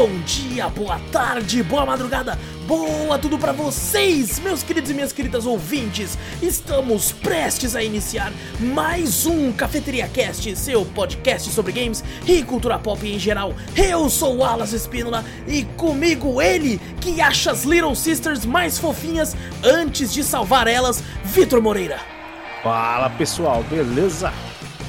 bom dia, boa tarde, boa madrugada, boa tudo pra vocês, meus queridos e minhas queridas ouvintes. Estamos prestes a iniciar mais um Cafeteria Cast, seu podcast sobre games e cultura pop em geral. Eu sou o Alas Espínola e comigo ele que acha as Little Sisters mais fofinhas antes de salvar elas, Vitor Moreira. Fala pessoal, beleza?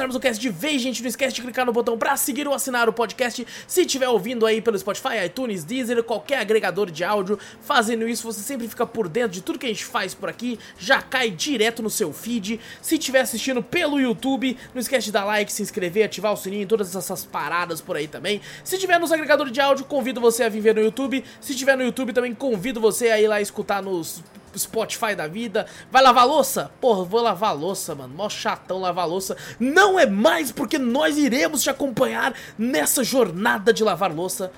Começarmos o cast de vez, gente, não esquece de clicar no botão pra seguir ou assinar o podcast. Se estiver ouvindo aí pelo Spotify, iTunes, Deezer, qualquer agregador de áudio, fazendo isso você sempre fica por dentro de tudo que a gente faz por aqui, já cai direto no seu feed. Se estiver assistindo pelo YouTube, não esquece de dar like, se inscrever, ativar o sininho, todas essas paradas por aí também. Se estiver nos agregadores de áudio, convido você a vir ver no YouTube. Se estiver no YouTube, também convido você a ir lá escutar nos Spotify da vida. Vai lavar louça? Porra, vou lavar louça, mano. Mó chatão lavar louça. Não é mais porque nós iremos te acompanhar nessa jornada de lavar louça.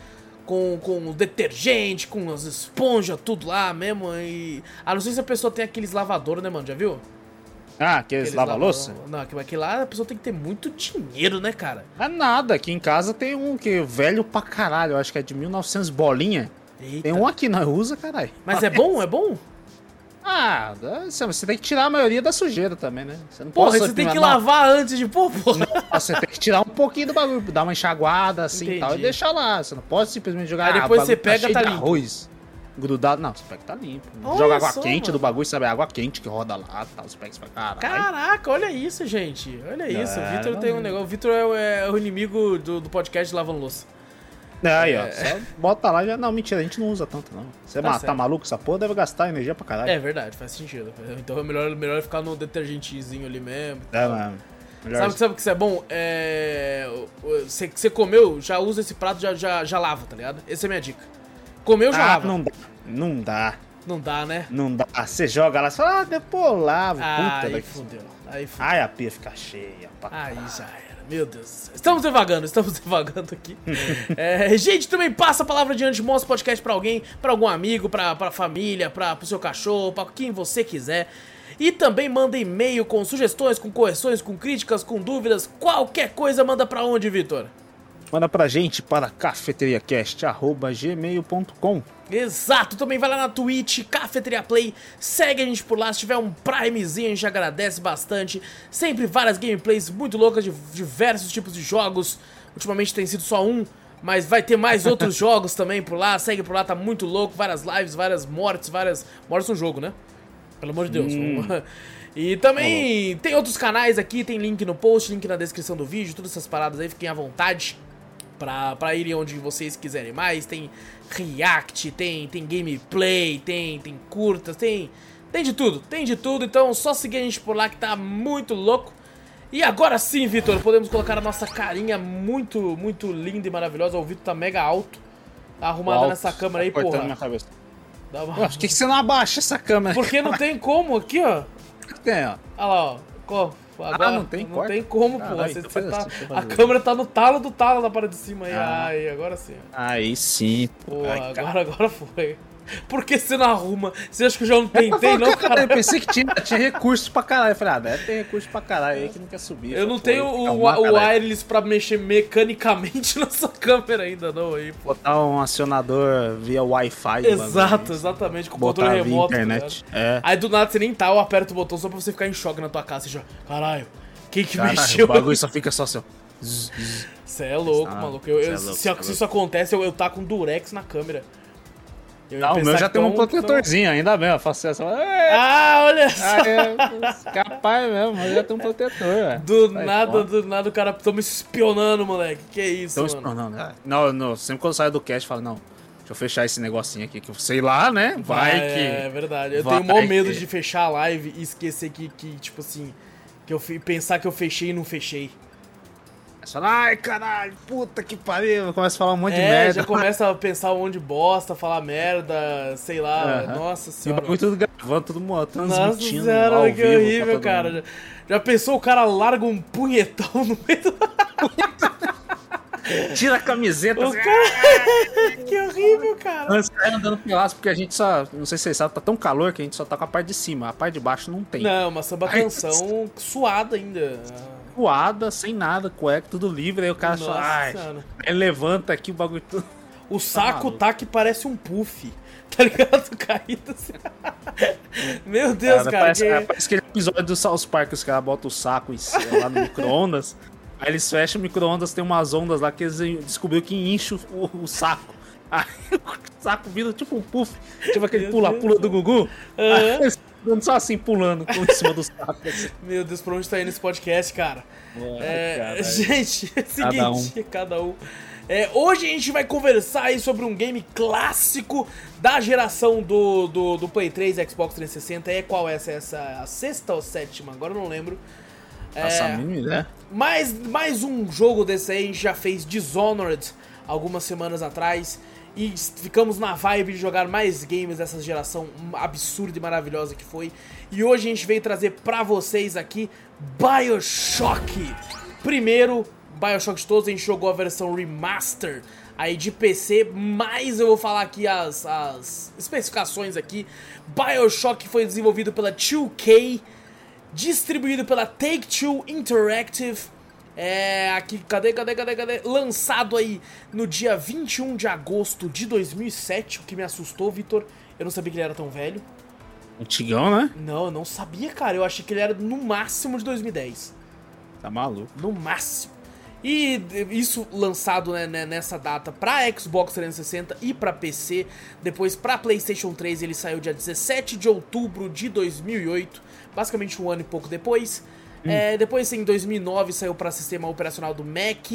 Com, com o detergente, com as esponjas, tudo lá mesmo. E. A não ser se a pessoa tem aqueles lavadores, né, mano? Já viu? Ah, aqueles lava-louça? lava- Não, aquilo lá a pessoa tem que ter muito dinheiro, né, cara? É nada, aqui em casa tem um que é velho pra caralho, eu acho que é de 1900 bolinha. Eita. Tem um aqui, nós usa, caralho. Mas é bom? É bom? Ah, dá- você tem que tirar a maioria da sujeira também, né? Você não Porra, pode você tem que lavar antes de pôr, porra. não, Você tem que tirar um pouquinho do bagulho, dar uma enxaguada assim e tal e deixar lá. Você não pode simplesmente jogar Aí ah, depois o você pega, tá de limpo. arroz grudado. Não, você pega que tá limpo. Olha Joga água só, quente mano. do bagulho, sabe? É água quente que roda lá. Você pega isso pra caralho. Caraca, olha isso, gente. Olha isso. O É, Vitor tem um negócio. O Vitor é, o- é o inimigo do, do podcast Lavando Louça. Aí, ó. Só bota lá e já. Não, mentira, a gente não usa tanto, não. Você Tá tá, tá maluco? Essa porra deve gastar energia pra caralho. É verdade, faz sentido. Então é melhor, melhor ficar no detergentezinho ali mesmo. É, mano. Melhor Sabe, sabe o que isso é bom? É. Você você comeu, já usa esse prato, já, já, já lava, tá ligado? Essa é a minha dica. Comeu, já Ah, lava. não dá. Não dá. Não dá, né? Não dá. Você joga lá e fala, ah, depois lava. Ah, Puta aí daqui. fudeu. Aí fudeu. Ai, a pia fica cheia. Pra Aí já era. Meu Deus. Estamos devagando, estamos devagando aqui. É, gente, também passa a palavra adiante, mostra o podcast pra alguém, pra algum amigo, pra, pra família, pra, pro seu cachorro, pra quem você quiser. E também manda e-mail com sugestões, com correções, com críticas, com dúvidas, qualquer coisa manda pra onde, Vitor? Manda pra gente para cafeteriacast.gmail.com Exato, também vai lá na Twitch, Cafeteria Play, segue a gente por lá, se tiver um Primezinho a gente agradece bastante. Sempre várias gameplays muito loucas de diversos tipos de jogos. Ultimamente tem sido só um, mas vai ter mais outros jogos também por lá. Segue por lá, tá muito louco, várias lives, várias mortes, várias mortes no jogo, né? Pelo amor de Deus. E também tem outros canais aqui, tem link no post, link na descrição do vídeo, todas essas paradas aí, fiquem à vontade pra, pra irem onde vocês quiserem mais. Tem react, tem, tem gameplay, tem, tem curtas, tem, tem de tudo, tem de tudo. Então só seguir a gente por lá que tá muito louco. E agora sim, Vitor, podemos colocar a nossa carinha muito, muito linda e maravilhosa. O Vitor tá mega alto, tá arrumado Alto, nessa câmera aí, tá cortando porra. minha cabeça. Dá uma- Por que, que você não abaixa essa câmera? Porque não tem como aqui, ó. tem, ó. Olha lá, ó. Co- Agora, Ah, não tem Não corte? tem como, pô. Você, então você tá- a câmera tá no talo do talo da parede de cima aí. Ah. Ai, agora sim. Aí sim. Pô, Ai, cara. agora, agora foi. Por que você não arruma? Você acha que eu já não tentei, não, cara? Eu pensei que tinha, tinha recurso pra caralho. Eu falei, ah, deve ter recurso pra caralho aí que não quer subir. Eu não Pô, tenho o, o wireless pra mexer mecanicamente nessa câmera ainda, não, aí, pô. Botar um acionador via Wi-Fi. Exato, exatamente, com Botar controle remoto. tá internet. É. Aí do nada você nem tá, eu aperto o botão só pra você ficar em choque na tua casa. Você já, caralho, quem que Caralho, mexeu? o bagulho só fica só assim, zzz. Você é louco, Ah, maluco. Eu- cê é eu- louco, se, é se isso acontece, eu, eu tá com durex na câmera. Não, o meu já tem um é protetorzinho, ainda bem. Eu faço essa. É, Ah, olha só! ah, é, capaz mesmo, mas já tem um protetor, velho. Do Sai nada, fora. do nada o cara tô me espionando, moleque. Que isso, Então, mano? não, não, não, sempre quando eu saio do cast, eu falo, não, deixa eu fechar esse negocinho aqui, que eu sei lá, né? Vai Ah, que. É verdade. Eu vai tenho maior medo que- de fechar a live e esquecer que, que tipo assim, que eu fui pensar que eu fechei e não fechei. Você fala, ai, caralho, puta que pariu. Eu começo a falar um monte de é, merda. já começa a pensar um monte de bosta, falar merda, sei lá. Nossa E senhora. bagulho tudo gravando, todo mundo Nossa transmitindo. senhora, ao que horrível, cara. Já, já pensou o cara larga um punhetão no meio do. Tira a camiseta, assim, cara... que horrível, cara. Nós saímos andando pelados porque a gente só. Não sei se vocês sabem, tá tão calor que a gente só tá com a parte de cima. A parte de baixo não tem. Não, uma samba Ai, canção suada ainda. Voada, sem nada, cueca, tudo livre. Aí o cara só. Nossa aí levanta aqui o bagulho tudo. O saco maluco. tá que parece um puff. Tá ligado? Caído assim. Meu Deus, cara. parece, que- é, parece aquele episódio do South Park que os caras botam o saco em cima, lá no micro-ondas. Aí eles fecham o micro-ondas, tem umas ondas lá que eles descobriram que enche o, o saco. Aí o saco vira tipo um puff, tipo aquele pula-pula do Gugu. Eles ficam só assim pulando em cima do saco. Assim. Meu Deus, pra onde tá indo esse podcast, cara? É, caralho. gente, é o Cada seguinte, cada um. É, hoje a gente vai conversar aí sobre um game clássico da geração do, do, do Play 3 e Xbox 360. É qual é essa? essa a sexta ou sétima? Agora eu não lembro. É, a mínima ideia. mais, mais um jogo desse aí, a gente já fez Dishonored algumas semanas atrás. E ficamos na vibe de jogar mais games dessa geração absurda e maravilhosa que foi. E hoje a gente veio trazer pra vocês aqui Bioshock. Primeiro, Bioshock de todos, a gente jogou a versão remaster aí de PC, mas eu vou falar aqui as, as especificações aqui. Bioshock foi desenvolvido pela 2K, distribuído pela Take-Two Interactive. É, aqui, cadê, cadê, cadê, cadê? Lançado aí no dia 21 de agosto de 2007, o que me assustou, Vitor. Eu não sabia que ele era tão velho. Antigão, né? Não, eu não sabia, cara. Eu achei que ele era no máximo de 2010. Tá maluco. No máximo. E isso lançado né, né, nessa data pra Xbox 360 e pra PC. Depois pra PlayStation 3 ele saiu dia 17 de outubro de 2008. Basicamente um ano e pouco depois. É, depois em 2009 saiu pra sistema operacional do Mac.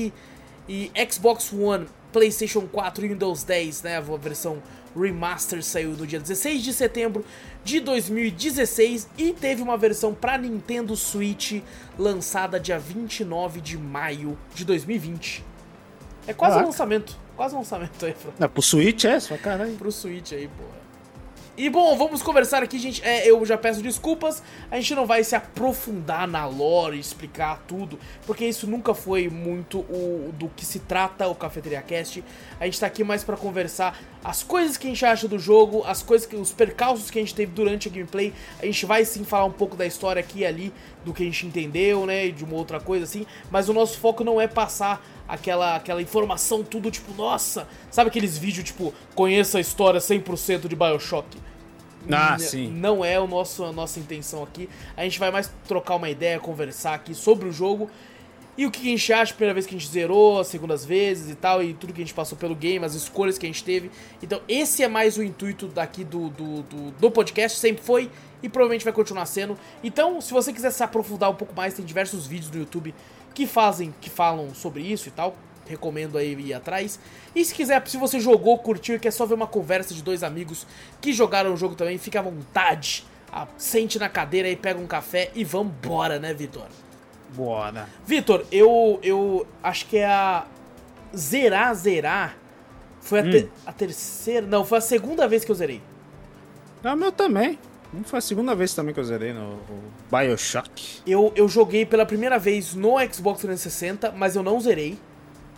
E Xbox One, PlayStation 4 e Windows 10, né? A versão remaster saiu no dia 16 de setembro de 2016 e teve uma versão para Nintendo Switch lançada dia 29 de maio de 2020. É quase um Caraca. lançamento, quase um lançamento aí, Fran Não, pro Switch é? Só caralho. pro Switch aí, porra. E bom, vamos conversar aqui, gente. É, eu já peço desculpas, a gente não vai se aprofundar na lore, explicar tudo, porque isso nunca foi muito o do que se trata o Cafeteria Cast. A gente tá aqui mais pra conversar as coisas que a gente acha do jogo, as coisas que os percalços que a gente teve durante a gameplay. A gente vai sim falar um pouco da história aqui e ali, do que a gente entendeu, né, de uma outra coisa assim, mas o nosso foco não é passar aquela, aquela informação tudo tipo, nossa, sabe aqueles vídeos tipo, conheça a história 100% de BioShock? Ah, sim. Não é o nosso, a nossa intenção aqui. A gente vai mais trocar uma ideia, conversar aqui sobre o jogo e o que a gente acha, a primeira vez que a gente zerou, as segundas vezes e tal, e tudo que a gente passou pelo game, as escolhas que a gente teve. Então, esse é mais o intuito daqui do, do, do, do podcast, sempre foi e provavelmente vai continuar sendo. Então, se você quiser se aprofundar um pouco mais, tem diversos vídeos no YouTube que fazem, que falam sobre isso e tal. Recomendo aí ir atrás. E se quiser, se você jogou, curtiu e quer só ver uma conversa de dois amigos que jogaram o jogo também, fica à vontade. Ah, sente na cadeira aí, pega um café e vambora, né, Vitor? Bora. Vitor, eu, eu acho que é a. Zerar, zerar. Foi a, Hum. te- a terceira. Não, foi a segunda vez que eu zerei. É o meu também. Não foi a segunda vez também que eu zerei no Bioshock. Eu, eu joguei pela primeira vez no Xbox 360, mas eu não zerei.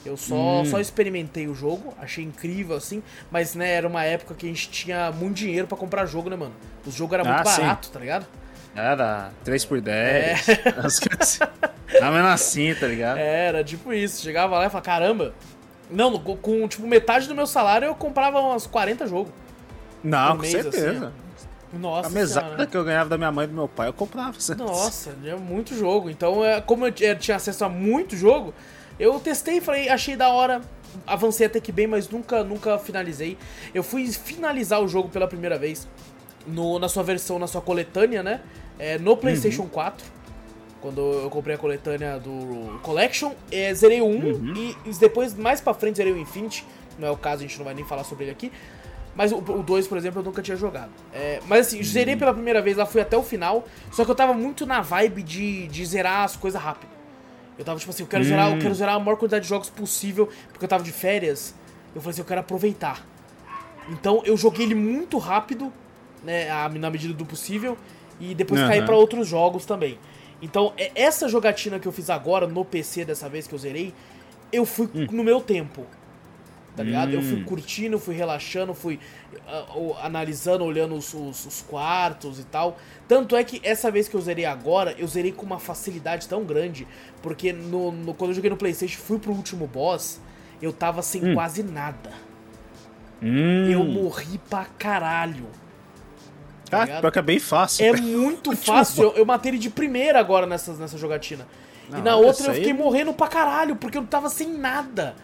Eu só, Hum. só experimentei o jogo, achei incrível assim, mas né, era uma época que a gente tinha muito dinheiro pra comprar jogo, né, mano? O jogo era muito Ah, sim. barato, tá ligado? Era 3x10. As coisas assim. Não, mas assim, tá ligado? É, Era tipo isso, chegava lá e falava, caramba. Não, com, tipo metade do meu salário eu comprava umas 40 jogos. Não, por com mês, certeza. assim, Nossa a mesada que eu ganhava da minha mãe e do meu pai, eu comprava. certo? Nossa, é muito jogo. Então, é, como eu tinha acesso a muito jogo, Eu testei, falei, achei da hora, avancei até que bem, mas nunca, nunca finalizei. Eu fui finalizar o jogo pela primeira vez no, na sua versão, na sua coletânea, né? É, no PlayStation uhum. 4. Quando eu comprei a coletânea do Collection, é, zerei o 1 uhum. e, depois, mais pra frente, zerei o Infinity. Não é o caso, a gente não vai nem falar sobre ele aqui. Mas o 2, por exemplo, eu nunca tinha jogado. É, mas assim, zerei pela primeira vez, lá fui até o final. Só que eu tava muito na vibe de, de zerar as coisas rápido. Eu tava tipo assim, eu quero, zerar, eu quero zerar a maior quantidade de jogos possível, porque eu tava de férias. Eu falei assim, eu quero aproveitar. Então eu joguei ele muito rápido, né, na medida do possível, e depois uhum. caí para outros jogos também. Então, é, essa jogatina que eu fiz agora no PC dessa vez que eu zerei, eu fui hum. no meu tempo. Tá ligado? Hum. Eu fui hum. curtindo, fui relaxando, fui uh, uh, analisando, olhando os, os, os, quartos e tal. Tanto é que essa vez que eu zerei agora, eu zerei com uma facilidade tão grande. Porque no, no quando eu joguei no PlayStation, fui pro último boss, eu tava sem hum. quase nada. Hum. Eu morri pra caralho. Tá ah, pior que é bem fácil. É muito fácil. Eu, eu, matei ele de primeira agora nessa, nessa jogatina. Não, e na outra eu fiquei aí... morrendo pra caralho, porque eu tava sem nada.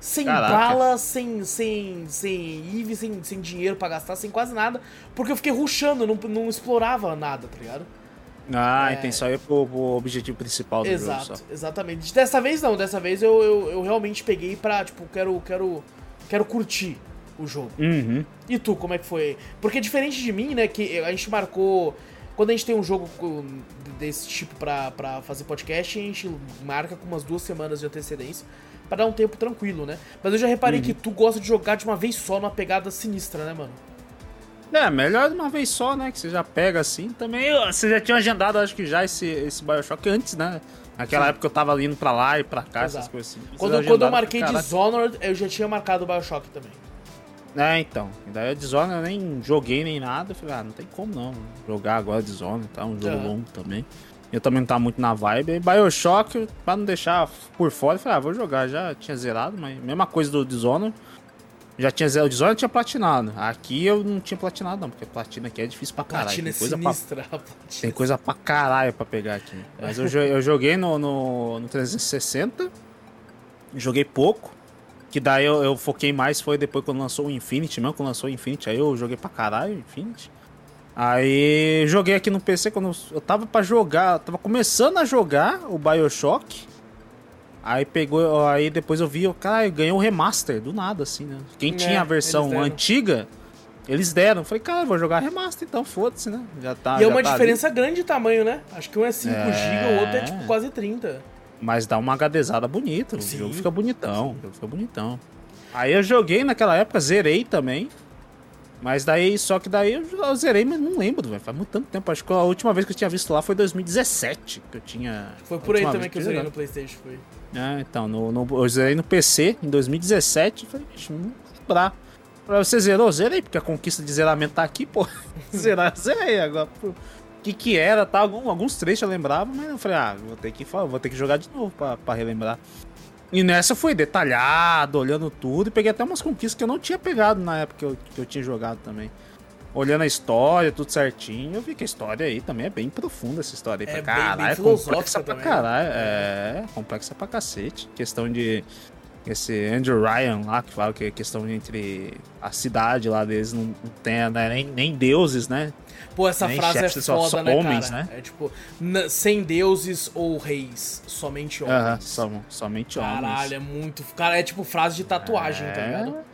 Sem Caraca. bala, sem, sem, sem IV, sem, sem dinheiro pra gastar, sem quase nada. Porque eu fiquei ruxando, não, não explorava nada, tá ligado? Ah, é... a intenção é pro, pro objetivo principal do Exato, jogo. Só. Exatamente. Dessa vez não, dessa vez eu, eu, eu realmente peguei pra, tipo, quero, quero, quero curtir o jogo. Uhum. E tu, como é que foi? Porque diferente de mim, né, que a gente marcou. Quando a gente tem um jogo desse tipo pra, pra fazer podcast, a gente marca com umas duas semanas de antecedência para dar um tempo tranquilo, né? Mas eu já reparei uhum. que tu gosta de jogar de uma vez só numa pegada sinistra, né, mano? É, melhor de uma vez só, né? Que você já pega assim. Também você já tinha agendado, acho que já esse, esse Bioshock antes, né? Naquela Sim. época eu tava indo pra lá e pra cá, Exato. essas coisas assim. Quando, quando eu marquei Dishonored, eu já tinha marcado o Bioshock também. É, então. Daí a Dishonored eu nem joguei nem nada. Eu falei, ah, não tem como não jogar agora Dishonored, tá? Um jogo uhum. longo também. Eu também não tava muito na vibe. E Bioshock, pra não deixar por fora, eu falei, ah, vou jogar. Já tinha zerado, mas mesma coisa do Dishonored. Já tinha zerado. O Dishonored tinha platinado. Aqui eu não tinha platinado, não, porque platina aqui é difícil pra caralho. Platina tem coisa é sinistra, pra... Tem coisa pra caralho pra pegar aqui. Mas eu, eu joguei no, no, no 360. Joguei pouco. Que daí eu, eu, foquei mais foi depois quando lançou o Infinity, mesmo quando lançou o Infinity, aí eu joguei pra caralho o Infinity. Aí joguei aqui no PC quando eu tava pra jogar, tava começando a jogar o Bioshock. Aí pegou, aí depois eu vi, cara, ganhou um remaster do nada, assim, né? Quem é, tinha a versão antiga, eles deram. Falei, cara, vou jogar remaster então, foda-se, né? Já tá. E é uma tá diferença ali. grande de tamanho, né? Acho que um é 5 é... GB, o outro é tipo quase 30. Mas dá uma HDzada bonita, o Sim. jogo fica bonitão, o jogo fica bonitão. Aí eu joguei naquela época, zerei também. Mas daí, só que daí eu zerei, mas não lembro, velho. Faz muito tanto tempo. Acho que a última vez que eu tinha visto lá foi 2017, que eu tinha. Foi por aí também que eu zerei no Playstation, foi. É, então, no, no, eu zerei no PC em 2017 falei, vixe, não lembrar. Você zerou? Zerei, porque a conquista de zeramento tá aqui, pô. Zerar, zerei agora. Pô que que era, tá? Algum, alguns trechos eu lembrava, mas eu falei, ah, vou ter que, vou ter que jogar de novo pra, pra relembrar. E nessa foi detalhado, olhando tudo, e peguei até umas conquistas que eu não tinha pegado na época que eu, que eu tinha jogado também. Olhando a história, tudo certinho, eu vi que a história aí também é bem profunda, essa história aí. É pra caralho, é complexa pra caralho. É, complexa pra cacete. Questão de esse Andrew Ryan lá, que fala que a questão entre a cidade lá deles não, não tem né, nem, nem deuses, né? Pô, essa nem frase chefes, é foda, só, só né, homens, cara? Né? É tipo, sem deuses ou reis, somente homens. Uh -huh, som, somente homens. Caralho, é muito... Cara, é tipo frase de tatuagem, tá é... tá ligado?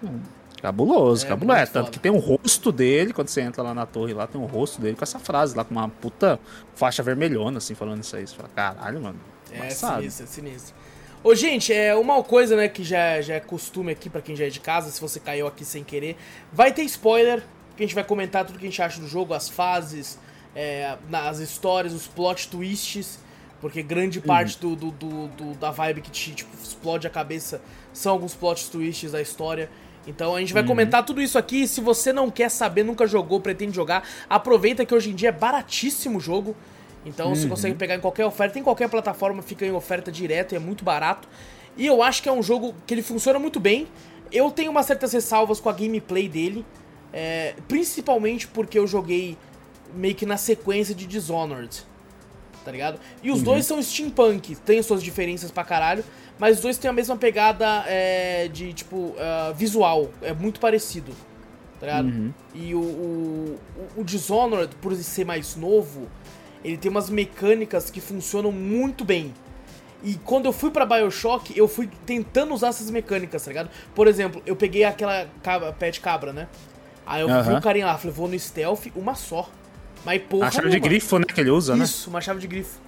Cabuloso, é, cabuloso. É, tanto que tem um rosto dele, quando você entra lá na torre, lá tem um rosto dele com essa frase lá, com uma puta faixa vermelhona, assim, falando isso aí. Você fala, caralho, mano. É sinistro, é sinistro. Ô, gente, é uma coisa, né, que já, já é costume aqui para quem já é de casa, se você caiu aqui sem querer. Vai ter spoiler, que a gente vai comentar tudo que a gente acha do jogo, as fases, é, as histórias, os plot twists, porque grande parte uhum. do, do, do, da vibe que te tipo, explode a cabeça são alguns plot twists da história. Então a gente vai uhum. comentar tudo isso aqui. Se você não quer saber, nunca jogou, pretende jogar, aproveita que hoje em dia é baratíssimo o jogo. Então uhum. você consegue pegar em qualquer oferta, em qualquer plataforma fica em oferta direto e é muito barato. E eu acho que é um jogo que ele funciona muito bem. Eu tenho umas certas ressalvas com a gameplay dele, é, principalmente porque eu joguei meio que na sequência de Dishonored. tá ligado? E os dois são steampunk, tem suas diferenças pra caralho, mas os dois têm a mesma pegada é, de, tipo, ah, visual, é muito parecido, tá ligado? Uhum. E o, o, o- Dishonored, por ser mais novo, ele tem umas mecânicas que funcionam muito bem. E quando eu fui pra Bioshock, eu fui tentando usar essas mecânicas, tá ligado? Por exemplo, eu peguei aquela cabra, pet cabra, né? Aí eu vi Aham. o carinha lá, falei, vou no stealth, uma só. Mas porra A chave de grifo, né, que ele usa, né? Isso, uma chave de grifo.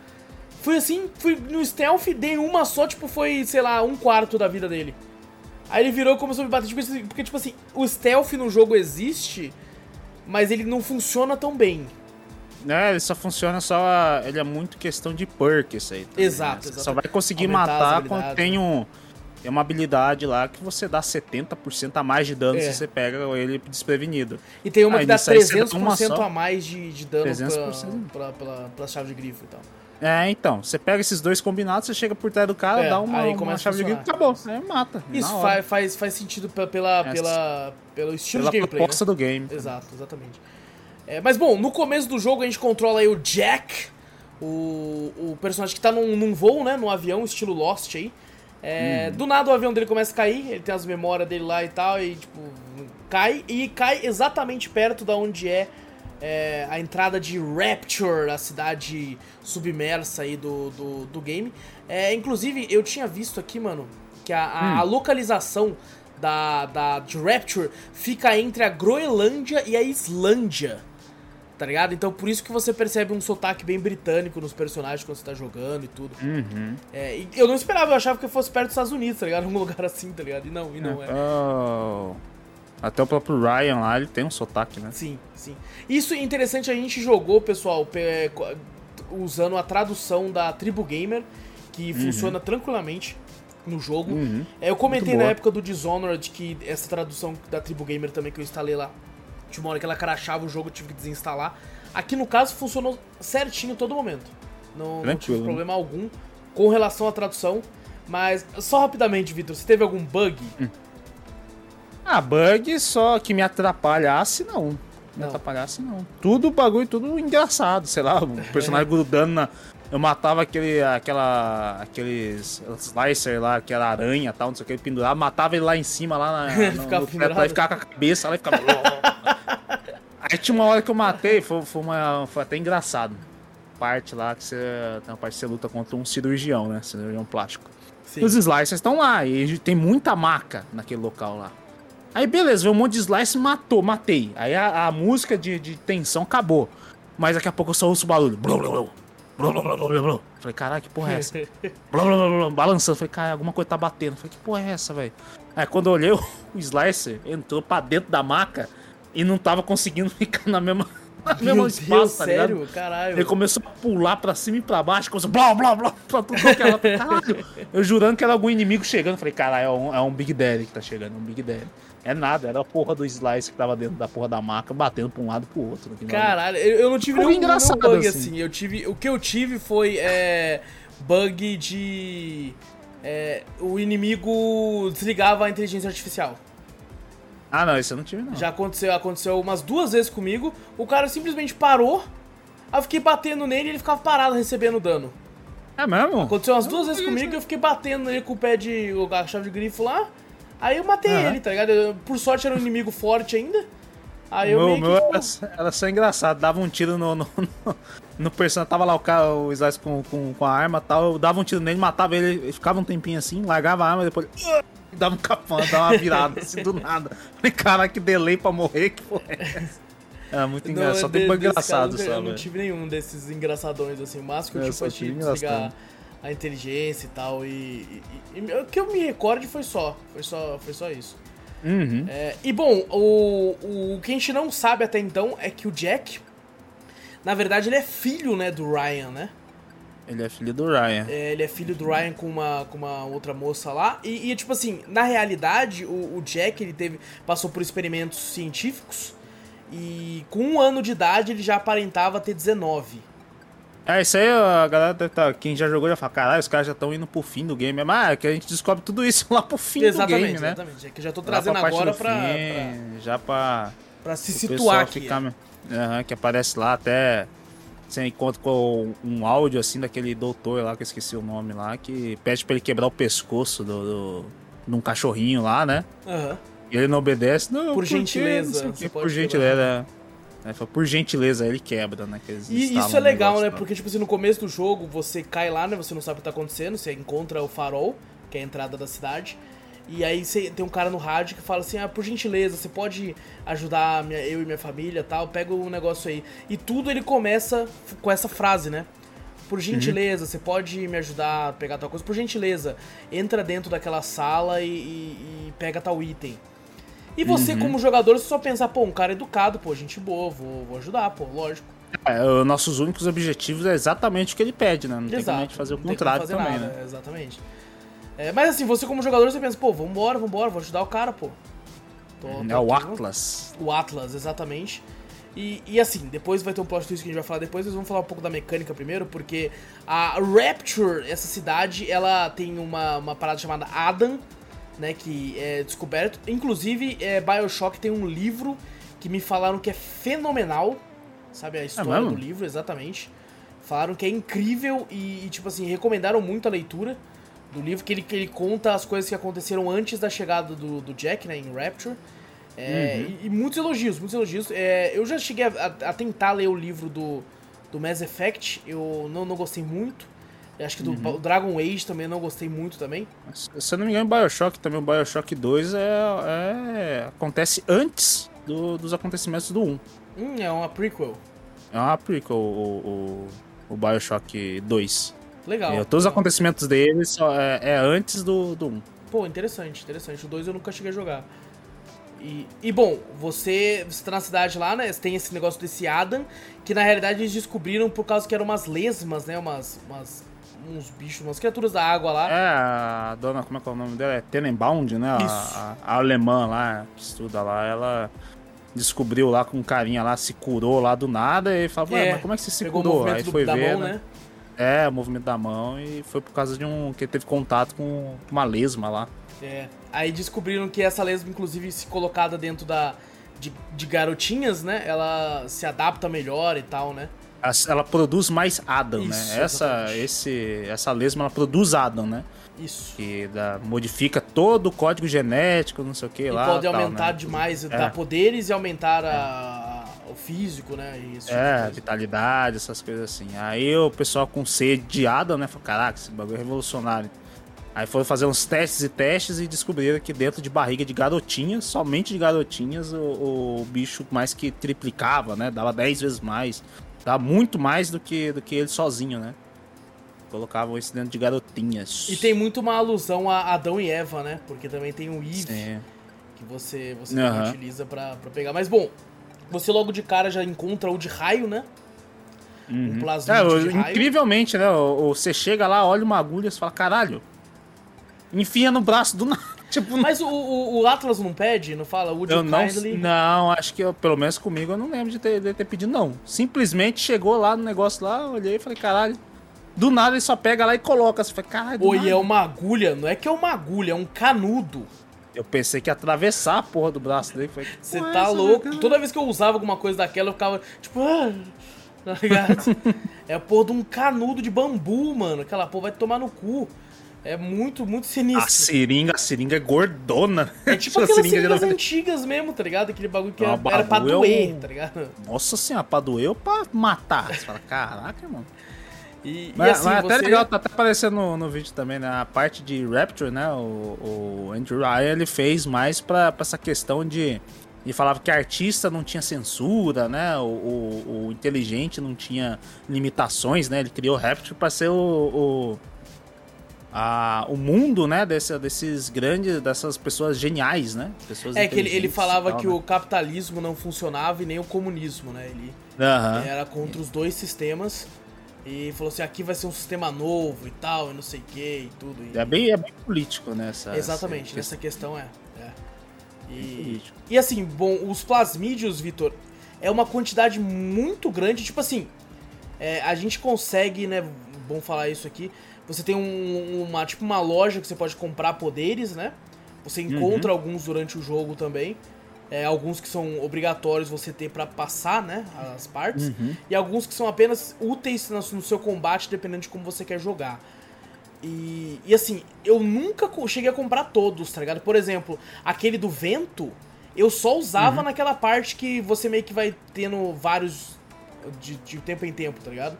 Fui assim, fui no stealth, dei uma só, tipo, foi, sei lá, um quarto da vida dele. Aí ele virou e começou a me bater, tipo assim, porque, tipo assim, o stealth no jogo existe, mas ele não funciona tão bem. É, ele só funciona só. Ele é muito questão de perk, isso aí. também, Exato, né? Você exato. só vai conseguir Aumentar matar quando tem um. Tem uma habilidade lá que você dá 70% a mais de dano É. se você pega ele desprevenido. E tem uma Ah, que dá nisso aí você dá 300% uma só. a mais de, de dano 300%. pra, pra, pela, pela chave de grifo e tal. É, então, você pega esses dois combinados, você chega por trás do cara, É, dá uma, aí uma chave de grifo e acabou. Aí mata. Isso faz, faz, faz sentido pe- pela, Essa- pela, pelo estilo Pela de gameplay, né? proposta do game. Exato, exatamente. É, mas bom, no começo do jogo a gente controla aí o Jack, o, o personagem que tá num, num voo, né? No avião, estilo Lost aí. É, Do nada o avião dele começa a cair, ele tem as memórias dele lá e tal, e tipo, cai, e cai exatamente perto da onde é, é, a entrada de Rapture, a cidade submersa aí do, do, do game. É, inclusive, eu tinha visto aqui, mano, que a, a- a localização da, da, de Rapture fica entre a Groenlândia e a Islândia. Tá ligado? Então por isso que você percebe um sotaque bem britânico nos personagens quando você tá jogando e tudo. Uhum. É, e eu não esperava, eu achava que fosse perto dos Estados Unidos, tá ligado? Um lugar assim, tá ligado? E não, e não é. Oh. Até o próprio Ryan lá, ele tem um sotaque, né? Sim, sim. Isso é interessante, a gente jogou, pessoal, pe- co- usando a tradução da Tribu Gamer, que funciona tranquilamente no jogo. Uhum. É, eu comentei na época do Dishonored que essa tradução da Tribu Gamer também que eu instalei lá, de uma hora que ela crachava o jogo, eu tive que desinstalar. Aqui no caso funcionou certinho todo momento. Não, não tive né? problema algum com relação à tradução. Mas só rapidamente, Vitor, você teve algum bug? Ah, bug só que me atrapalhasse, não. Me Não. atrapalhasse, não. Tudo bagulho, tudo engraçado, sei lá, o personagem grudando na. Eu matava aquele, aquela, aqueles slicer lá, que era aranha e tal, não sei o que, ele pendurava, matava ele lá em cima, lá na, no, Ficava no teto, lá e ficava com a cabeça lá e ficava... Tinha uma hora que eu matei, foi, foi, uma, foi até engraçado. Parte lá que você, tem uma parte que você luta contra um cirurgião, né, cirurgião plástico. Sim. E os slicers estão lá, e tem muita maca naquele local lá. Aí beleza, veio um monte de slice matou, matei. Aí a, a música de, de tensão acabou. Mas daqui a pouco eu só ouço o barulho. Blum, blum, blum. Falei, caralho, que porra é essa? Balançando. Falei, cara, alguma coisa tá batendo. Falei, que porra é essa, velho? Aí quando eu olhei, o slicer entrou pra dentro da maca e não tava conseguindo ficar na mesma, na Meu mesma Deus, espaço, tá ligado? sério? Caralho. Ele começou a pular pra cima e pra baixo, começou blá, blá, blá, pra tudo é lado. Caralho. Eu jurando que era algum inimigo chegando. Falei, caralho, é um, é um Big Daddy que tá chegando, é um Big Daddy. É nada, era a porra do Slice que tava dentro da porra da maca, batendo pra um lado e pro outro. Caralho, eu, não tive Foi nenhum, nenhum bug assim. assim. Eu tive, o que eu tive foi é, bug de. é, o inimigo desligava a inteligência artificial. Ah, não, isso eu não tive, não. Já aconteceu, aconteceu umas duas vezes comigo. O cara simplesmente parou. Aí eu fiquei batendo nele e ele ficava parado recebendo dano. É mesmo? Aconteceu umas duas vezes comigo e eu fiquei batendo nele com o pé de. a chave de grifo lá. Aí eu matei Aham. ele, tá ligado? Eu- por sorte era um inimigo forte ainda. Aí eu meu, meio meu que. era, era só engraçado, dava um tiro no, no, no, no personagem, tava lá o cara, o Slice com, com, com a arma e tal, eu dava um tiro nele, matava ele, ele ficava um tempinho assim, largava a arma, depois ele, dava um capão, dava uma virada assim do nada. Falei, cara, que delay pra morrer, que porra é essa? Era muito engraçado, só tem de- desse engraçado, caso, Eu não sabe? tive nenhum desses engraçadões, assim. O máximo que eu É, tive só foi tive de desligar a inteligência e tal. E, e- e- e o que eu me recorde foi só. Foi só, foi só isso. Uhum. É, e bom, o, o que a gente não sabe até então é que o Jack, na verdade, ele é filho, né, do Ryan, né? Ele é filho do Ryan. É, ele é filho do Ryan com uma, com uma outra moça lá. E, e, tipo assim, na realidade, o, o Jack ele teve, passou por experimentos científicos. E com um ano de idade ele já aparentava ter 19. É, isso aí a galera deve tá, quem já jogou já fala, caralho, os caras já estão indo pro fim do game. Mas é que a gente descobre tudo isso lá pro fim exatamente, do game, né? exatamente. É que eu já tô trazendo pra agora pra, pra, fim, Já pra pra se situar aqui. ficar... Aham, que aparece lá até... você encontra com um áudio assim daquele doutor lá, que eu esqueci o nome lá, que pede pra ele quebrar o pescoço do, do, de um cachorrinho lá, né? Aham. E ele não obedece. Não, Por quê? gentileza, quê, pode Por gentileza. É, por gentileza, ele quebra, né? E isso é legal, negócio né? Porque, tipo assim, no começo do jogo, você cai lá, né? Você não sabe o que tá acontecendo, você encontra o farol, que é a entrada da cidade. E aí você tem um cara no rádio que fala assim, ah, por gentileza, você pode ajudar minha- eu e minha família tal, pega o negócio aí. E tudo ele começa com essa frase, né? Por gentileza, você pode me ajudar a pegar tal coisa? Por gentileza, entra dentro daquela sala e, e- e pega tal item. E você, como jogador, você só pensa, pô, um cara educado, pô, gente boa, vou, vou ajudar, pô, lógico. É, os nossos únicos objetivos é exatamente o que ele pede, né? Não tem como a gente fazer o contrário fazer também, nada, né? Exatamente. É, mas assim, você como jogador, você pensa, pô, vambora, vambora, vou ajudar o cara, pô. Tô- tô É o aqui, Atlas. O Atlas, exatamente. E, e assim, depois vai ter um plot twist que a gente vai falar depois, mas vamos falar um pouco da mecânica primeiro, porque a Rapture, essa cidade, ela tem uma, uma parada chamada Adam, né, que é descoberto. Inclusive, é, Bioshock tem um livro que me falaram que é fenomenal, sabe, a história mesmo? do livro, exatamente. Falaram que é incrível e, e, tipo assim, recomendaram muito a leitura do livro, que ele, que ele conta as coisas que aconteceram antes da chegada do, do Jack, né, em Rapture. É, e, e muitos elogios, muitos elogios. É, eu já cheguei a, a- tentar ler o livro do, do Mass Effect, eu não, não gostei muito. Eu acho que do Ba- Dragon Age também eu não gostei muito também. Se se eu não me engano, Bioshock também, o Bioshock 2 é, é- acontece antes do- dos acontecimentos do 1. Hum, é uma prequel. É uma prequel, o, o, o Bioshock 2. Legal. E todos os acontecimentos dele é, é antes do, do 1. Pô, interessante, interessante. O 2 eu nunca cheguei a jogar. E, e bom, você, você tá na cidade lá, né? Tem esse negócio desse Adam, que na realidade eles descobriram por causa que eram umas lesmas, né? Umas, umas uns bichos, umas criaturas da água lá. É, a dona, como é que é o nome dela? É Tenenbaum, né? A-. A, a alemã lá, que estuda lá, ela descobriu lá com um carinha lá, se curou lá do nada e falou, ué, É, mas como é que você se Pegou curou? Aí foi ver, né? né? É, o movimento da mão e foi por causa de um. que ele teve contato com uma lesma lá. É. Aí descobriram que essa lesma, inclusive, se colocada dentro da. De, de garotinhas, né? Ela se adapta melhor e tal, né? Ela produz mais Adam, Isso, né? Essa, exatamente. esse, essa lesma ela produz Adam, né? Isso. Que dá- modifica todo o código genético, não sei o que E lá. pode tal, aumentar né? demais, É. dar poderes e aumentar a- o físico, né? E tipo É, vitalidade, essas coisas assim. Aí o pessoal com sede de Adam, né? Falou, caraca, esse bagulho é revolucionário. Aí foram fazer uns testes e testes e descobriram que dentro de barriga de garotinhas, somente de garotinhas, o, o bicho mais que triplicava, né? Dava 10 vezes mais. Dava muito mais do que, do que ele sozinho, né? Colocavam isso dentro de garotinhas. E tem muito uma alusão a Adão e Eva, né? Porque também tem o Eve Sim. que você, você também utiliza pra pegar. Mas bom, você logo de cara já encontra o de raio, né? Um É, plasmide o- de raio. incrivelmente, né? Você chega lá, olha uma agulha e você fala, caralho. Enfia no braço do nada. Tipo, Mas o, o, o Atlas não pede? Não fala? Would Eu não, kindly? não, acho que eu- pelo menos comigo eu não lembro de ter, de ter pedido, não. Simplesmente chegou lá no negócio lá, olhei e falei, caralho. Do nada ele só pega lá e coloca. Você fala, caralho, nada. é uma agulha, não é que é uma agulha, é um canudo. Eu pensei que ia atravessar a porra do braço dele. Falei, que Você é tá essa, louco. cara? Toda vez que eu usava alguma coisa daquela, eu ficava tipo. Ah, tá ligado? é a porra de um canudo de bambu, mano. Aquela porra vai tomar no cu. É muito, muito A sinistro. seringa, a seringa é gordona. É tipo a aquelas seringa seringas geralmente- antigas mesmo, tá ligado? Aquele bagulho que Ah, era, era pra é doer, tá ligado? Nossa senhora, pra doer ou pra matar? Você fala, caraca, mano. E, e Mas, assim, mas você... até legal, tá até aparecendo no, no vídeo também, né? A parte de Rapture, né? O, o Andrew Ryan, ele fez mais pra, pra essa questão de... Ele falava que artista não tinha censura, né? O, o, o inteligente não tinha limitações, né? Ele criou Rapture pra ser o... o a, o mundo, né, desse, desses grandes, dessas pessoas geniais, né? Pessoas É que ele, ele falava e tal, que né? o capitalismo não funcionava e nem o comunismo, né? Ele Aham. era contra os dois sistemas e falou assim, aqui vai ser um sistema novo e tal, e não sei o que e tudo. E- É bem, é bem político, né? essa- Exatamente, essa nessa questão é. é. E, político. e assim, bom, os plasmídeos, Vitor, é uma quantidade muito grande. Tipo assim, é, a gente consegue, né? Bom falar isso aqui. Você tem um- uma tipo uma loja que você pode comprar poderes, né? Você encontra alguns durante o jogo também. É, alguns que são obrigatórios você ter pra passar, né? As partes. E alguns que são apenas úteis no, seu combate, dependendo de como você quer jogar. E, e assim, eu nunca cheguei a comprar todos, tá ligado? Por exemplo, aquele do vento, eu só usava naquela parte que você meio que vai tendo vários de, de tempo em tempo, tá ligado?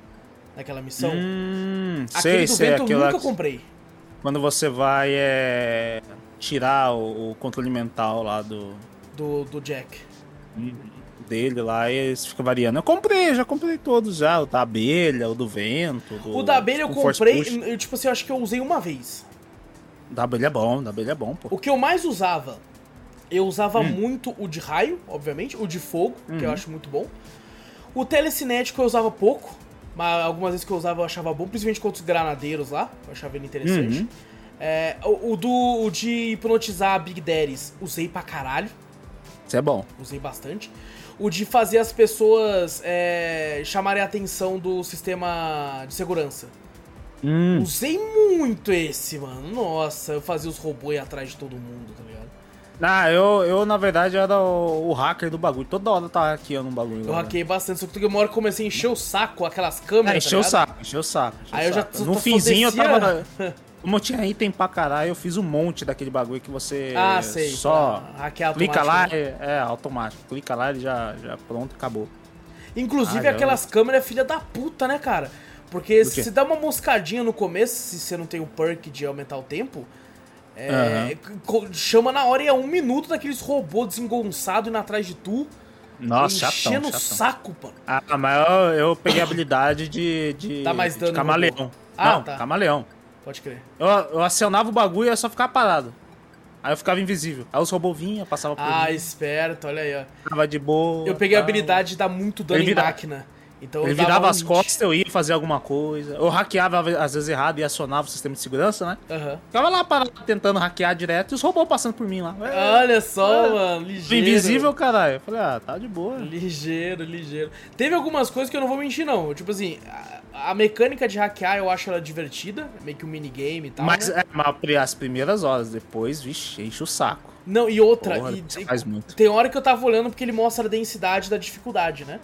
Naquela missão. Hum, aquele sei, do sei. vento eu nunca que- comprei. Quando você vai é, tirar o, o controle mental lá do Do, do Jack. dele lá, e eles ficam variando. Eu comprei, já comprei todos já. O da abelha, o do vento. do- O da abelha eu comprei, eu, tipo assim, eu acho que eu usei uma vez. O da abelha é bom, o da abelha é bom, pô. O que eu mais usava, eu usava Hum. muito o de raio, obviamente, o de fogo, que Uhum. eu acho muito bom. O telecinético eu usava pouco, mas algumas vezes que eu usava eu achava bom, principalmente contra os granadeiros lá, eu achava ele interessante. Uhum. É, o, o do o de hipnotizar Big Daddies, usei pra caralho, Isso é bom. usei bastante. O de fazer as pessoas é, chamarem a atenção do sistema de segurança. Hum, Usei muito esse, mano. Nossa, eu fazia os robôs ir atrás de todo mundo, tá ligado? Ah, eu, eu na verdade era o, o hacker do bagulho. Toda hora eu tava hackeando um bagulho. Eu né? hackei bastante, só que uma hora eu comecei a encher o saco aquelas câmeras. É, tá encheu o ligado? saco, encheu o saco. encheu Aí o eu já saco. No finzinho eu tava. Como eu tinha item pra caralho, eu fiz um monte daquele bagulho que você Ah, sei. só pra hackear clica lá, né? é, é automático. Clica lá ele já, já pronto, acabou. Inclusive Ah, aquelas câmeras é filha da puta, né, cara? Porque se quê? dá uma moscadinha no começo, se você não tem o perk de aumentar o tempo, é, co- chama na hora e é um minuto daqueles robôs desengonçados indo atrás de tu, Nossa, enchendo chatão, o chatão. saco, mano. Ah, mas eu, eu peguei a habilidade de, de, Dá mais de dano camaleão. Ah, não, tá. camaleão. Pode crer. Eu, eu acionava o bagulho e só ficar parado. Aí eu ficava invisível. Aí os robôs vinham, passavam por Ah, mim, esperto, olha aí, ó. ficava de boa. Eu peguei a habilidade de dar muito dano Ele em vira- máquina. Então Ele virava um as costas, eu ia fazer alguma coisa. Eu hackeava às vezes errado e acionava o sistema de segurança, né? Aham. Ficava lá parado tentando hackear direto e os robôs passando por mim lá. Olha só, É. mano, ligeiro. Invisível, caralho. Eu falei, ah, tá de boa. Ligeiro, ligeiro. Teve algumas coisas que eu não vou mentir, não. Tipo assim, a, a mecânica de hackear eu acho ela divertida, meio que um minigame e tal. Mas, né? é, mas as primeiras horas, depois, vixe, enche o saco. Não, e outra, Porra, e- e- faz muito. tem hora que eu tava olhando porque ele mostra a densidade da dificuldade, né?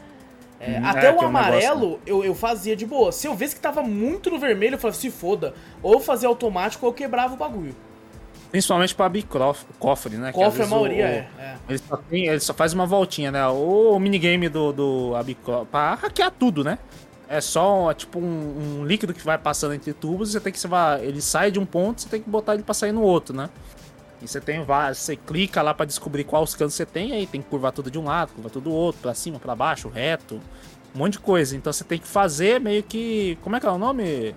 É, Hum, até é, o um negócio, amarelo eu, eu fazia de boa. Se eu visse que tava muito no vermelho, eu falava, se foda. Ou fazia automático ou eu quebrava o bagulho. Principalmente pra abrir cofre, né? Cofre a vezes maioria o- é. é. Ele só, tem, ele só faz uma voltinha, né? O, minigame do, do Abicro, pra hackear tudo, né? É só tipo um, um líquido que vai passando entre tubos, você tem que você vai, ele sai de um ponto, você tem que botar ele pra sair no outro, né? E você tem você clica lá pra descobrir quais canos você tem, aí tem que curvar tudo de um lado, curvar tudo do outro, pra cima, pra baixo, reto, um monte de coisa. Então você tem que fazer meio que, como é que é o nome?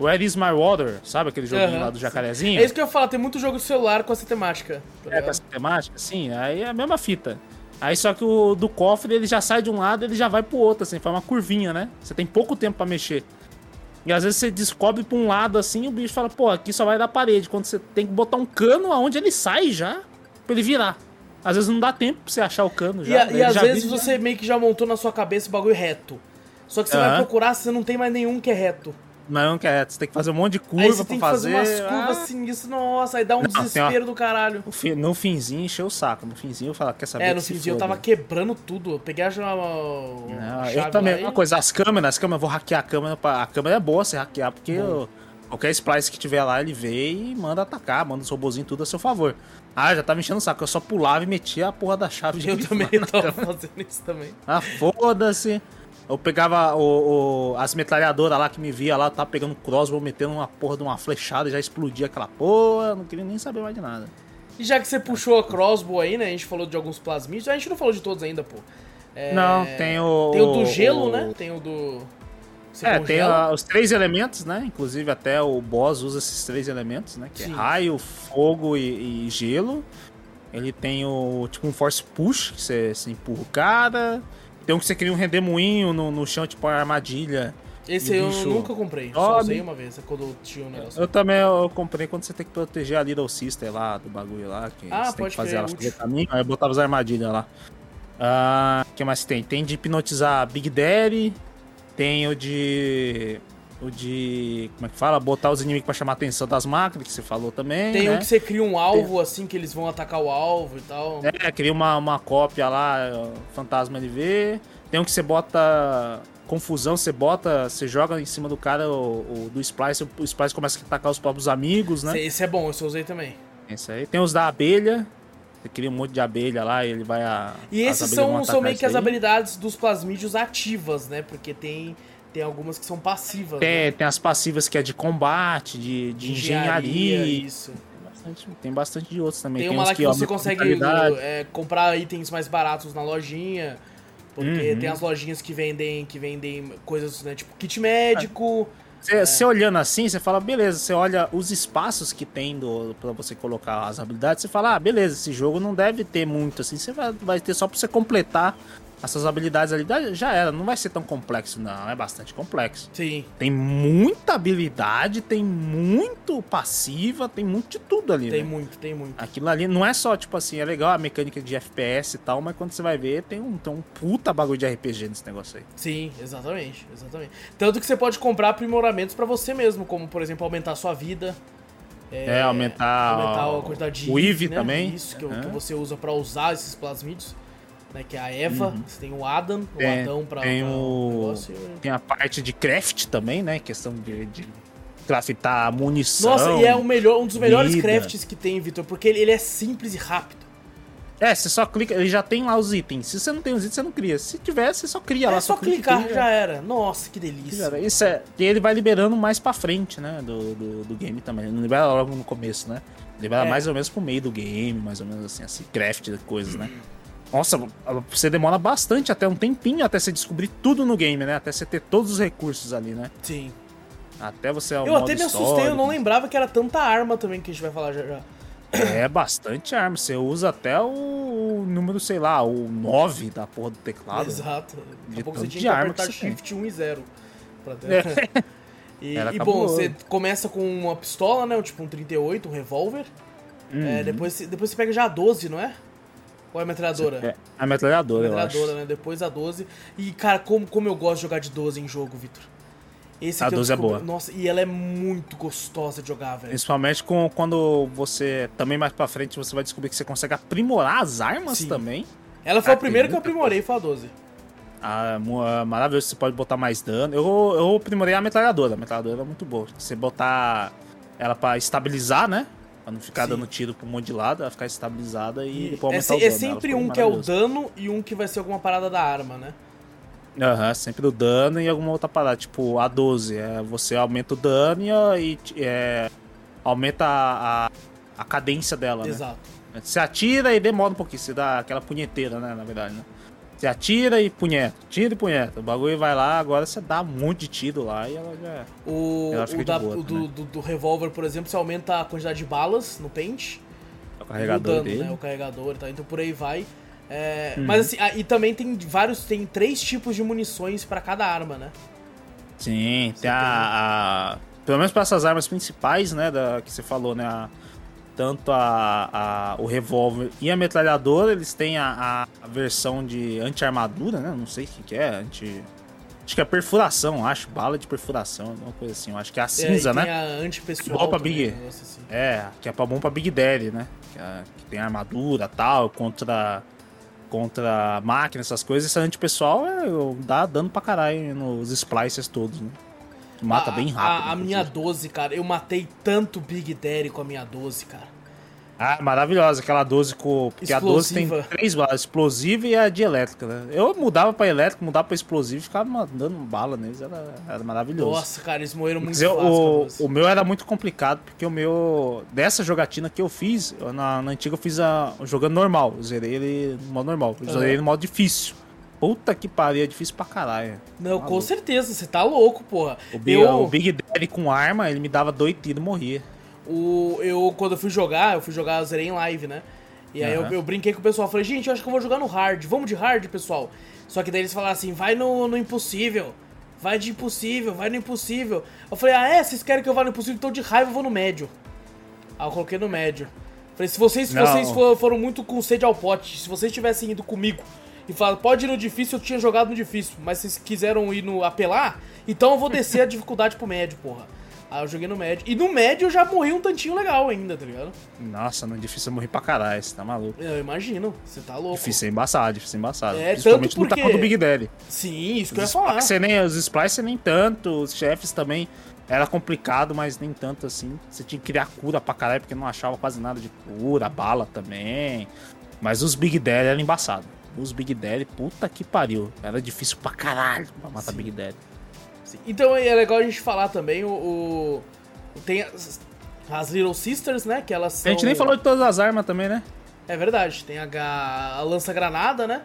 Where is my water? Sabe aquele joguinho Aham, lá do sim. jacarezinho? É isso que eu falar, tem muito jogo de celular com essa temática. tá É, com essa temática, sim, aí é a mesma fita. Aí só que o do cofre, ele já sai de um lado ele já vai pro outro, assim, faz uma curvinha, né? Você tem pouco tempo pra mexer. E às vezes você descobre pra um lado assim e o bicho fala, pô, aqui só vai dar parede. Quando você tem que botar um cano aonde ele sai já, pra ele virar. Às vezes não dá tempo pra você achar o cano E, já. a- daí e às já vezes vira- você meio que já montou na sua cabeça o bagulho reto. Só que você vai Aham. procurar, você não tem mais nenhum que é reto. Não, não quer, você tem que fazer um monte de Aí curva você pra tem que fazer, fazer. umas curvas Ah, assim, isso, nossa, aí dá um Não, tem uma- desespero do caralho. no fi- No finzinho encheu o saco. No finzinho eu falo, quer saber? É, no finzinho eu tava quebrando tudo. Eu peguei a, Não, eu também, uma coisa, as câmeras, as câmeras, eu vou hackear a câmera, pra, a câmera é boa você hackear, porque eu- qualquer splice que tiver lá, ele vê e manda atacar, manda os robozinhos tudo a seu favor. Ah, já tava enchendo o saco, eu só pulava e metia a porra da chave de Eu também tava fazendo isso também. Ah, foda-se. Eu pegava o, o- as metralhadoras lá que me via lá, tava pegando crossbow, metendo uma porra de uma flechada, já explodia aquela porra, não queria nem saber mais de nada. E já que você puxou a crossbow aí, né? A gente falou de alguns plasmídeos. A gente não falou de todos ainda, pô. É, Não, tem o... Tem o do gelo, o- né? Tem o do. Você É, tem a- os três elementos, né? Inclusive até o boss usa esses três elementos, né? Que Sim. é raio, fogo e, e gelo. Ele tem o tipo um force push, que você, você empurra o cara. Tem um que você cria um redemoinho no, no chão, tipo uma armadilha. Esse eu bicho nunca comprei. Só sobe. usei uma vez, quando eu tinha um negócio. Eu também eu comprei quando você tem que proteger a Little Sister lá, do bagulho lá. Que Ah, você tem que fazer ela fazer caminho. Aí eu botava as armadilhas lá. Ah, o que mais tem? Tem de hipnotizar Big Daddy. Tem o de. O de. Como é que fala? Botar os inimigos pra chamar a atenção das máquinas, que você falou também. Tem né? um que você cria um alvo, assim, que eles vão atacar o alvo e tal. É, cria uma, uma cópia lá, fantasma LV. Tem um que você bota confusão, você bota, você joga em cima do cara o, o do Splice, o Splice começa a atacar os próprios amigos, né? Esse é bom, esse eu usei também. Esse aí. Tem os da abelha. Você cria um monte de abelha lá e ele vai a. E esses são, são meio que as habilidades dos plasmídeos ativas, né? Porque tem, tem algumas que são passivas. Tem, né? tem as passivas que é de combate, de, de engenharia. Isso. Tem bastante, tem bastante de outros também. Tem uma uns lá que você aumentam a consegue é, comprar itens mais baratos na lojinha. Porque Uhum. tem as lojinhas que vendem, que vendem coisas, né? Tipo, kit médico. Você, você olhando assim, você fala, beleza, você olha os espaços que tem do, pra você colocar as habilidades, você fala, ah, beleza, esse jogo não deve ter muito assim, você vai, vai ter só pra você completar essas habilidades ali, já era, não vai ser tão complexo, não, é bastante complexo. Sim. Tem muita habilidade, tem muito passiva, tem muito de tudo ali, Tem né? muito, tem muito. Aquilo ali não é só, tipo assim, é legal a mecânica de FPS e tal, mas quando você vai ver, tem um, tem um puta bagulho de RPG nesse negócio aí. Sim, exatamente, exatamente. Tanto que você pode comprar aprimoramentos pra você mesmo, como por exemplo aumentar a sua vida. É, aumentar aumentar o- a quantidade de o IV, né? também. Isso que, Aham. que você usa pra usar esses plasmídeos. Né, que é a Eva, você tem o Adam, o Uhum. Tem- Adão pra, tem pra o- negócio. Tem a parte de craft também, né? Questão de, de craftar munição. Nossa, e é o melhor, um dos melhores vida. crafts que tem, Vitor, porque ele, ele é simples e rápido. É, você só clica, ele já tem lá os itens. Se você não tem os itens, você não cria. Se tiver, você só cria lá. É só clica e clicar, cria. já era. Nossa, que delícia. Cara, Isso é, e ele vai liberando mais pra frente, né? Do, do, do game também. Ele não libera logo no começo, né? Libera É. mais ou menos pro meio do game, mais ou menos assim, assim, craft de coisas, né? Nossa, você demora bastante, até um tempinho, até você descobrir tudo no game, né? Até você ter todos os recursos ali, né? Sim. Até você. Eu até me assustei, eu não lembrava que era tanta arma também que a gente vai falar já já. É bastante arma. Você usa até o número, sei lá, o 9 da porra do teclado. Exato. Daqui a pouco você tinha que apertar você tem. Shift 1 e 0. Pra ter... É. E, e bom, você começa com uma pistola, né? Tipo um 38, um revólver. É, Uhum. depois, você- depois você pega já a 12, não é? Ou é a metralhadora? É, a metralhadora, eu metralhadora, né? Depois a 12. E, cara, como, como eu gosto de jogar de 12 em jogo, Vitor. Esse A aqui eu 12 é descobri- boa. Nossa, e ela é muito gostosa de jogar, velho. Principalmente com, quando você, também mais pra frente, você vai descobrir que você consegue aprimorar as armas Sim. também. Ela foi Ah, a primeira que eu aprimorei, foi a 12. Ah, ah, maravilhoso, você pode botar mais dano. Eu, eu aprimorei a metralhadora, a metralhadora é muito boa. Você botar ela pra estabilizar, né? Pra não ficar Sim. dando tiro pro monte de lado, ela ficar estabilizada e, E depois é, aumentar se- o é dano. Ela sempre um que é o dano e um que vai ser alguma parada da arma, né? Aham, sempre o dano e alguma outra parada. Tipo, a 12, é, você aumenta o dano e, é, aumenta a, a, a cadência dela, né? Exato. Você atira e demora um pouquinho, você dá aquela punheteira, né, na verdade, né? Você atira e punheta, tira e punheta. O bagulho vai lá, agora você dá um monte de tiro lá e ela já... O, Ela fica o de da- boa o do, do, do revólver, por exemplo, você aumenta a quantidade de balas no pente. É o o carregador dano, dele. né? O carregador e tal. Então por aí vai. É, Uhum. Mas assim, e também tem vários, tem três tipos de munições pra cada arma, né? Sim, tem a, a- Pelo menos para essas armas principais, né, da, que você falou, né? a- tanto a, a- o revólver e a metralhadora, eles têm a, a versão de anti-armadura, né? Não sei o que, que é, anti... Acho que é perfuração, acho. Bala de perfuração, alguma coisa assim. Eu acho que é a cinza, é, né? A antipessoal. Pra Big. assim. É, que é pra bom pra Big Daddy, né? Que, é- que tem armadura tal, contra contra máquina, essas coisas. Esse antipessoal é, dá dano pra caralho nos splicers todos, né? Mata A- bem rápido. A, a minha inclusive. 12, cara, eu matei tanto Big Daddy com a minha 12, cara. Ah, maravilhosa, aquela 12 com. Porque a 12 tem Explosiva. três balas, explosiva e a de elétrica, né? Eu mudava pra elétrica, mudava pra explosiva e ficava mandando bala neles, era, era maravilhoso. Nossa, cara, eles morreram muito Mas eu- fácil o, 12. o meu era muito complicado, porque o meu. Dessa jogatina que eu fiz, eu, na, na antiga eu fiz a, jogando normal. Zerei ele no modo normal. Eu zerei ele no modo difícil. Puta que pariu, é difícil pra caralho. Não, com maluco. certeza, você tá louco, porra. O Big, eu, o Big Daddy com arma, ele me dava dois tiros e morria. O, eu, quando eu fui jogar, eu fui jogar, eu zerei em live, né? E aí eu, Aham. eu brinquei com o pessoal, falei, gente, eu acho que eu vou jogar no hard, vamos de hard, pessoal. Só que daí eles falaram assim, vai no, no impossível, vai de impossível, vai no impossível. Eu falei, ah é, vocês querem que eu vá no impossível, então de raiva eu vou no médio. Aí eu coloquei no médio. Falei, se vocês, Não. vocês for- foram muito com sede ao pote, se vocês tivessem ido comigo e fala, pode ir no difícil, eu tinha jogado no difícil, mas vocês quiseram ir no apelar, então eu vou descer a dificuldade pro médio, porra. Aí eu joguei no médio. E no médio eu já morri um tantinho legal ainda, tá ligado? Nossa, no difícil eu morri pra caralho, você tá maluco. Eu imagino, você tá louco. Difícil é embaçado, difícil é embaçado. É, Principalmente tanto porque- contra o Big Daddy. Sim, isso que eu ia Os falar. splice nem, os splice nem tanto, os chefes também era complicado, mas nem tanto assim. Você tinha que criar cura pra caralho, porque não achava quase nada de cura, bala também. Mas os Big Daddy eram embaçados. Os Big Daddy, puta que pariu. Era difícil pra caralho pra matar Sim. Big Daddy. Sim. Então é legal a gente falar também o. o- tem as, as Little Sisters, né? Que elas A são. gente nem falou de todas as armas também, né? É verdade. Tem a, a lança-granada, né?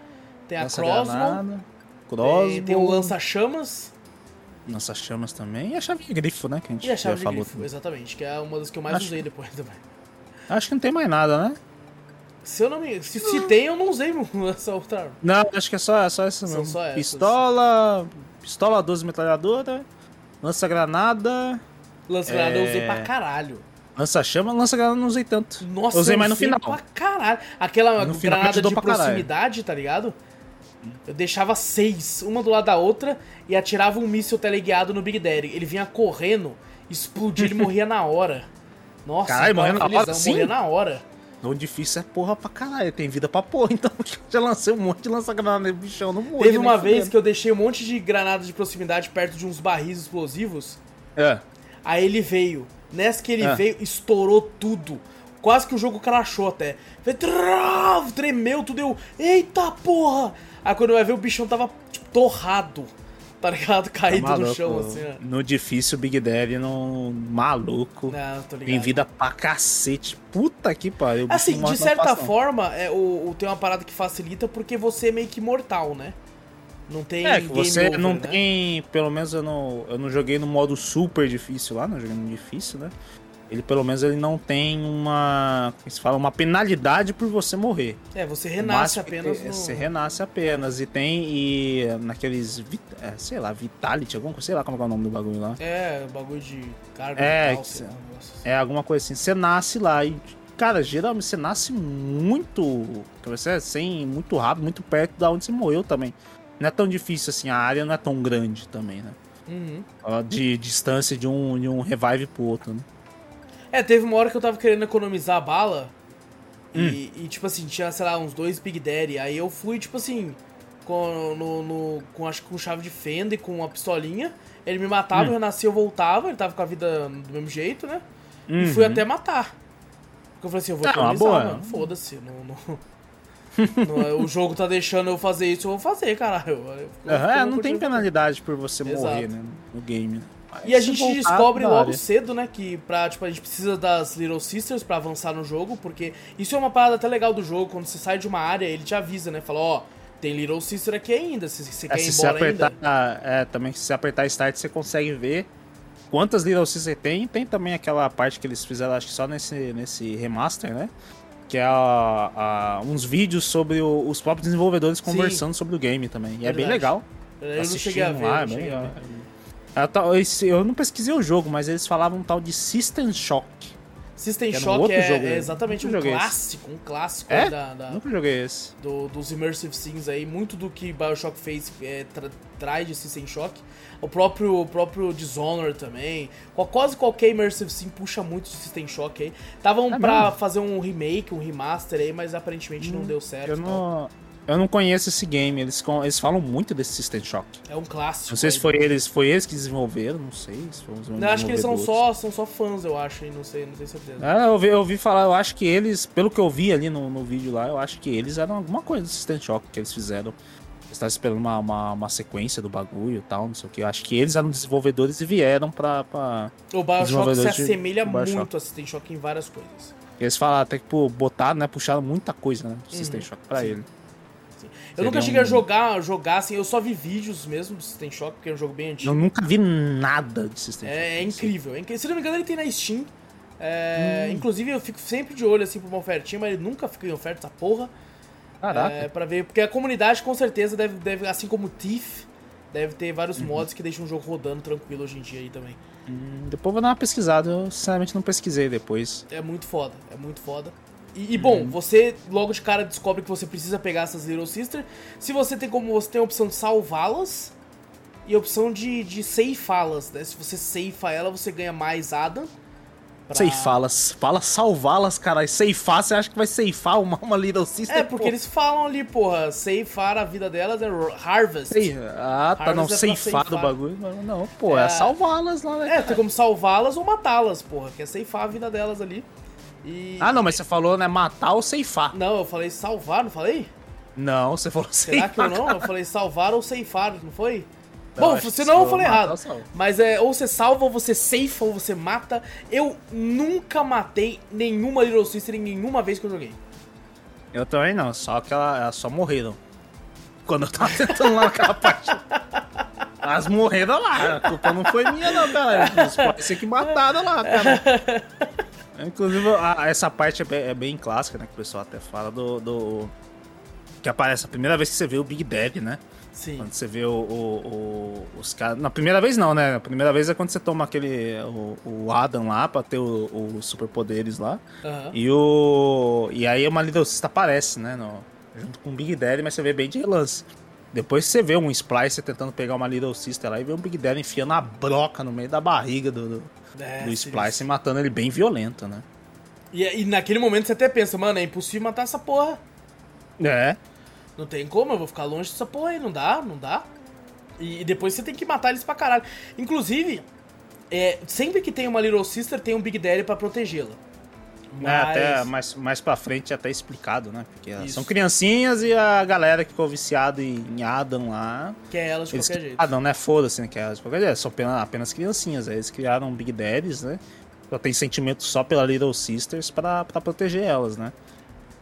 Tem a crossbow. Lança-granada, Crossbow. Tem, tem o lança-chamas Lança-chamas também. E a chave de grifo, né? Que a gente e a já chave de falou. grifo, exatamente, que é uma das que eu mais Acho- usei depois também. Acho que não tem mais nada, né? Se eu não me. Se, se tem, eu não usei essa outra arma. Não, acho que é só, é só essa mesmo. só. Pistola. Pistola 12 metralhadora. Lança-granada. Lança-granada eu usei É. pra caralho. Lança-chama, lança-granada eu não usei tanto. Nossa, eu usei mais no usei final. pra caralho. Aquela No final granada ajudou de proximidade, tá ligado? Eu deixava seis, uma do lado da outra, e atirava um míssil teleguiado no Big Daddy. Ele vinha correndo, explodia, ele morria na hora. Nossa, Caralho, eu tava morreu na hora? Morria na hora. O difícil é porra pra caralho. Tem vida pra porra, então. Já lancei um monte de lança-granada no bichão, não morri. Teve uma vez que eu deixei um monte de granadas de proximidade perto de uns barris explosivos. É. Aí ele veio. Nessa que ele Ah. veio, estourou tudo. Quase que o jogo crashou até. Foi tremeu tudo. Eu, eita porra! Aí quando vai ver, o bichão tava tipo, torrado. Tá ligado? Caído no Maluco, chão, assim, ó. No difícil, Big Daddy no maluco. Não, tô ligado. Tem vida pra cacete. Puta que pariu. Assim, não de certa não. forma, é, o, o- tem uma parada que facilita porque você é meio que mortal, né? Não tem É, que você over, não né? tem. Pelo menos eu não, eu não joguei no modo super difícil lá, não joguei no difícil, né? Ele pelo menos ele não tem uma. Como se fala? Uma penalidade por você morrer. É, você renasce que apenas tem- no... Você renasce apenas. E tem. E naqueles. vit- é, sei lá, Vitality, alguma coisa. Sei lá como é o nome do bagulho lá. É, bagulho de carga É, que cê- assim. É alguma coisa assim. Você nasce lá e. Cara, geralmente você nasce muito. Você é sem, muito rápido, muito perto da onde você morreu também. Não é tão difícil assim, a área não é tão grande também, né? Uhum. Ó, De distância de um, de um revive pro outro, né? É, teve uma hora que eu tava querendo economizar a bala. Hum. E, e, tipo assim, tinha, sei lá, uns dois Big Daddy. Aí eu fui, tipo assim, com, no, no- com acho que com chave de fenda e com uma pistolinha. Ele me matava, Hum. eu renascia, eu voltava. Ele tava com a vida do mesmo jeito, né? E fui Uhum. até matar. Porque eu falei assim, eu vou Ah, uma economizar, boa. mano. Foda-se. Não, não- não é- o jogo tá deixando eu fazer isso, eu vou fazer, caralho. Eu- eu- é, eu não vou tem penalidade por você Exato. morrer, né? No game. E a gente descobre logo cedo, né, que pra, tipo, a gente precisa das Little Sisters pra avançar no jogo, porque isso é uma parada até legal do jogo, quando você sai de uma área, ele te avisa, né, fala, ó, tem Little Sister aqui ainda, se você É, quer ir se você embora apertar, ainda. é, também se você apertar Start, você consegue ver quantas Little Sisters tem. Tem também aquela parte que eles fizeram, acho que só nesse, nesse remaster, né? Que é a- a- uns vídeos sobre o- os próprios desenvolvedores conversando sobre o game também. E é bem Verdade. legal. Eu não cheguei a ver, lá, é bem legal. ver. É, Eu não pesquisei o jogo, mas eles falavam um tal de System Shock. System Shock outro é, jogo, é exatamente um clássico, um clássico É? da, da- Nunca joguei esse. do- dos Immersive Sims aí, muito do que Bioshock fez é, tra- traz de System Shock. O próprio, o próprio Dishonored também. Quase qualquer Immersive Sim puxa muito de System Shock aí. Estavam É pra mesmo? fazer um remake, um remaster aí, mas aparentemente não deu certo. Eu tal. Eu não conheço esse game. Eles, eles falam muito desse System Shock. É um clássico. Não sei se aí. foi eles, foi eles que desenvolveram, não sei. Se foi os Não, acho que eles são só, são só fãs, eu acho, e não sei, não tenho certeza. É, eu, ouvi, eu ouvi falar, eu acho que eles, pelo que eu vi ali no, no vídeo lá, eu acho que eles eram alguma coisa do System Shock que eles fizeram. Eles estavam esperando uma, uma, uma sequência do bagulho e tal, não sei o que. Eu acho que eles eram desenvolvedores e vieram pra. pra... O Bioshock se assemelha de muito a System Shock em várias coisas. Eles falaram até que, pô, botaram, né? Puxaram muita coisa, né? Do System Uhum, Shock pra sim. ele. Eu Seria nunca cheguei a um- jogar, jogar assim, eu só vi vídeos mesmo do System Shock, porque é um jogo bem antigo. Eu nunca vi nada de System Shock. É, é assim. incrível, é incrível. Se não me engano, ele tem na Steam. É, Hum. Inclusive, eu fico sempre de olho assim pra uma ofertinha, mas ele nunca fica em oferta essa porra. Caraca. É, pra ver, porque a comunidade com certeza deve, deve assim como o Thief, deve ter vários Uhum. mods que deixam o jogo rodando tranquilo hoje em dia aí também. Hum, Depois vou dar uma pesquisada. Eu sinceramente não pesquisei depois. É muito foda, é muito foda. E, e, bom, você logo de cara descobre que você precisa pegar essas Little Sister. Se você tem como você tem a opção de salvá-las e a opção de, de ceifá-las, né? Se você ceifa ela, você ganha mais Adam. Pra... Ceifá-las. Fala salvá-las, cara. Ceifar, você acha que vai ceifar uma, uma Little Sister? É, porque eles falam ali, porra, ceifar a vida delas é harvest. Sei. Ah, tá, não, ceifar, é ceifar do bagulho. Não, pô, é, é salvá-las lá, né? É, tem como salvá-las ou matá-las, porra, que é ceifar a vida delas ali. E... Ah, não, mas você falou, né, matar ou ceifar. Não, eu falei salvar, não falei? Não, você falou ceifar. Será que eu não? Eu falei salvar ou ceifar, não foi? Bom, senão eu falei errado. Mas é, ou você salva, ou você safe, ou você mata. Eu nunca matei nenhuma Little Sister em nenhuma vez que eu joguei. Eu também não, só que ela, elas só morreram. Quando eu tava tentando lá naquela parte. Elas morreram lá, a culpa não foi minha não, cara. Pode ser que mataram lá, cara. Inclusive, a, essa parte é bem, é bem, clássica, né? Que o pessoal até fala do, do, Que aparece a primeira vez que você vê o Big Daddy, né? Sim. Quando você vê o, o, o, os caras. Na primeira vez não, né? A primeira vez é quando você toma aquele. O, o Adam lá pra ter os superpoderes lá. Uhum. E o. E aí uma Sister aparece, né? No, junto com o Big Daddy, mas você vê bem de relance. Depois você vê um Splicer tentando pegar uma Little Sister lá e vê um Big Daddy enfiando a broca no meio da barriga do, do, é, do Splicer e matando ele bem violento, né? E, e naquele momento você até pensa, mano, é impossível matar essa porra. É. Não tem como, eu vou ficar longe dessa porra aí, não dá, não dá. E, e depois você tem que matar eles pra caralho. Inclusive, é, sempre que tem uma Little Sister, tem um Big Daddy pra protegê-la. Mas... É, até mais, mais pra frente até explicado, né? Porque Isso. são criancinhas e a galera que ficou viciada em Adam lá. Que é elas de eles qualquer jeito. Adam, né? Foda-se, né? Que é elas de qualquer jeito. São apenas, apenas criancinhas. Aí eles criaram Big Daddies, né? Só tem sentimento só pela Little Sisters pra proteger elas, né?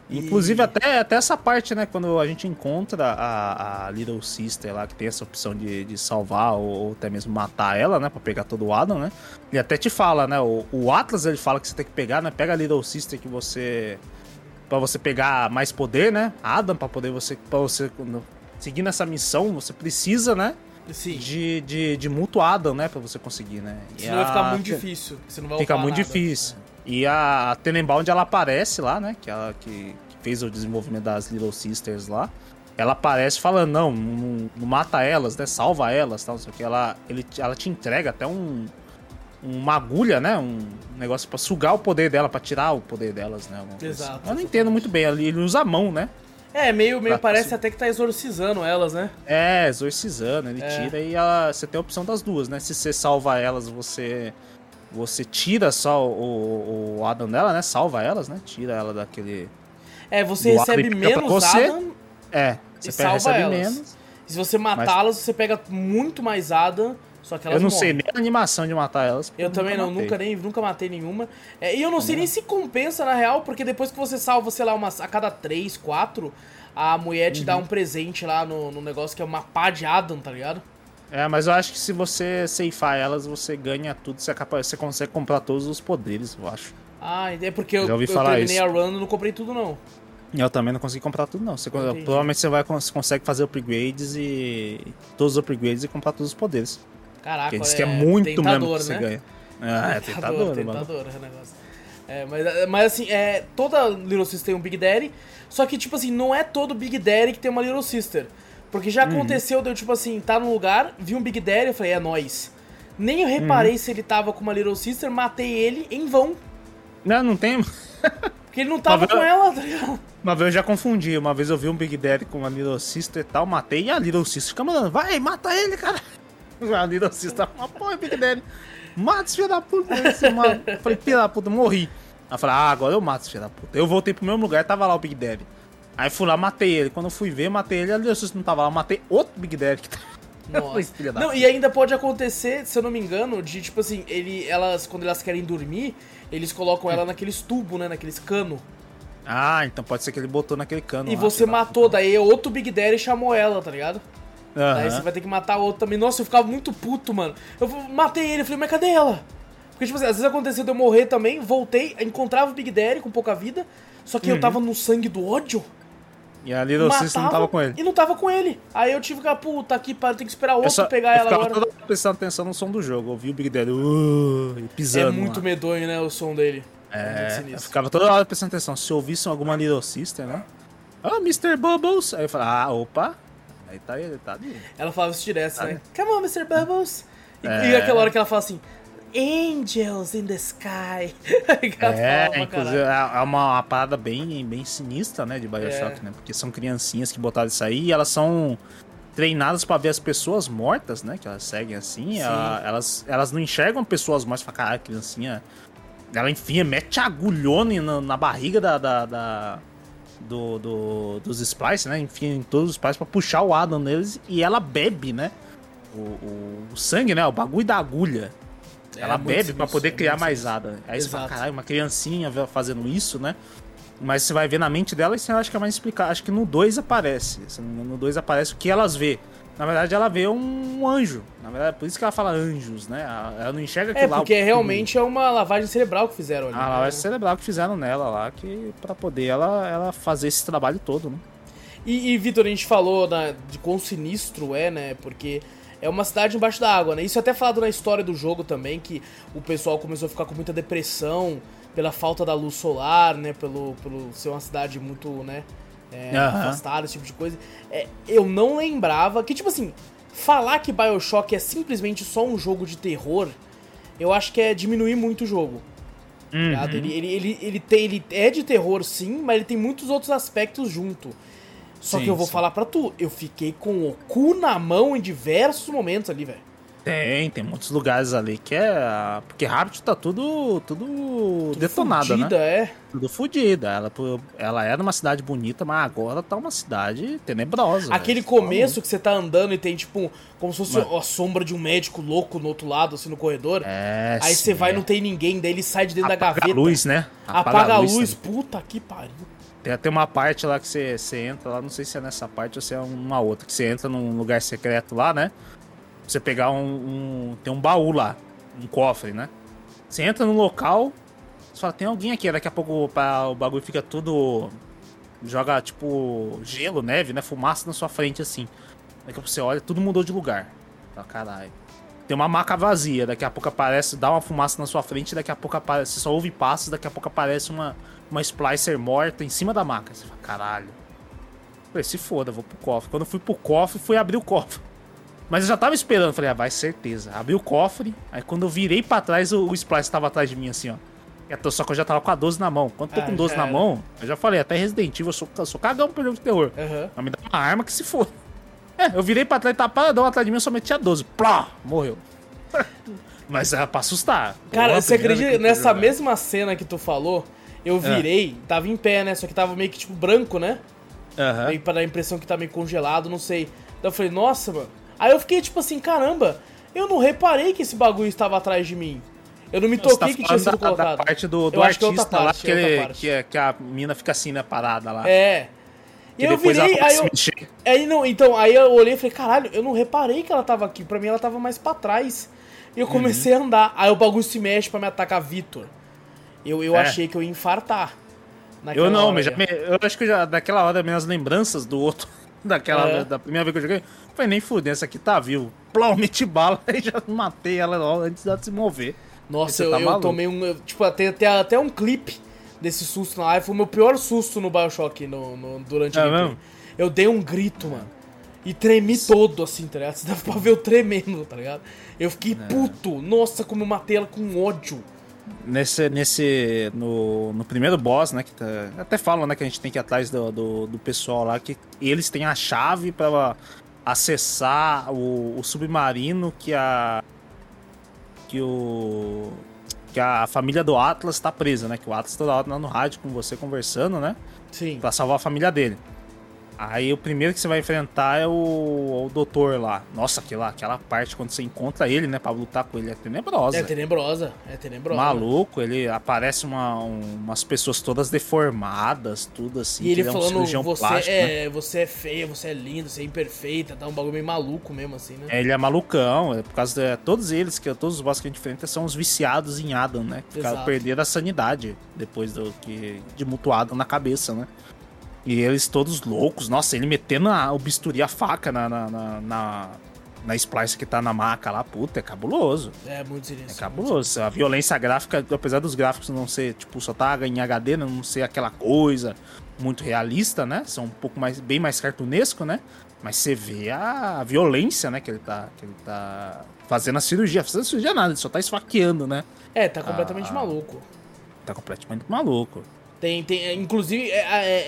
Inclusive, até, até essa parte, né? Quando a gente encontra a, a Little Sister lá, que tem essa opção de, de salvar ou, ou, até mesmo matar ela, né? Pra pegar todo o Adam, né? Ele até te fala, né? O, o Atlas, ele fala que você tem que pegar, né? Pega a Little Sister que você... Pra você pegar mais poder, né? Adam, pra poder você... Pra você seguir nessa missão, você precisa, né? Sim. De, de, de mútuo Adam, né? Pra você conseguir, né? Senão a... vai ficar muito difícil. Você não vai Fica muito nada. difícil. E a, Tenenbaum, ela aparece lá, né? Que ela que, que, fez o desenvolvimento das Little Sisters lá. Ela aparece falando, não, não, não mata elas, né? Salva elas, tal, não sei o que. Ela, ele, ela te entrega até um, uma agulha, né? Um negócio para sugar o poder dela, para tirar o poder delas, né? Exato. Eu não entendo muito bem, ele usa a mão, né? É, meio, meio parece até que tá exorcizando elas, né? É, exorcizando, ele é. tira e ela, você tem a opção das duas, né? Se você salva elas, você você tira só o, o Adam dela, né? Salva elas, né? Tira ela daquele. É, você recebe menos você. Adam. É, você pega, recebe elas. menos. E se você matá-las, mas... você pega muito mais Adam. Só que elas Eu não morrem. sei nem a animação de matar elas. Eu também não, matei. nunca nem nunca matei nenhuma. É, e eu não sei nem se compensa na real, porque depois que você salva, sei lá, umas, a cada três, quatro, a mulher te uhum. dá um presente lá no, no negócio que é uma pá de Adam, tá ligado? É, mas eu acho que se você ceifar elas, você ganha tudo, você, é capaz, você consegue comprar todos os poderes, eu acho. Ah, é porque eu, eu, eu terminei isso. a run e não comprei tudo, não. Eu também não consegui comprar tudo, não. Você, provavelmente você vai você consegue fazer upgrades e. Todos os upgrades e comprar todos os poderes. Caraca, Porque é, é muito tentador, mesmo que você né? ganha. É, é tentador, tentador, tentador o negócio. É, mas, mas assim, é, toda Little Sister tem um Big Daddy, só que, tipo assim, não é todo Big Daddy que tem uma Little Sister. Porque já uhum. aconteceu, deu tipo assim, tá num lugar, vi um Big Daddy, eu falei, é nóis. Nem eu reparei uhum. se ele tava com uma Little Sister, matei ele em vão. Não, não tem. Porque ele não tava com ela, tá ligado? Uma vez eu já confundi. Uma vez eu vi um Big Daddy com uma Little Sister e tal, matei e a Little Sister fica mandando, vai, mata ele, cara. A Little Sister, apoia Big Daddy. Mata esse filho da puta. Eu falei, filho da puta, morri. Aí eu falei, ah, agora eu mato esse filho da puta. Eu voltei pro mesmo lugar tava lá o Big Daddy. Aí fui lá, matei ele. Quando eu fui ver, matei ele. Ali não tava lá, matei outro Big Daddy que tá. Nossa. não, e ainda pode acontecer, se eu não me engano, de tipo assim, ele, elas, quando elas querem dormir, eles colocam ela naqueles tubos, né? Naqueles cano. Ah, então pode ser que ele botou naquele cano. E lá, você matou, daí outro Big Daddy chamou ela, tá ligado? Uhum. Daí você vai ter que matar outro também. Nossa, eu ficava muito puto, mano. Eu matei ele, falei, mas cadê ela? Porque, tipo assim, às vezes aconteceu de eu morrer também, voltei, encontrava o Big Daddy com pouca vida, só que uhum. eu tava no sangue do ódio. E a Little Sister não tava com ele. E não tava com ele. Aí eu tive que, puta aqui, para, tem que esperar outro só, pegar ela agora. Eu prestando atenção no som do jogo. Eu vi o Big Daddy uh, pisando. É muito lá. medonho, né, o som dele. É, eu ficava toda hora prestando atenção. Se ouvissem alguma Little Sister, né? Ah, Mr. Bubbles! Aí eu falava, ah, opa! Aí tá ele, tá ali. Ela falava isso direto, né? Come on, Mr. Bubbles! E, é. e aquela hora que ela fala assim, Angels in the Sky. é, inclusive é, é uma, uma, parada bem, bem sinistra, né, de Bioshock, é. né? Porque são criancinhas que botaram isso aí e elas são treinadas para ver as pessoas mortas, né? Que elas seguem assim. Ela, elas, elas não enxergam pessoas mortas. Fala, caralho, criancinha. Ela enfia, mete agulhona na, na barriga da, da, da do, do, dos Splice, né? Enfim, em todos os Splice pra puxar o Adam neles e ela bebe, né? O, o, o sangue, né? O bagulho da agulha. É, ela bebe para poder é criar mais Adam. Aí Exato. você fala, caralho, uma criancinha fazendo isso, né? Mas você vai ver na mente dela e você acha que é mais explicar. Acho que no 2 aparece. No 2 aparece o que elas vê. Na verdade, ela vê um anjo. Na verdade, por isso que ela fala anjos, né? Ela não enxerga aquilo é, lá. É, porque realmente é uma lavagem cerebral que fizeram ali. A né? lavagem cerebral que fizeram nela lá, que para poder ela, ela fazer esse trabalho todo, né? E, e Vitor, a gente falou de quão sinistro é, né? Porque é uma cidade embaixo da água, né? Isso é até falado na história do jogo também, que o pessoal começou a ficar com muita depressão pela falta da luz solar, né? Pelo, pelo ser uma cidade muito, né? É, uhum. afastada, esse tipo de coisa. É, eu não lembrava que, tipo assim, falar que Bioshock é simplesmente só um jogo de terror, eu acho que é diminuir muito o jogo. Uhum. Ele, ele, ele, ele, tem, ele é de terror, sim, mas ele tem muitos outros aspectos junto. Só sim, que eu vou sim. falar pra tu, eu fiquei com o cu na mão em diversos momentos ali, velho. Tem, tem muitos lugares ali que é. Porque Rabbit tá tudo. tudo, tudo detonado, né? fudida, né? é. Tudo fodida. Ela, ela era uma cidade bonita, mas agora tá uma cidade tenebrosa. Aquele véio. começo que você tá andando e tem, tipo, como se fosse a sombra de um médico louco no outro lado, assim, no corredor. É. Aí você vai e é. não tem ninguém, daí ele sai de dentro Apaga da gaveta. A luz, né? Apaga, Apaga a luz. luz. Puta que pariu. Tem até uma parte lá que você, você entra lá, não sei se é nessa parte ou se é uma outra, que você entra num lugar secreto lá, né? você pegar um, um, Tem um baú lá, um cofre, né? Você entra no local, fala, tem alguém aqui. Daqui a pouco o bagulho fica tudo. Joga tipo gelo, neve, né? Fumaça na sua frente assim. Daqui a pouco você olha, tudo mudou de lugar. Tá, caralho. Tem uma maca vazia, daqui a pouco aparece, dá uma fumaça na sua frente, daqui a pouco aparece, você só ouve passos, daqui a pouco aparece uma, uma splicer morta em cima da maca. Você fala, caralho. falei, se foda, vou pro cofre. Quando eu fui pro cofre, fui abrir o cofre. Mas eu já tava esperando, falei, ah, vai, certeza. Abri o cofre, aí quando eu virei pra trás, o, o Splice tava atrás de mim, assim, ó. Só que eu já tava com a 12 na mão. Quando tô ah, com 12 na mão, eu já falei, até Resident Evil, eu sou, eu sou cagão pro jogo de terror. Uhum. Mas me dá uma arma que se for. É, eu virei pra trás, tava paradão atrás de mim, eu só meti a 12. Plá! Morreu. Mas era pra assustar. Cara, Pô, você acredita nessa mesma cena que tu falou? Eu é. virei, é. tava em pé, né? Só que tava meio que tipo branco, né? Uhum. Meio pra dar a impressão que tá meio congelado, não sei. Então eu falei, nossa, mano. Aí eu fiquei tipo assim, caramba, eu não reparei que esse bagulho estava atrás de mim. Eu não me toquei tá que tinha sido da, colocado. Da parte do, do artista que é parte, lá, que, ele, que, é, que, a mina fica assim, né, parada lá. É. E eu virei, aí eu, aí não, então, aí eu olhei e falei, caralho, eu não reparei que ela tava aqui. Pra mim ela tava mais pra trás. E eu comecei uhum. a andar. Aí o bagulho se mexe pra me atacar Vitor. Eu, eu é. achei que eu ia infartar. Eu não, mas já eu acho que já daquela hora minhas lembranças do outro daquela é. da primeira vez que eu joguei. Foi nem fuder, essa aqui tá vivo. Plum, meti bala e já matei ela antes de se mover. Nossa, eu, tá eu tomei um. Tipo, até, até, até um clipe desse susto na live. Foi o meu pior susto no Bioshock no, no durante é a gameplay. Eu dei um grito, mano. E tremi todo, assim, tá ligado? Você dá pra ver eu tremendo, tá ligado? Eu fiquei é. puto. Nossa, como eu matei ela com ódio nesse, nesse no, no primeiro boss, né, que tá, até falam, né, que a gente tem que ir atrás do, do, do pessoal lá, que eles têm a chave para acessar o, o, submarino que a que o que a família do Atlas está presa, né, que o Atlas toda hora tá no rádio com você conversando, né, Sim. para salvar a família dele. Aí o primeiro que você vai enfrentar é o, o doutor lá. Nossa, aquela, aquela parte quando você encontra ele, né, pra lutar com ele, é tenebrosa. É tenebrosa, é tenebrosa. Maluco, ele aparece uma, um, umas pessoas todas deformadas, tudo assim. E ele, ele falando, é um você, plástico, é, né? você é feia, você é linda, você é imperfeita, dá um bagulho meio maluco mesmo, assim, né? É, ele é malucão, é por causa de todos eles, que todos os bosses que a gente enfrenta são os viciados em Adam, né? Que perderam a sanidade depois do que de mutuado na cabeça, né? E eles todos loucos. Nossa, ele metendo a, o bisturi, a faca na, na, na, na Splice que tá na maca lá, puta, é cabuloso. É muito É sinistro. cabuloso. A violência gráfica, apesar dos gráficos não ser, tipo, só tá em HD, não ser aquela coisa muito realista, né? São um pouco mais, bem mais cartunesco, né? Mas você vê a violência, né, que ele tá, que ele tá fazendo a cirurgia. Fazendo a cirurgia nada, ele só tá esfaqueando, né? É, tá completamente Ah. maluco. Tá completamente maluco. Tem, tem, é, inclusive, é,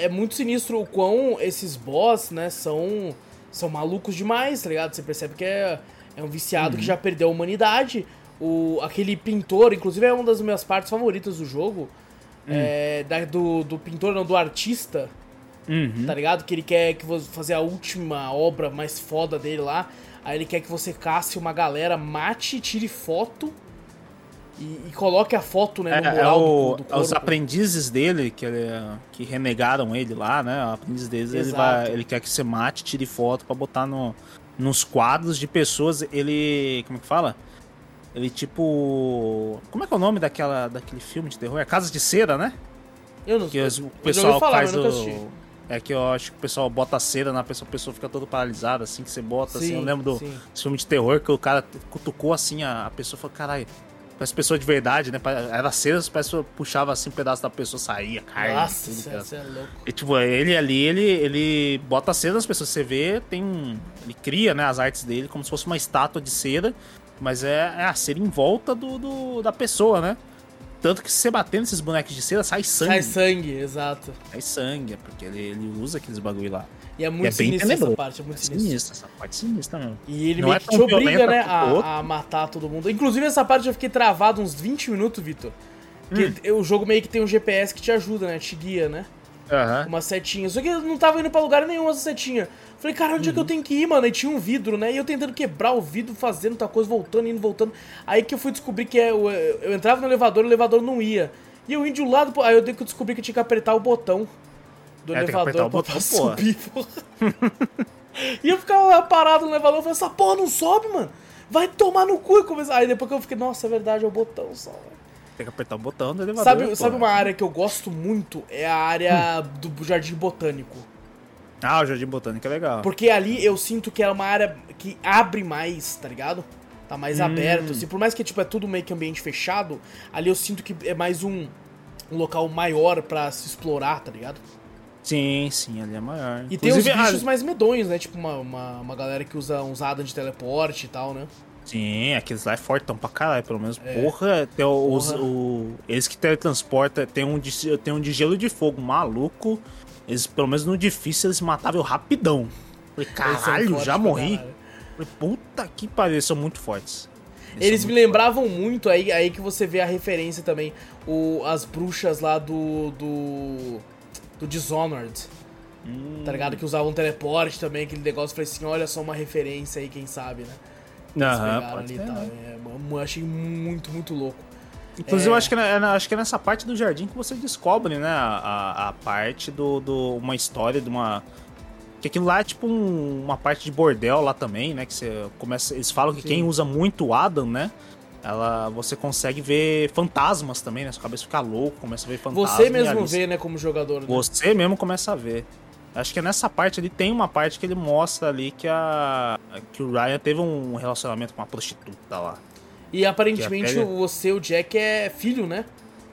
é- é muito sinistro o quão esses boss, né, são, são malucos demais, tá ligado? Você percebe que é, é um viciado Uhum. que já perdeu a humanidade. O, aquele pintor, inclusive é uma das minhas partes favoritas do jogo. Hum. É, da- do, do pintor, não, do artista, Uhum. tá ligado? Que ele quer que você fazer a última obra mais foda dele lá. Aí ele quer que você casse uma galera, mate, tire foto e, e coloque a foto, né, no É, é mural o- do, do é os aprendizes dele que, ele- que renegaram ele lá, né? O aprendiz deles, ele, vai, ele quer que você mate, tire foto pra botar no, nos quadros de pessoas. Ele. Como é que fala? Ele tipo. Como é que é o nome daquela, daquele filme de terror? É Casa de Cera, né? Eu não Que os- o pessoal falar, faz o. É que eu acho que o pessoal bota cera na pessoa, a pessoa fica toda paralisada, assim, que você bota, assim. Eu Sim, lembro do sim. filme de terror que o cara cutucou assim, a, a pessoa falou, caralho, parece pessoa de verdade, né? Era cera, a pessoa puxava assim um pedaço da pessoa, saía, carne. Nossa, você é louco. E tipo, ele ali, ele, ele bota cera nas pessoas. Você vê, tem um. Ele cria, né, as artes dele como se fosse uma estátua de cera, mas é, é a cera em volta do, do- da pessoa, né? Tanto que se você bater nesses bonecos de cera, sai sangue. Sai sangue, exato. Sai sangue, é porque ele, ele usa aqueles bagulho lá. E é E muito é bem sinistra essa parte, é muito É sinistra. sinistra, essa parte sinistra mesmo. E ele Não meio é que te obriga, né, a, a matar todo mundo. Inclusive, essa parte eu fiquei travado uns 20 minutos, Vitor. Porque Hum. o jogo meio que tem um GPS que te ajuda, né? Te guia, né? Aham. Uma setinha. Só que eu não tava indo pra lugar nenhum essa setinha. Falei, cara, onde é Uhum. que eu tenho que ir, mano? E tinha um vidro, né? E eu tentando quebrar o vidro, fazendo tal coisa, voltando, indo, voltando. Aí que eu fui descobrir que é, eu, eu entrava no elevador, o elevador não ia. E eu indo de um lado, aí eu dei que descobri que eu tinha que apertar o botão do É, elevador pra, botão, subir, porra. e eu ficava lá parado no elevador, eu falei, essa porra não sobe, mano. Vai tomar no cu e começar. Aí depois que eu fiquei, nossa, é verdade, é o botão só. velho. Tem que apertar o botão do elevador. Sabe, pô. sabe uma área que eu gosto muito? É a área do Jardim Botânico. Ah, o Jardim Botânico é legal. Porque ali eu sinto que é uma área que abre mais, tá ligado? Tá mais aberto. Assim, por mais que tipo, é tudo meio que ambiente fechado, ali eu sinto que é mais um, um local maior pra se explorar, tá ligado? Sim, sim, ali é maior. E tem uns Inclusive, bichos ah, mais medonhos, né? Tipo uma, uma, uma galera que usa uns Adam de teleporte e tal, né? Sim, aqueles lá é fortão pra caralho, pelo menos. Porra, tem os, É. Porra. o, eles que teletransportam, tem um, de, tem um de gelo de fogo maluco. Eles, pelo menos no difícil, eles matavam rapidão. Falei, Eles caralho, fortes já morri. caralho. Falei, puta que pariu, eles são muito fortes. Eles me muito lembravam muito, aí, aí que você vê a referência também, o, as bruxas lá do. do. do Dishonored. Hum. Tá ligado? Que usavam teleporte também, aquele negócio. Falei assim, olha só uma referência aí, quem sabe, né? Aham, ali ser, tal. né? É, achei muito, muito louco. Inclusive, É. eu acho que, é, acho que é nessa parte do jardim que você descobre, né? A, a- a parte do, do. Uma história de uma. Que aquilo lá é tipo um- uma parte de bordel lá também, né? Que você começa. Eles falam que Sim. quem usa muito o Adam, né? Ela, você consegue ver fantasmas também, né? Sua cabeça fica louco, começa a ver fantasmas. Você mesmo vê, né, como jogador. Né? Você mesmo começa a ver. Acho que é nessa parte ali tem uma parte que ele mostra ali que a. que o Ryan teve um relacionamento com uma prostituta lá. E aparentemente pele- você, o Jack, é filho, né?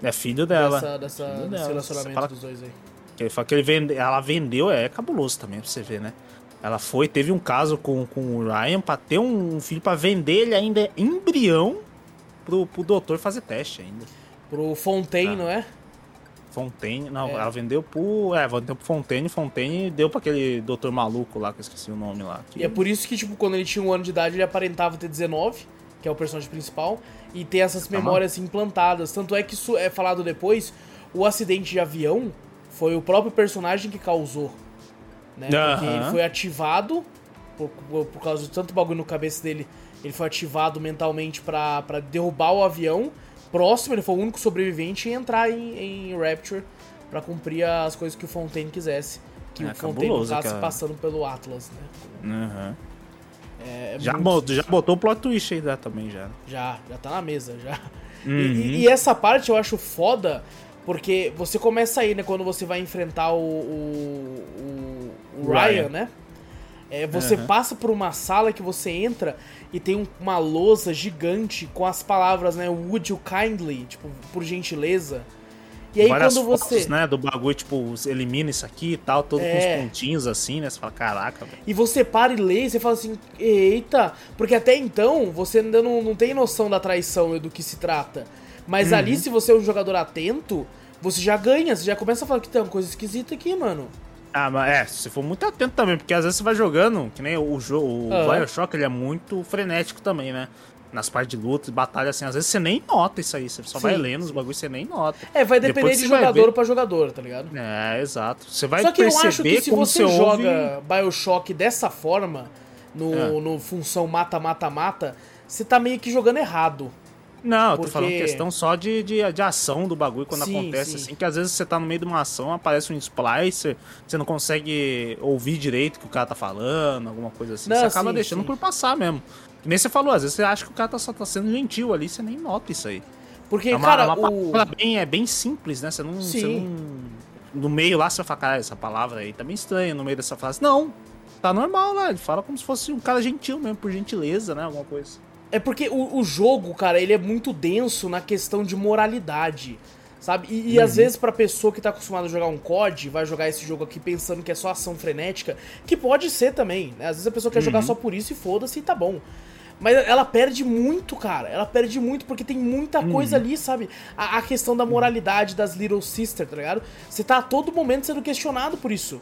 É filho dela. Dessa, dessa, Filho desse dela. Relacionamento fala- dos dois aí. Que ele fala que ele vende, ela vendeu, é cabuloso também pra você ver, né? Ela foi, teve um caso com, com o Ryan pra ter um filho pra vender ele ainda embrião pro, pro doutor fazer teste ainda. Pro Fontaine, Ah. não é? Fontaine, não, É. ela vendeu pro. É, vendeu pro Fontaine, Fontaine deu pra aquele doutor maluco lá, que eu esqueci o nome lá. que- E é por isso que, tipo, quando ele tinha um ano de idade, ele aparentava ter 19, que é o personagem principal, e ter essas Tá memórias implantadas. Tanto é que isso é falado depois, o acidente de avião foi o próprio personagem que causou. Né? Porque ele foi ativado, por, por- por causa de tanto bagulho no cabeça dele, ele foi ativado mentalmente pra derrubar o avião próximo, ele foi o único sobrevivente e entrar em, em Rapture pra cumprir as coisas que o Fontaine quisesse. Que É o Fontaine, caso, cara. passando pelo Atlas, né? Aham. É, Já, muito botou, já botou o plot twist aí já, também, já. Já, já tá na mesa, já. E- Uhum. E, e essa parte eu acho foda, porque você começa aí, né, quando você vai enfrentar o, o, o- o Ryan. Ryan, né? É, você Aham. passa por uma sala que você entra e tem um- uma lousa gigante com as palavras, né? Would you kindly? Tipo, por gentileza. E aí Várias quando você. fotos, né, do bagulho, tipo, elimina isso aqui e tal, todo com É. os pontinhos assim, né? Você fala, caraca, velho. E você para e lê e você fala assim, eita, porque até então você ainda não, não tem noção da traição e do que se trata. Mas Uhum. ali, se você é um jogador atento, você já ganha, você já começa a falar que tem uma coisa esquisita aqui, mano. Ah, mas é, se for muito atento também, porque às vezes você vai jogando, que nem o jogo, o Aham. Bioshock, ele é muito frenético também, né? Nas partes de luta, batalha, assim, às vezes você nem nota isso aí, você só vai Sim, lendo os bagulhos, você nem nota. É, vai depender Depois de vai jogador ver. pra jogador, tá ligado? É, exato. Você vai Só que eu acho que se você ouve- joga Bioshock dessa forma, no, É. no função mata-mata-mata, você tá meio que jogando errado. Não, eu tô falando questão só de, de, de ação do bagulho quando Sim, acontece, sim. assim, que às vezes você tá no meio de uma ação, aparece um splicer, você não consegue ouvir direito o que o cara tá falando, alguma coisa assim. Não, você acaba sim, deixando por passar mesmo. Que nem você falou, às vezes você acha que o cara tá, só tá sendo gentil ali, você nem nota isso aí. Porque, É uma, cara, é uma o... bem, é bem simples, né? Você não, você não- No meio lá você vai falar, cara, essa palavra aí tá meio estranha no meio dessa frase. Não, tá normal lá, ele fala como se fosse um cara gentil mesmo, por gentileza, né? Alguma coisa. É porque o, o jogo, cara, ele é muito denso na questão de moralidade, sabe? E, e às vezes pra pessoa que tá acostumada a jogar um COD, vai jogar esse jogo aqui pensando que é só ação frenética, que pode ser também, né? Às vezes a pessoa quer jogar só por isso e foda-se e tá bom. Mas ela perde muito, cara. Ela perde muito porque tem muita coisa ali, sabe? A, a questão da moralidade das Little Sister, tá ligado? Você tá a todo momento sendo questionado por isso.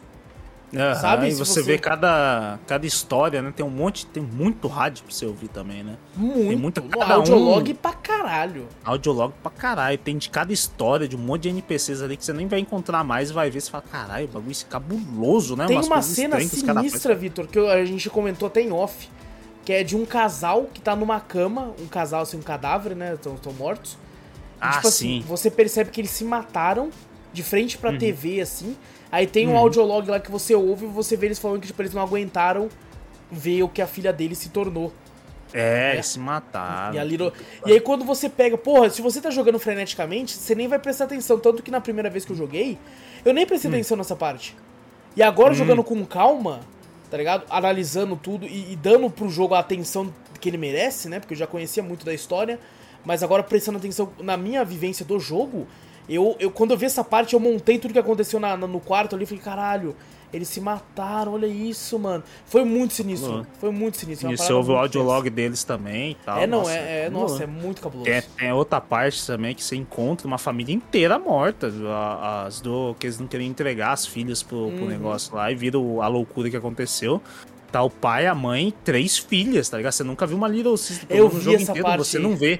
Aham, Sabe, E você, você- vê cada, cada história, né? Tem um monte, tem muito rádio pra você ouvir também, né? Muito. muito- no cada audiolog um- pra caralho. Audiolog pra caralho. Tem de cada história, de um monte de NPCs ali que você nem vai encontrar mais, vai ver e fala, caralho, bagulho é cabuloso, né? Tem Umas uma cena sinistra, Vitor, que a gente comentou até em off, que é de um casal que tá numa cama, um casal assim, um cadáver, né? Estão mortos. E, Ah, tipo assim, sim. você percebe que eles se mataram de frente Uhum. pra TV, assim. Aí tem um audiolog lá que você ouve e você vê eles falando que tipo, eles não aguentaram ver o que a filha dele se tornou. É, eles se mataram. E, Little- e aí quando você pega, porra, se você tá jogando freneticamente, você nem vai prestar atenção. Tanto que na primeira vez que eu joguei, eu nem prestei atenção nessa parte. E agora jogando com calma, tá ligado? Analisando tudo e, e dando pro jogo a atenção que ele merece, né? Porque eu já conhecia muito da história. Mas agora prestando atenção na minha vivência do jogo, eu, eu quando eu vi essa parte, eu montei tudo que aconteceu na- no quarto ali e falei, caralho, eles se mataram, olha isso, mano. Foi muito sinistro. Mano. Foi muito sinistro. é E você ouve o audiolog deles também e tal. É, não, nossa, é, é, cabuloso. nossa, é muito cabuloso. Tem, tem outra parte também que você encontra uma família inteira morta. As do que eles não queriam entregar as filhas pro, pro Uhum. negócio lá e vira o- a loucura que aconteceu. Tá o pai, a mãe, três filhas, tá ligado? Você nunca viu uma Little Sister Eu no vi jogo essa inteiro, parte você não vê.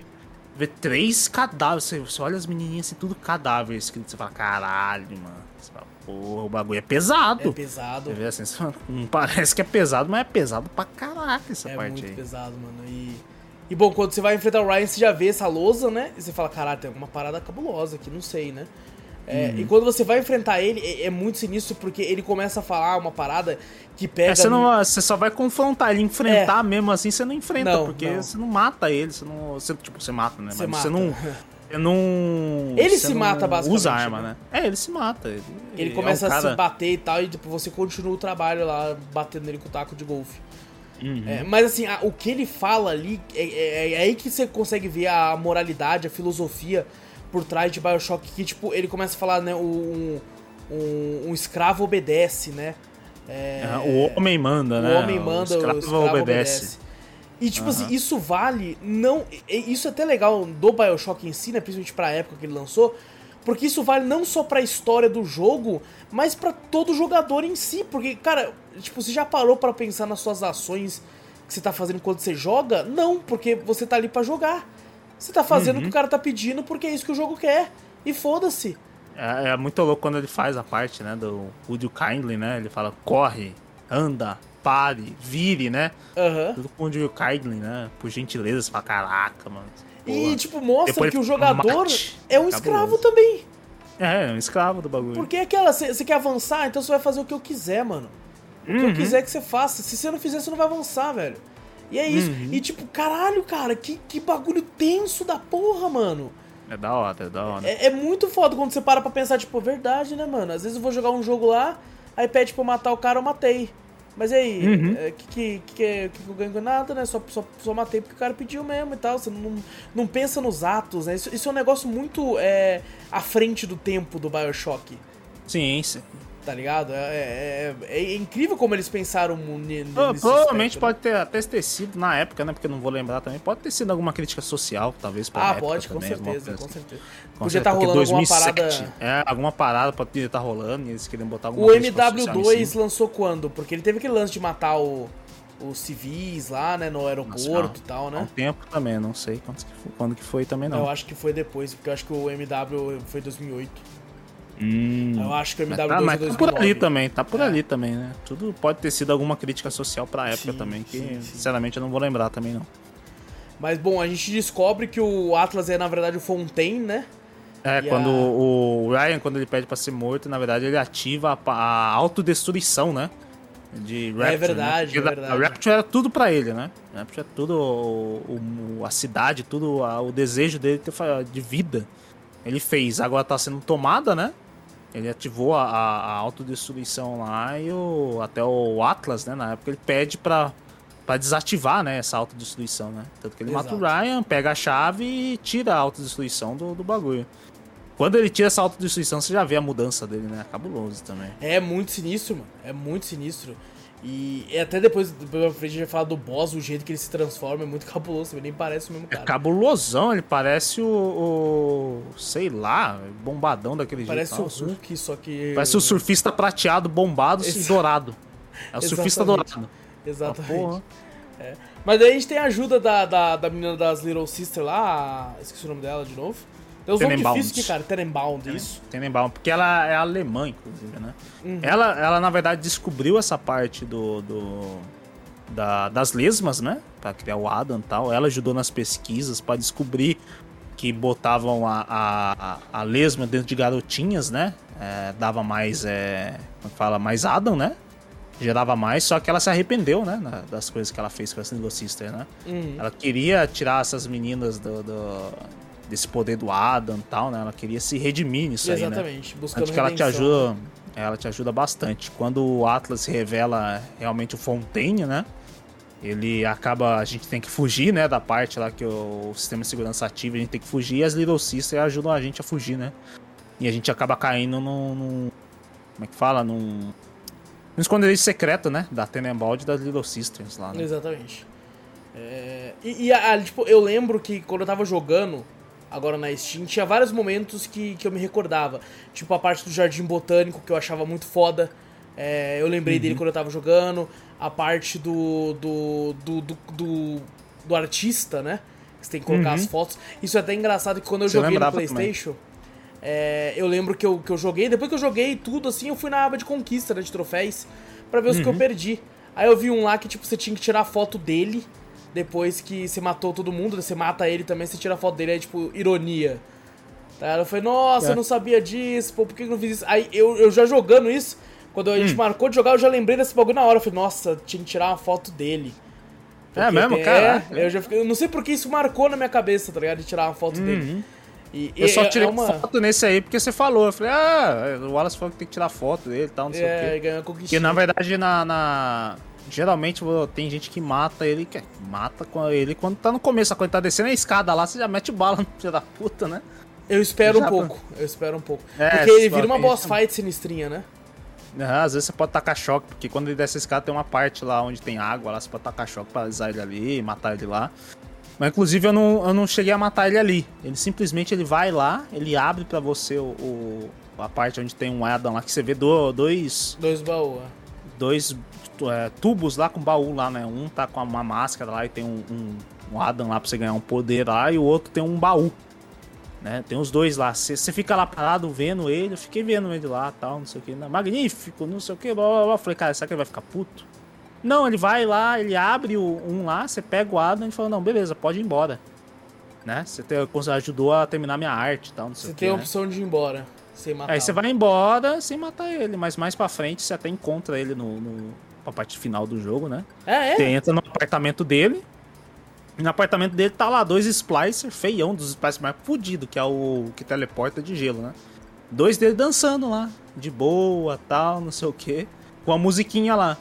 Vê três cadáveres. Você, você olha as menininhas assim, tudo cadáver escrito. Você fala, caralho, mano. Você fala, porra, o bagulho é pesado. É pesado. Você vê assim, você fala, "Hum, parece que é pesado, mas é pesado pra caraca essa É parte muito aí. pesado, mano. E, e bom, quando você vai enfrentar o Ryan, você já vê essa lousa, né? E você fala, caralho, tem alguma parada cabulosa aqui, não sei, né? É, Uhum. E quando você vai enfrentar ele, é, é muito sinistro porque ele começa a falar uma parada que pega. É, você, não, você só vai confrontar ele, enfrentar É. mesmo assim, você não enfrenta, Não, porque não. você não mata ele, você não. Você, tipo, você mata, né? Você Mas você mata. não. Você não. Ele você se não mata, basicamente, Usa arma, né? né? É, ele se mata. Ele, Ele é começa cara- a se bater e tal, e tipo, você continua o trabalho lá, batendo nele com o taco de golfe. Uhum. É, mas assim, a- o que ele fala ali, é, é- é aí que você consegue ver a moralidade, a filosofia por trás de Bioshock, que tipo, ele começa a falar, né, um, um, um escravo obedece, né? É, o homem manda, o né? homem manda, o escravo, escravo, obedece. E tipo assim, isso vale, não, isso é até legal do Bioshock em si, né, principalmente pra época que ele lançou, porque isso vale não só pra história do jogo, mas pra todo jogador em si, porque, cara, tipo, você já parou pra pensar nas suas ações que você tá fazendo quando você joga? Não, porque você tá ali pra jogar. Você tá fazendo o que o cara tá pedindo porque é isso que o jogo quer. E foda-se. É, é muito louco quando ele faz a parte, né? Do Would you kindly, né? Ele fala, corre, anda, pare, vire, né? Aham. Tudo com Would you kindly, né? Por gentileza, você fala, caraca, mano. E, tipo, mostra Depois que o jogador mate. é um Cabuloso. escravo também. É, é um escravo do bagulho. Porque é aquela, você quer avançar, então você vai fazer o que eu quiser, mano. O que Uhum. eu quiser que você faça. Se você não fizer, você não vai avançar, velho. E é isso. Uhum. E tipo, caralho, cara, que, que bagulho tenso da porra, mano. É da hora, é da hora. É, é muito foda quando você para pra pensar, tipo, verdade, né, mano? Às vezes eu vou jogar um jogo lá, aí pede pra eu matar o cara, eu matei. Mas e aí, Uhum. o que, que, que, que, que eu ganho com nada, né? Só, só, só matei porque o cara pediu mesmo e tal. Você não, não pensa nos atos, né? Isso, isso é um negócio muito é, à frente do tempo do Bioshock, Sim, sim. Tá ligado? É, é, é incrível como eles pensaram ni- nesse Pro- Provavelmente aspecto, né? pode ter até ter sido na época, né? Porque eu não vou lembrar também. Pode ter sido alguma crítica social, talvez. Pra Ah, época pode, com também, alguma certeza, com assim. certeza. Com Podia estar certeza, rolando porque alguma 2007, parada... É, alguma parada pode estar rolando e eles queriam botar alguma O crítica social em MW2 cima. lançou quando? Porque ele teve aquele lance de matar o, os civis lá, né, no aeroporto e tal, Há um né? tempo também, não sei quando que foi, quando que foi também não. Eu acho que foi depois, porque eu acho que o MW foi 2008. Hum. Eu acho que o Mas MW2 tá, mas é tá por 2009. ali também, tá por É. ali também, né? Tudo pode ter sido alguma crítica social pra época Sim, também, que sim, sim. sinceramente eu não vou lembrar também não. Mas bom, a gente descobre que o Atlas é na verdade o Fontaine, né? É, E quando a- o Ryan, quando ele pede pra ser morto, na verdade ele ativa a, a autodestruição, né? De Rapture. verdade, né? É verdade. A Rapture era tudo pra ele, né? A Rapture era tudo o, o- a cidade, tudo a- o desejo dele de vida. Ele fez, agora tá sendo tomada, né? Ele ativou a, a, a autodestruição lá e o, até o Atlas, né? Na época ele pede pra, pra desativar, né? Essa autodestruição, né? Tanto que ele mata o Exato. Ryan, pega a chave e tira a autodestruição do, do bagulho. Quando ele tira essa autodestruição, você já vê a mudança dele, né? Cabuloso também. É muito sinistro, mano. É muito sinistro. E, e até depois, depois pra frente, a gente vai falar do boss, o jeito que ele se transforma é muito cabuloso, também, nem parece o mesmo É cara. cabulosão, ele parece o, o- sei lá, bombadão daquele Parece jeito. o Ah, sur- Hulk, só que... Parece o surfista prateado, bombado e Exa- dourado. É o surfista Exatamente. dourado. Exatamente. Ah, porra. É. Mas daí a gente tem a ajuda da, da, da menina das Little Sister lá, a- esqueci o nome dela de novo. Tem nomes Tenenbaum. difíceis aqui, cara. Tenenbaum, isso. Tenenbaum, porque ela é alemã, inclusive, né? Uhum. Ela, ela, na verdade, descobriu essa parte do, do- da- das lesmas, né? Pra criar o Adam e tal. Ela ajudou nas pesquisas pra descobrir que botavam a, a, a- a lesma dentro de garotinhas, né? É, dava mais, é, como que fala, mais Adam, né? Gerava mais, só que ela se arrependeu, né? das coisas que ela fez com essa Little Sister, né? Uhum. Ela queria tirar essas meninas do, do- desse poder do Adam e tal, né? Ela queria se redimir nisso aí, né? Exatamente, buscando Tanto que ela te ajuda. Ela te ajuda bastante. Quando o Atlas revela realmente o Fontaine, né? Ele acaba. A gente tem que fugir, né? Da parte lá que o, sistema de segurança ativa, a gente tem que fugir e as Little Sisters ajudam a gente a fugir, né? E a gente acaba caindo num. num- como é que fala? Num. Num esconderijo secreto, né? Da Tenenbaum e das Little Sisters lá, né? Exatamente. É, E, e, ah, tipo, eu lembro que quando eu tava jogando, agora na Steam, tinha vários momentos que, que eu me recordava. Tipo a parte do Jardim Botânico, que eu achava muito foda. É, eu lembrei Uhum. dele quando eu tava jogando. A parte do. do. do. do, do, do artista, né? Que você tem que colocar Uhum. as fotos. Isso é até engraçado que quando eu Você joguei no. Playstation. é, eu lembro que eu, que eu joguei, depois que eu joguei tudo assim, eu fui na aba de conquista, né, de troféus, pra ver os Uhum. que eu perdi. Aí eu vi um lá que, tipo, você tinha que tirar a foto dele depois que você matou todo mundo, você mata ele também, você tira a foto dele, é tipo, ironia. Tá? Eu falei, nossa, É. eu não sabia disso, pô, por que que eu não fiz isso? Aí eu, eu já jogando isso, quando a gente Hum. marcou de jogar, eu já lembrei desse bagulho na hora. Eu falei, nossa, tinha que tirar uma foto dele. É mesmo? tem- Caraca. É, eu já fiquei, eu não sei porque isso marcou na minha cabeça, tá ligado? De tirar uma foto dele. E, Uhum. Eu só é- tirei é uma... foto nesse aí porque você falou. Eu falei, ah, o Wallace falou que tem que tirar foto dele e tal, não sei o quê. É, a Porque na verdade, na. na- Geralmente tem gente que mata ele, que mata ele quando tá no começo, quando tá descendo a escada lá, você já mete bala no filho da puta, né? Eu espero Já- um pouco, eu espero um pouco. É, porque ele vira uma boss fight sinistrinha, né? Às vezes você pode tacar choque, porque quando ele desce a escada tem uma parte lá onde tem água, lá você pode tacar choque pra alisar ele ali, matar ele lá. Mas inclusive eu não, eu não cheguei a matar ele ali. Ele simplesmente ele vai lá, ele abre pra você o, o- a parte onde tem um Adam lá, que você vê do- dois, Dois baús. é. dois é, tubos lá com baú lá, né? Um tá com uma máscara lá e tem um, um, um Adam lá pra você ganhar um poder lá, e o outro tem um baú. Né? Tem os dois lá. Você fica lá parado vendo ele, eu fiquei vendo ele lá tal, não sei o que. Magnífico, não sei o que. Blá, blá, blá. Eu falei, cara, será que ele vai ficar puto? Não, ele vai lá, ele abre o, um lá, você pega o Adam e fala, não, beleza, pode ir embora. Né? Você ajudou a terminar minha arte e tal, não sei Você o que. tem a né? opção de ir embora, sem matar. Aí você vai embora sem matar ele, mas mais pra frente você até encontra ele no, no pra parte final do jogo, né? É, é? Você entra no apartamento dele. E no apartamento dele tá lá dois Splicer, feião dos Splicer mais fudido, que é o que teleporta de gelo, né? Dois dele dançando lá, de boa, tal, não sei o que, com a musiquinha lá.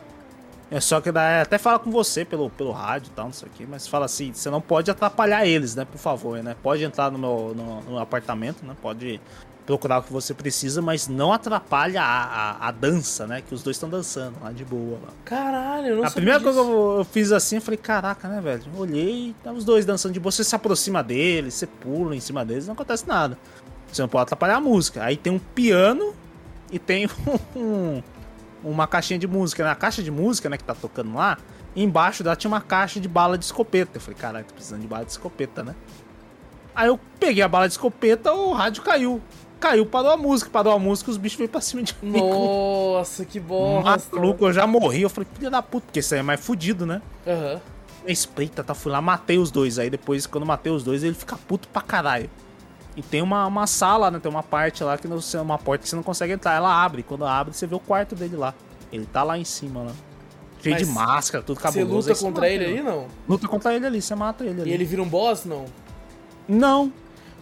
É só que daí até fala com você pelo, pelo rádio e tal, não sei o que, mas fala assim, você não pode atrapalhar eles, né? Por favor, né? Pode entrar no meu no, no apartamento, né? Pode procurar o que você precisa, mas não atrapalha a, a, a dança, né? Que os dois estão dançando lá de boa. Lá. Caralho, eu não A primeira coisa que disso. eu, eu fiz assim, eu falei, caraca, né, velho? Eu olhei, tá os dois dançando de boa, você se aproxima deles, você pula em cima deles, não acontece nada. Você não pode atrapalhar a música. Aí tem um piano e tem um, uma caixinha de música. Na caixa de música, né, que tá tocando lá, embaixo dela tinha uma caixa de bala de escopeta. Eu falei, caralho, tô precisando de bala de escopeta, né? Aí eu peguei a bala de escopeta, o rádio caiu. Caiu, parou a música, parou a música, os bichos veio pra cima de mim. Nossa, que bosta. Maluco, eu já morri. Eu falei, filha da puta, porque isso aí é mais fudido, né? Aham. Espreita, tá? Fui lá, matei os dois. Aí depois, quando matei os dois, ele fica puto pra caralho. E tem uma, uma sala, né? Tem uma parte lá que não, uma porta que você não consegue entrar. Ela abre. Quando abre, você vê o quarto dele lá. Ele tá lá em cima, lá. Cheio Mas de máscara, tudo Você cabuloso. luta aí contra mata ele aí, não? Luta contra ele ali, você mata ele ali. E ele vira um boss, não? Não.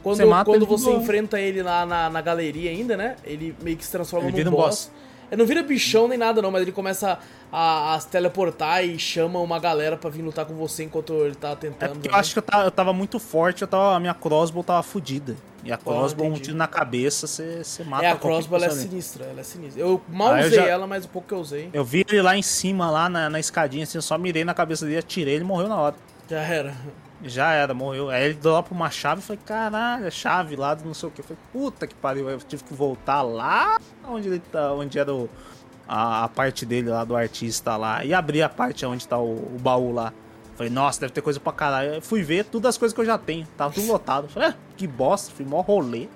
Quando, Você mata quando você enfrenta ele lá na, na galeria ainda, né? Ele meio que se transforma Ele num vira um boss. boss. Ele não vira bichão nem nada, não, mas ele começa a, a se teleportar e chama uma galera pra vir lutar com você enquanto ele tá É tentando. porque eu né? acho que eu tava, eu tava muito forte, eu tava, a minha crossbow tava fodida. E a crossbow, um tiro na cabeça, você, você mata É, a crossbow ela é sinistra, ela é sinistra. Eu mal Ah, eu usei já- ela, mas o pouco que eu usei Eu vi ele lá em cima, lá na, na escadinha, assim, eu só mirei na cabeça dele, atirei, ele morreu na hora. já era. Já era, morreu. Aí ele dropa uma chave e falei, caralho, a chave lá do não sei o que. Eu falei, puta que pariu. Eu tive que voltar lá onde ele tá, onde era o, a, a parte dele lá do artista lá. E abrir a parte onde tá o, o baú lá. Falei, nossa, deve ter coisa pra caralho. Eu fui ver todas as coisas que eu já tenho. Tava tudo lotado. Falei, ah, que bosta, fui mó rolê.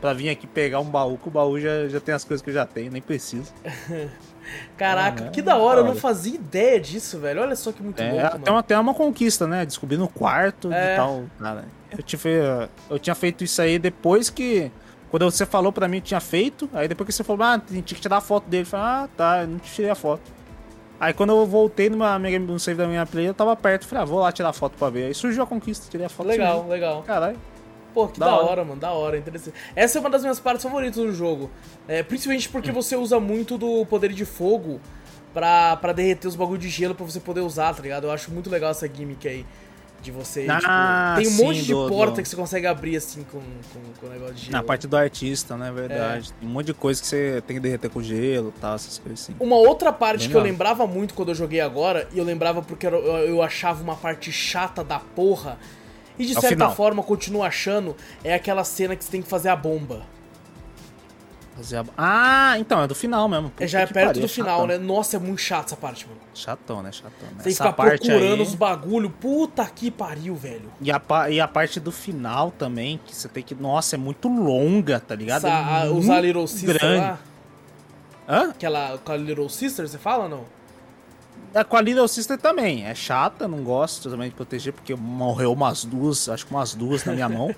Pra vir aqui pegar um baú, que o baú já, já tem as coisas que eu já tenho, nem preciso. Caraca, Ah, que da hora, eu não fazia ideia disso, velho. Olha só que muito É, louco, até uma, até uma conquista, né? Descobrir no quarto É. e tal. Cara, eu, tive, eu tinha feito isso aí depois que. Quando você falou pra mim que tinha feito, aí depois que você falou, ah, tinha que tirar a foto dele. Eu falei, ah, tá, eu não tirei a foto. Aí quando eu voltei numa, minha- no save da minha play, eu tava perto, falei, ah, vou lá tirar a foto pra ver. Aí surgiu a conquista, tirei a foto. Legal, surgiu. legal. Caralho. Pô, que Da da, hora. hora. mano, da hora, interessante. Essa é uma das minhas partes favoritas do jogo. É, principalmente porque você usa muito do poder de fogo pra, pra derreter os bagulho de gelo pra você poder usar, tá ligado? Eu acho muito legal essa gimmick aí. De você, Ah, tipo, tem um sim, monte de do- porta do- que você consegue abrir assim com, com, com o negócio de gelo. Na parte do artista, né? Verdade. Tem um monte de coisa que você tem que derreter com gelo e tal, essas coisas assim. Uma outra parte Bem que eu legal. lembrava muito quando eu joguei agora, e eu lembrava porque eu, eu achava uma parte chata da porra, e de É certa forma continuo achando, é aquela cena que você tem que fazer a bomba. Fazer a- Ah, então, é do final mesmo. É, já é Puta que perto pariu, do final, chatão. né? Nossa, é muito chato essa parte, mano. Chatão, né? Chatão. Né? Você tem que Essa ficar parte procurando aí- os bagulho. Puta que pariu, velho. E a, e a parte do final também, que você tem que. Nossa, é muito longa, tá ligado? Essa, é a, usar a Little Sister grande. lá. Hã? Aquela com a Little Sister, você fala ou não? É, com a Little Sister também. É chata, não gosto também de proteger, porque morreu umas duas, acho que umas duas na minha mão.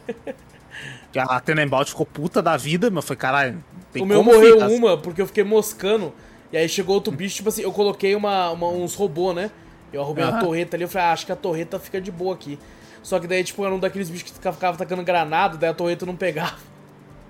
que a Tenenbaum ficou puta da vida, mas foi caralho. Tem o meu morreu ficar- uma porque eu fiquei moscando. E aí chegou outro bicho, tipo assim, eu coloquei uma, uma- uns robôs, né? Eu arrumei uma Aham. torreta ali, eu falei, ah, acho que a torreta fica de boa aqui. Só que daí, tipo, era um daqueles bichos que ficava, ficava tacando granada, daí a torreta não pegava.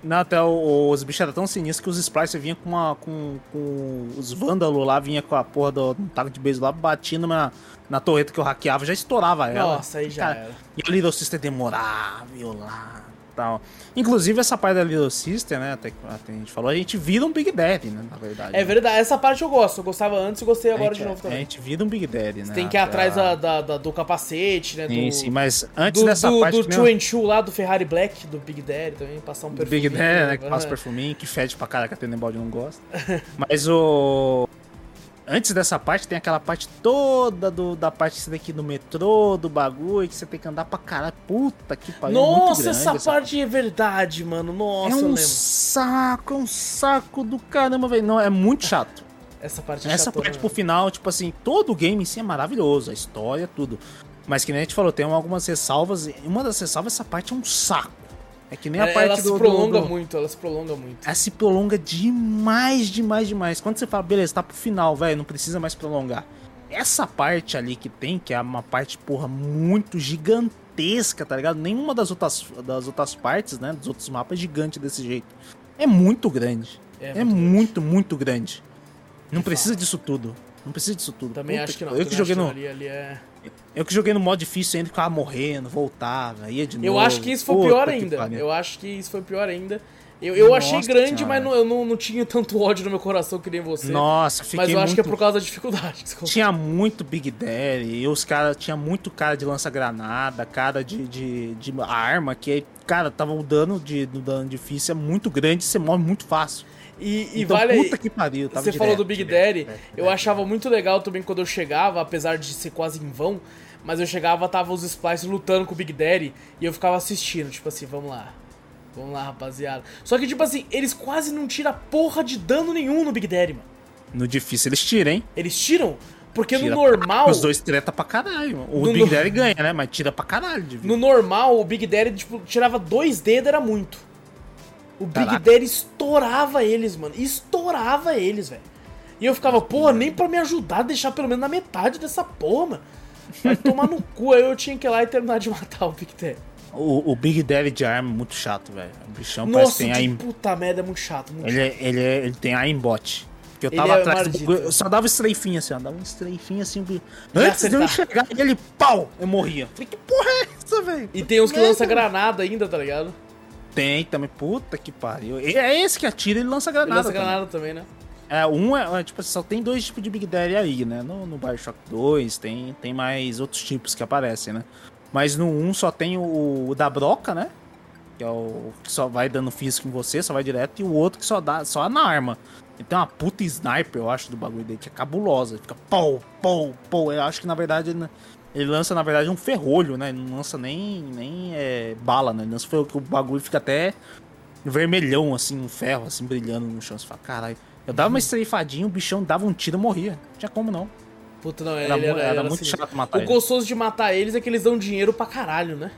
Não, até o- os bichos eram tão sinistros que os Splicer vinham com uma. com, com os vândalos lá, vinha com a porra do um taco de beijo lá, batia na, na torreta que eu hackeava, já estourava ela. Nossa, aí já Cara, era. E a Little Sister demorava, lá tal. Inclusive, essa parte da Little Sister, né? Até que até a gente falou, a gente vira um Big Daddy, né? Na verdade. É verdade, essa parte eu gosto. Eu gostava antes e gostei A agora gente- de novo A também. gente vira um Big Daddy, né? Tem que ir atrás Pra- da, da- do capacete, né? Sim, do, sim, mas antes do, dessa do, parte. do né, Two and Two lá do Ferrari Black, do Big Daddy também, passar um do perfume. Big Daddy, né? Que passa perfuminho, que fede pra cara que a Tenenbaum não gosta. Mas o. Antes dessa parte, tem aquela parte toda do, da parte ir no metrô, do bagulho, que você tem que andar pra caralho. Puta que pariu. é muito Nossa, grande essa parte é verdade, mano. Nossa, É um saco, é um saco do caramba, velho. Não, é muito chato. Essa parte é Essa parte né? pro final, tipo assim, todo o game em si é maravilhoso, a história, tudo. Mas que nem a gente falou, tem algumas ressalvas, uma das ressalvas, essa parte é um saco. É que nem a Ela, parte ela do. se do- prolonga do- muito, ela se prolonga muito. ela se prolonga demais, demais, demais. Quando você fala, beleza, tá pro final, velho, não precisa mais prolongar. Essa parte ali que tem, que é uma parte, porra, muito gigantesca, tá ligado? Nenhuma das outras, das outras partes, né, dos outros mapas é gigante desse jeito. É muito grande. É É, muito muito, muito grande. Não precisa disso tudo. Não precisa disso tudo. Também Puta acho que não. Eu que joguei no, ali, ali é... eu que joguei no modo difícil ainda ficava morrendo, voltava, ia de novo. Eu acho que isso foi Puta pior ainda. Eu acho que isso foi pior ainda. Eu, eu achei Nossa grande, senhora. mas não- eu não, não tinha tanto ódio no meu coração que nem você. Nossa, fiquei mas eu acho muito... que é por causa da dificuldade. Tinha muito Big Daddy, e os caras tinha muito cara de lança-granada, cara de, de, de arma, que, cara, tava o dano de do dano difícil é muito grande, você morre muito fácil. E, e então, vale puta que pariu, Você falou direto, do Big direto, Daddy, direto, eu direto. achava muito legal também quando eu chegava, apesar de ser quase em vão, mas eu chegava, tava os Splice lutando com o Big Daddy e eu ficava assistindo, tipo assim, vamos lá. Vamos lá, rapaziada. Só que, tipo assim, eles quase não tiram porra de dano nenhum no Big Daddy, mano. No difícil eles tiram, hein? Eles tiram, porque Tira no normal. Os dois treta pra caralho. mano. O No- Big no- Daddy ganha, né? Mas tira pra caralho. No normal, o Big Daddy, tipo, tirava dois dedos, era muito. O Big Caraca. Daddy estourava eles, mano. Estourava eles, velho. E eu ficava, porra, nem pra me ajudar, deixar pelo menos na metade dessa porra, mano. Vai tomar no cu. Aí eu tinha que ir lá e terminar de matar o Big Daddy. O, o Big Daddy de arma é muito chato, velho. O bichão parece Nossa, que tem que aim... puta merda, é muito chato. Muito ele, é- ele, é- ele tem aimbot. Porque eu Ele tava é atrás bagulho, eu só dava estreifinho assim, ó. Dava um estreifinho assim. E Antes de eu acertar. enxergar ele, pau! Eu morria. Falei, que porra é essa, velho? E tem uns que Merda. lança granada ainda, tá ligado? Tem também, puta que pariu. É esse que atira e lança Ele granada. lança também. granada também, né? É, um é, é, tipo, só tem dois tipos de Big Daddy aí, né? No, no Bioshock 2 tem, tem mais outros tipos que aparecem, né? Mas no 1 só tem o, o da broca, né? Que é o que só vai dando físico em você, só vai direto, e o outro que só dá só na arma. E tem uma puta sniper, eu acho, do bagulho dele, que é cabulosa. Fica pau, pau, pau. Eu acho que na verdade ele, ele lança, na verdade, um ferrolho, né? Ele não lança nem, nem é, bala, né? Ele lança ferrolho, que o bagulho fica até vermelhão, assim, um ferro, assim, brilhando no chão. Você fala, caralho. Eu dava uma estreifadinha, o bichão dava um tiro e morria. Não tinha como não. Puta, não, Era, ele era, era ele muito sinistro. chato matar O ele. gostoso de matar eles é que eles dão dinheiro pra caralho, né?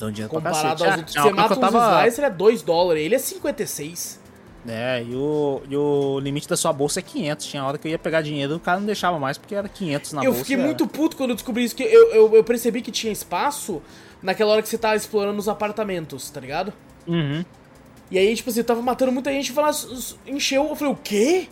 Um dinheiro pra Comparado cacete. aos Ah, outros. tinha Você mata tava- slicer é 2 dólares, ele é 56. É, e o, e o limite da sua bolsa é 500. Tinha hora que eu ia pegar dinheiro, o cara não deixava mais, porque era 500 na eu bolsa. fiquei era- muito puto quando eu descobri isso, que eu, eu, eu percebi que tinha espaço naquela hora que você tava explorando os apartamentos, tá ligado? Uhum. E aí, tipo assim, eu tava matando muita gente e falava, encheu. Eu falei, o quê?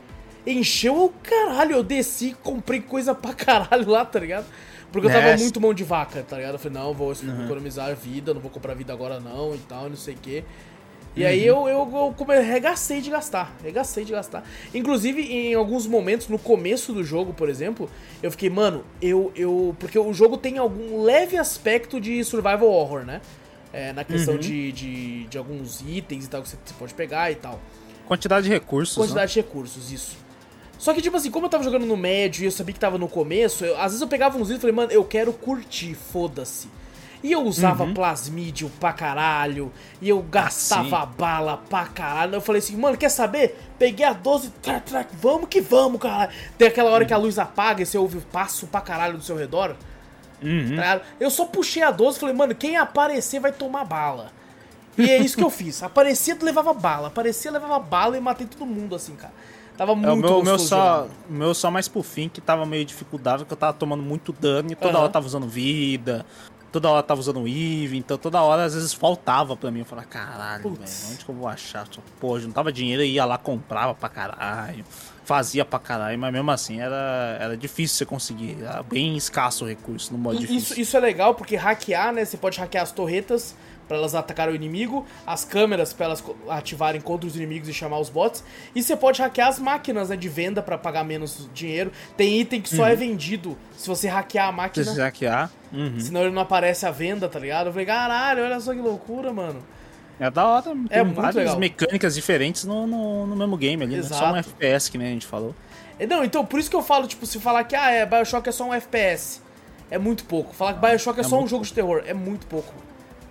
Encheu o caralho. Eu desci, comprei coisa pra caralho lá, tá ligado? Porque eu tava muito mão de vaca, tá ligado? Eu falei, não, vou Uhum. economizar vida, não vou comprar vida agora não e tal, não sei o quê. E Uhum. aí eu, eu, eu come- regacei de gastar, regacei de gastar. Inclusive, em alguns momentos, no começo do jogo, por exemplo, eu fiquei, mano, eu, eu. Porque o jogo tem algum leve aspecto de survival horror, né? É, na questão Uhum. de, de, de alguns itens e tal que você pode pegar e tal. Quantidade de recursos. né? Quantidade de recursos, isso. Só que, tipo assim, como eu tava jogando no médio e eu sabia que tava no começo, eu- às vezes eu pegava uns itens e falei, mano, eu quero curtir, foda-se. E eu usava Uhum. plasmídio pra caralho, e eu gastava Ah, sim. bala pra caralho. Eu falei assim, mano, quer saber? Peguei a 12, trac, trac, vamos que vamos, caralho. Tem aquela hora que a luz apaga e você ouve passo pra caralho do seu redor. Uhum. Tá? Eu só puxei a 12 e falei, mano, quem aparecer vai tomar bala. E é isso que eu fiz. Aparecia, levava bala. Aparecia, levava bala e matei todo mundo, assim, cara. Tava É, muito o meu, o meu só, o meu só mais pro fim, que tava meio dificultável, que eu tava tomando muito dano e toda Aham. hora tava usando vida, toda hora tava usando Eve, então toda hora às vezes faltava pra mim. Eu falava, caralho, velho, onde que eu vou achar? Pô, juntava dinheiro e ia lá, comprava pra caralho, fazia pra caralho, mas mesmo assim era, era difícil você conseguir, era bem escasso o recurso no modo E difícil. Isso, isso é legal porque hackear, né? Você pode hackear as torretas pra elas atacarem o inimigo, as câmeras pra elas ativarem contra os inimigos e chamar os bots. E você pode hackear as máquinas né, de venda pra pagar menos dinheiro. Tem item que só Uhum. é vendido se você hackear a máquina. Precisa hackear. Uhum. Senão ele não aparece à venda, tá ligado? Eu falei, caralho, olha só que loucura, mano. É da hora, tem É várias legal. mecânicas diferentes no, no, no mesmo game ali, né? Só um Exato. FPS que nem a gente falou. É, Não, então por isso que eu falo, tipo, se falar que ah, é, Bioshock é só um FPS, é muito pouco. Falar que Bioshock é, É só um jogo de terror, é muito pouco.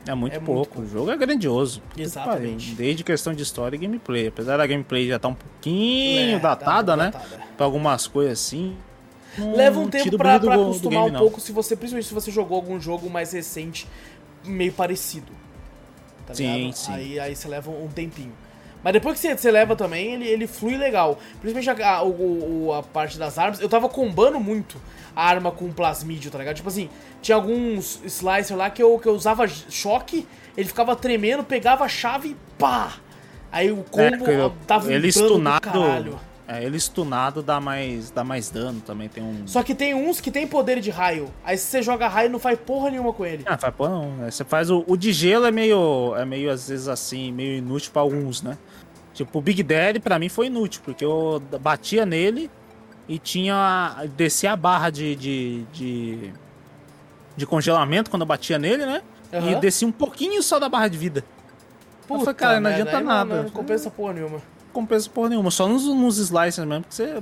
É muito É muito pouco. O jogo é grandioso. Exatamente. Desde questão de história e gameplay. Apesar da gameplay já tá um pouquinho É, datada, tá né? datada. Pra algumas coisas assim. Leva um tempo pra, do pra do acostumar game, um não. pouco, se você, principalmente se você jogou algum jogo mais recente, meio parecido. Tá Sim, ligado? sim. Aí, aí você leva um tempinho. Mas depois que você, você leva também, ele, ele flui legal. Principalmente a, a, o- o- a parte das armas. Eu tava combando muito a arma com plasmídio, tá ligado? Tipo assim, tinha alguns slicer lá que eu, que eu usava choque, ele ficava tremendo, pegava a chave e pá! Aí o combo É, eu- dava um ele stunado. caralho. É, ele stunado dá mais, dá mais dano também, tem um... Só que tem uns que tem poder de raio. Aí se você joga raio, não faz porra nenhuma com ele. Ah, faz porra não. É, Você faz o, o de gelo é meio, é meio às vezes assim, meio inútil pra alguns, né? Tipo, o Big Daddy pra mim foi inútil, porque eu batia nele e tinha, descia a barra de, de, de, de congelamento quando eu batia nele, né? E Aham. descia um pouquinho só da barra de vida. Puta falei, cara, não merda, adianta nada. Não, não compensa porra nenhuma. Compensa porra nenhuma. Só nos, nos slicers mesmo, que você.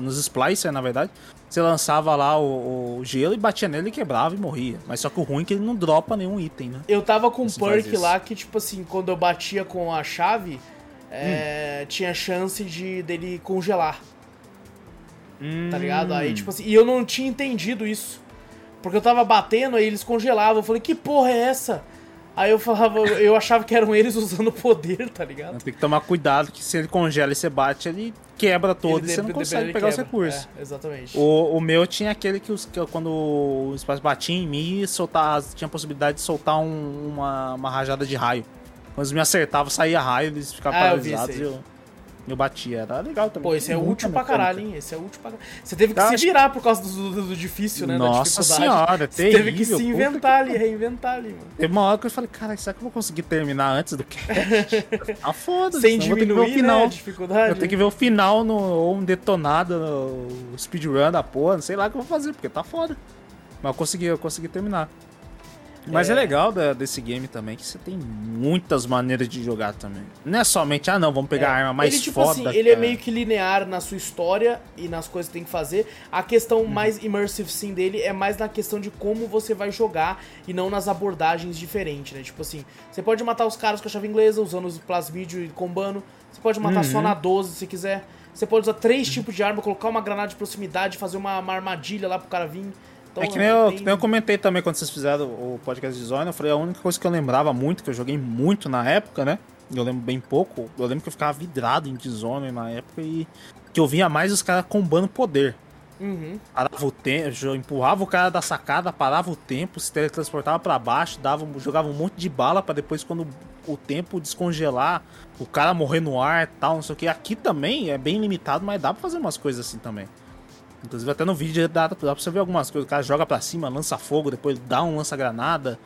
Nos splicers, na verdade. Você lançava lá o, o gelo e batia nele e quebrava e morria. Mas só que o ruim é que ele não dropa nenhum item, né? Eu tava com um perk lá que, tipo assim, quando eu batia com a chave, é, Hum. tinha chance de dele congelar, tá ligado? Hum. Aí, tipo assim, e eu não tinha entendido isso. Porque eu tava batendo, aí eles congelavam. Eu falei, que porra é essa? Aí eu falava, eu achava que eram eles usando poder, tá ligado? Tem que tomar cuidado que se ele congela e você bate, ele quebra todo Ele e você não consegue pegar os quebra. recursos. É, exatamente. O, o meu tinha aquele que, os, que eu- quando o espaço batia em mim, soltar, tinha a possibilidade de soltar um- uma, uma rajada de raio. Quando eles me acertavam, saía raio, eles ficavam Ah, eu paralisados esse e eu, eu batia. Era legal também. Pô, esse é útil pra caralho, hein? Esse é útil pra caralho. Você teve que Eu se virar por causa do, do- do difícil, né? Nossa senhora, Você teve que se inventar ali, reinventar ali, mano. Teve uma hora que eu falei, cara, será que eu vou conseguir terminar antes do cast? ah, foda Sem que ver o diminuir, final. né, dificuldade. Eu tenho que ver o final no, ou um detonado no speedrun da porra, não sei lá o que eu vou fazer, porque tá foda. Mas eu consegui, eu consegui terminar. Mas é, É. legal da- desse game também que você tem muitas maneiras de jogar também. Não é somente, ah não, vamos pegar a arma mais ele, tipo foda. assim, ele é cara. meio que linear na sua história e nas coisas que tem que fazer. A questão Uhum. mais immersive sim dele é mais na questão de como você vai jogar e não nas abordagens diferentes, né? Tipo assim, você pode matar os caras com a chave inglesa usando os plasmídio e combando. Você pode matar Uhum. só na 12 se quiser. Você pode usar três tipos de arma, colocar uma granada de proximidade, fazer uma, uma armadilha lá pro cara vir. Então, É que nem, eu, tem- que nem eu comentei também quando vocês fizeram o podcast de Zona, eu falei, a única coisa que eu lembrava muito, que eu joguei muito na época, né? Eu lembro bem pouco, eu lembro que eu ficava vidrado em Dishonored na época e que eu via mais os caras combando poder. Uhum. Parava o tempo, empurrava o cara da sacada, parava o tempo, se teletransportava pra baixo, dava, jogava um monte de bala pra depois, quando o tempo descongelar, o cara morrer no ar e tal, não sei o que. Aqui também é bem limitado, mas dá pra fazer umas coisas assim também. Inclusive até no vídeo dá, dá pra você ver algumas coisas. O cara joga pra cima, lança fogo, depois dá um lança-granada,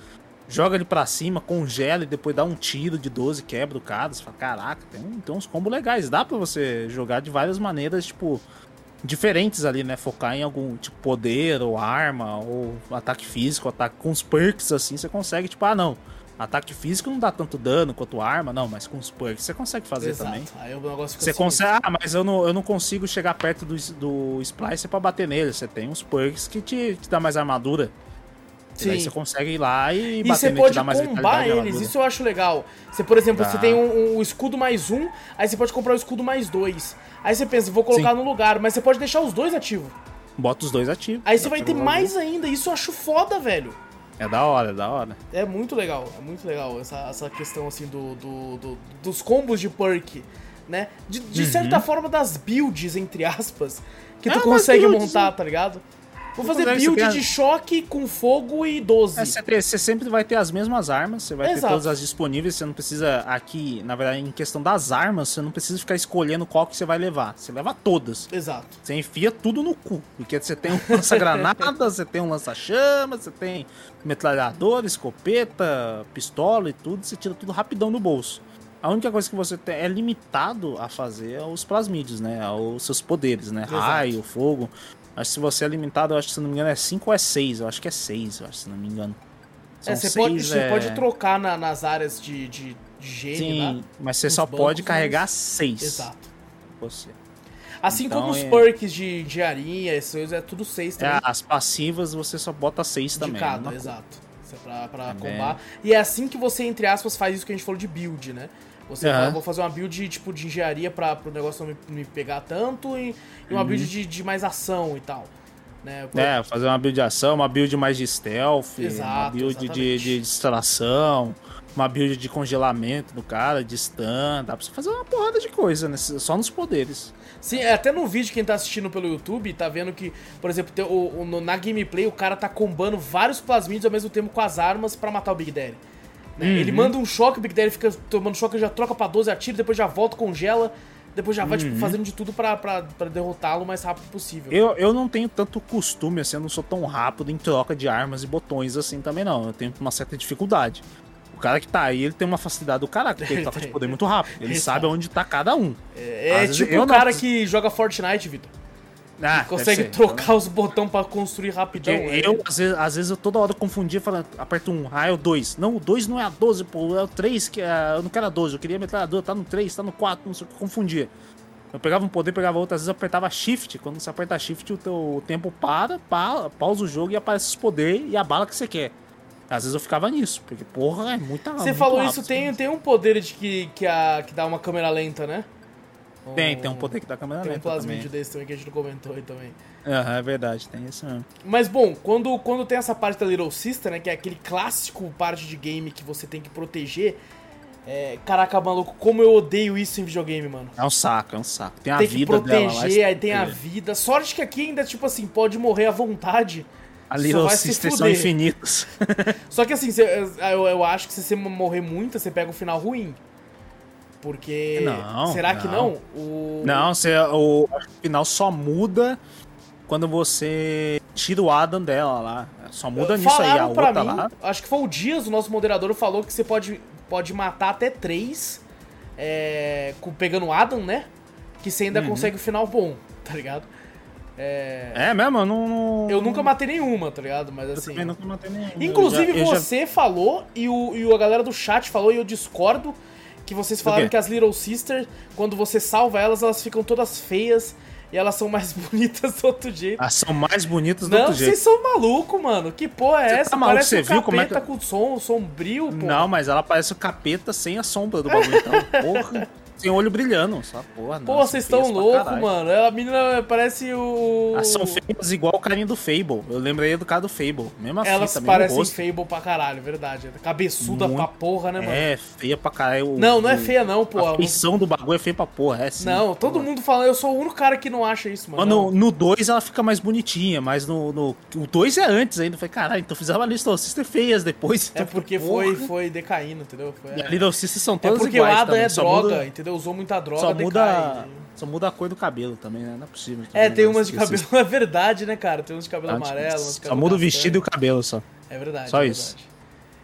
joga ele pra cima, congela e depois dá um tiro de 12, quebra o cara. Você fala, caraca, tem, tem uns combos legais. Dá pra você jogar de várias maneiras, tipo, diferentes ali, né? Focar em algum tipo poder ou arma ou ataque físico, ataque com os perks assim, você consegue, tipo, ah, não. Ataque físico não dá tanto dano quanto arma, não, mas com os perks você consegue fazer Exato. também. Aí o negócio fica Você assim, consegue, ah, mas eu não, eu não consigo chegar perto do, do Splicer pra bater nele. Você tem uns perks que te, te dá mais armadura. Daí Sim. você consegue ir lá e, E bater você nele, te pode dá mais combar eles, isso eu acho legal. Você, por exemplo, Tá. você tem um, um escudo mais um, aí você pode comprar o escudo mais dois. Aí você pensa, vou colocar Sim. no lugar, mas você pode deixar os dois ativos. Bota os dois ativos. Aí você vai ter mais ainda, isso eu acho foda, velho. É da hora, é da hora. É muito legal, é muito legal essa, essa questão assim do, do- do- dos combos de perk, né? De, de certa forma das builds, entre aspas, que tu Uhum. É, consegue montar, tá ligado? Vou fazer build de choque com fogo e 12. É, você, sempre vai ter as mesmas armas, você vai ter Exato. todas as disponíveis, você não precisa aqui, na verdade, em questão das armas, você não precisa ficar escolhendo qual que você vai levar. Você leva todas. Exato. Você enfia tudo no cu. Porque você tem um lança-granada, você tem um lança-chamas, você tem metralhadora, escopeta, pistola e tudo, você tira tudo rapidão do bolso. A única coisa que você é limitado a fazer é os plasmídios, né? Os seus poderes, né? Exato. Raio, fogo. Acho que se você é limitado, eu acho que se não me engano é 5 ou é 6. Eu acho que é 6, eu acho, se não me engano. É, São você, pode, seis, você é- pode trocar na- nas áreas de, de, de gênio, Sim, né? mas você Nos só pode bancos, carregar mas- 6. Exato. Você. Assim Então, como os é- perks de engenharia, esses é tudo 6 também. É, as passivas você só bota 6 de também. cada, Uma exato. Isso é pra, pra É combar. E é assim que você, entre aspas, faz isso que a gente falou de build, né? Você Aham. fala, vou fazer uma build tipo de engenharia pra pro negócio não me, me pegar tanto e, e uma build de, de mais ação e tal. Né? Uhum. É, fazer uma build de ação, uma build mais de stealth, uma Exato, build de, exatamente. de distração, uma build de congelamento do cara, de stun, dá pra você fazer uma porrada de coisa, né? só nos poderes. Sim, é, até no vídeo, quem tá assistindo pelo YouTube, tá vendo que, por exemplo, tem o, o- na gameplay o cara tá combando vários plasmídios ao mesmo tempo com as armas pra matar o Big Daddy. Né? Uhum. Ele manda um choque, o Big Daddy fica tomando choque, já troca pra 12, atira, depois já volta, congela. depois já vai, tipo, fazendo de tudo pra derrotá-lo o mais rápido possível. Eu, eu não tenho tanto costume, assim, eu não sou tão rápido em troca de armas e botões assim também, não. Eu tenho uma certa dificuldade. O cara que tá aí, ele tem uma facilidade do caraca, porque ele troca de poder muito rápido. Ele sabe onde tá cada um. É, é tipo o não cara preciso- que joga Fortnite, Vitor. Ah, Consegue trocar os botões pra construir rapidão. Porque é. eu, às vezes, às vezes, eu toda hora confundia, falando, aperto um, ah, é o 2. Não, o 2 não é a 12, pô, é o 3, que é, eu não quero a 12, eu queria a metralhadora, tá no 3, tá no 4, não sei o que, confundia. Eu pegava um poder, pegava outro, às vezes eu apertava shift, quando você aperta shift, o teu tempo para, pa, pausa o jogo e aparece os poderes e a bala que você quer. Às vezes eu ficava nisso, porque, porra, é muita Você muito falou rápido, isso, tem, assim. tem um poder de que, que, a, que dá uma câmera lenta, né? Tem, tem um poder que dá câmera Tem um lenta também. plasmídio desse também que a gente não comentou aí também. Aham, é verdade, tem isso mesmo. Mas bom, quando, quando tem essa parte da Little Sister, né? Que é aquele clássico parte de game que você tem que proteger. É, caraca, maluco, como eu odeio isso em videogame, mano. É um saco, é um saco. Tem a tem que vida dela lá. proteger, aí tem a vida. Sorte que aqui ainda, tipo assim, pode morrer à vontade. A Little Sisters são fuder. infinitas. Só que assim, eu, eu acho que se você morrer muito, você pega um final ruim. Porque. Não, Será que não. não? O... Não, você, o, o final só muda quando você tira o Adam dela lá. Só muda nisso aí. A outra mim, lá. acho que foi o Dias, o nosso moderador, falou que você pode, pode matar até três é, com, pegando o Adam, né? Que você Uhum. ainda consegue o final bom, tá ligado? É, É mesmo? Eu não. não- eu nunca matei nenhuma, tá ligado? Mas Eu assim. também nunca matei nenhum. Inclusive Eu já- eu já- você falou e, o, e a galera do chat falou, e eu discordo, que vocês falaram que as Little Sisters, quando você salva elas, elas ficam todas feias e elas são mais bonitas do outro jeito. As são mais bonitas do Não, outro jeito. vocês são malucos, mano. Que porra é Você essa? tá maluco? Parece Você um viu como é que- com som sombrio, pô. Não, mas ela parece o capeta sem a sombra do bagulho. Então, porra. Sem olho brilhando. Essa porra. Pô, vocês estão loucos, mano. A menina parece o. Elas são feias igual o carinha do Fable. Eu lembrei do cara do Fable. Mesma Elas fita, parecem rosto. Fable pra caralho, verdade. Cabeçuda Muito- pra porra, né, mano? É, feia pra caralho. Não, não é O- feia, não, A pô. feição do bagulho é feia pra porra, é sim. Não, todo porra. mundo fala. Eu sou o único cara que não acha isso, mano. Mano, no 2 ela fica mais bonitinha, mas no. no o 2 é antes ainda. Eu falei, caralho, então fizeram a Little Sister feias depois. É Então, porque porra. foi, foi decaindo, entendeu? Foi, E a Little Sisters são é todas porque iguais o Adam também, é droga, muda- entendeu? Usou muita droga, Só decai. muda, só muda a cor do cabelo também, né? Não é possível. É, também, tem né? umas de cabelo, é verdade, né, cara? Tem uns de cabelo Ah, amarelo, uns de Só cabelo muda o vestido e o cabelo só. É verdade. Só é isso. verdade.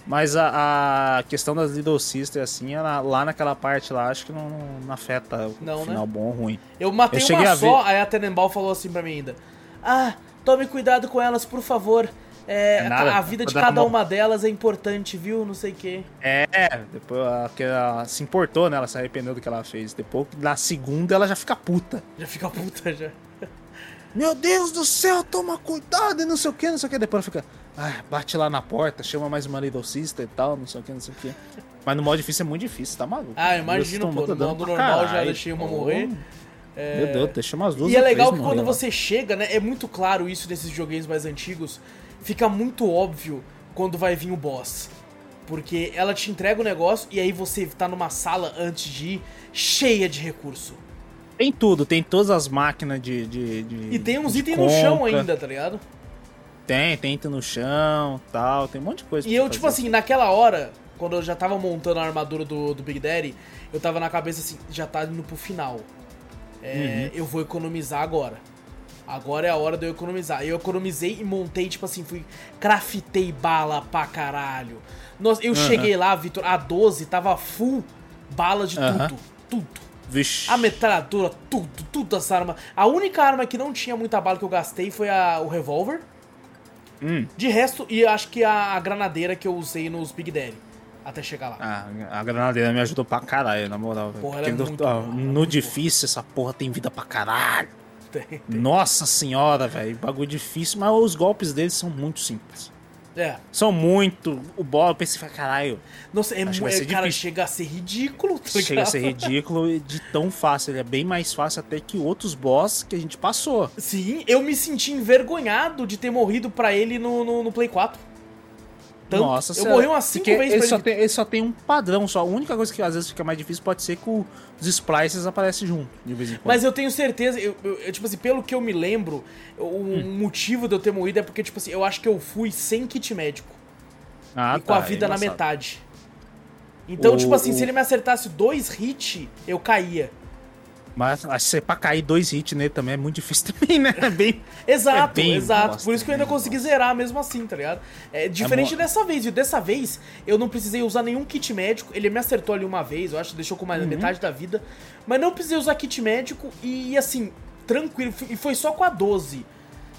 Mas a, a questão das Little Sisters, assim, ela- lá naquela parte lá, acho que não, não afeta o Não, né? final bom ou ruim. Eu matei Eu uma só, ver. aí a Tenenbaum falou assim pra mim ainda. Ah, tome cuidado com elas, por favor. É, É nada, a vida de cada uma- delas é importante, viu? Não sei o quê. É, depois ela, que ela se importou, né? Ela se arrependeu do que ela fez. Depois, na segunda, ela já fica puta. Já fica puta já. Meu Deus do céu, toma cuidado e não sei o que, não sei o que. Depois ela fica, ah, bate lá na porta, chama mais uma Little Sister e tal, não sei o que, não sei o que. Mas no modo difícil é muito difícil, tá maluco? Ah, imagino, pô. No modo normal já caralho. deixei uma morrer. É, Meu Deus, deixa umas duas E é legal que quando lá. você chega, né? É muito claro isso nesses joguinhos mais antigos. Fica muito óbvio quando vai vir o boss. Porque ela te entrega o negócio e aí você tá numa sala antes de ir cheia de recurso. Tem tudo, tem todas as máquinas de. de, de E tem uns itens no chão ainda, tá ligado? Tem, tem item no chão tal, tem um monte de coisa. E eu, fazer. tipo assim, naquela hora, quando eu já tava montando a armadura do, do Big Daddy, eu tava na cabeça assim, já tá indo pro final. É, Uhum. Eu vou economizar agora. Agora é a hora de eu economizar. Eu economizei e montei, tipo assim, fui. Craftei bala pra caralho. Nossa, eu cheguei lá, Vitor, a 12 tava full bala de Aham. tudo. Tudo. Vixe. A metralhadora, tudo, tudo essa arma. A única arma que não tinha muita bala que eu gastei foi a, o revólver. Hum. De resto, e acho que a, a granadeira que eu usei nos Big Daddy. Até chegar lá. Ah, a granadeira me ajudou pra caralho, na moral. Porra, ela é muito no, ela é no muito difícil, essa porra tem vida pra caralho. Tem. Nossa senhora, velho. Bagulho difícil, mas os golpes deles são muito simples. É. São muito. O bola, eu pensei, caralho, Nossa, é, Acho que mu- vai é cara, chega a ser ridículo, tá chega a ser ridículo de tão fácil. Ele é bem mais fácil até que outros boss que a gente passou. Sim, eu me senti envergonhado de ter morrido pra ele no, no, no Play 4. Tanto, Nossa, eu morri umas 5 porque vezes ele pra só, ele. tem, ele só tem um padrão só. A única coisa que às vezes fica mais difícil pode ser que o- os splices aparecem junto, de vez em quando. Mas eu tenho certeza, eu, eu- eu, tipo assim, pelo que eu me lembro, o Hum. motivo de eu ter morrido é porque, tipo assim, eu acho que eu fui sem kit médico. Ah, e com a tá, vida é na metade. Então, O- tipo assim, o- se ele me acertasse dois hits, eu caía. Mas você pra cair dois hits nele também é muito difícil também, né? É bem. Exato, é bem exato. bosta, Por isso que eu ainda consegui zerar mesmo assim, tá ligado? É diferente mo- dessa vez, viu? Dessa vez eu não precisei usar nenhum kit médico. Ele me acertou ali uma vez, eu acho, deixou com mais Uhum. metade da vida. Mas não precisei usar kit médico e assim, tranquilo. E foi só com a 12.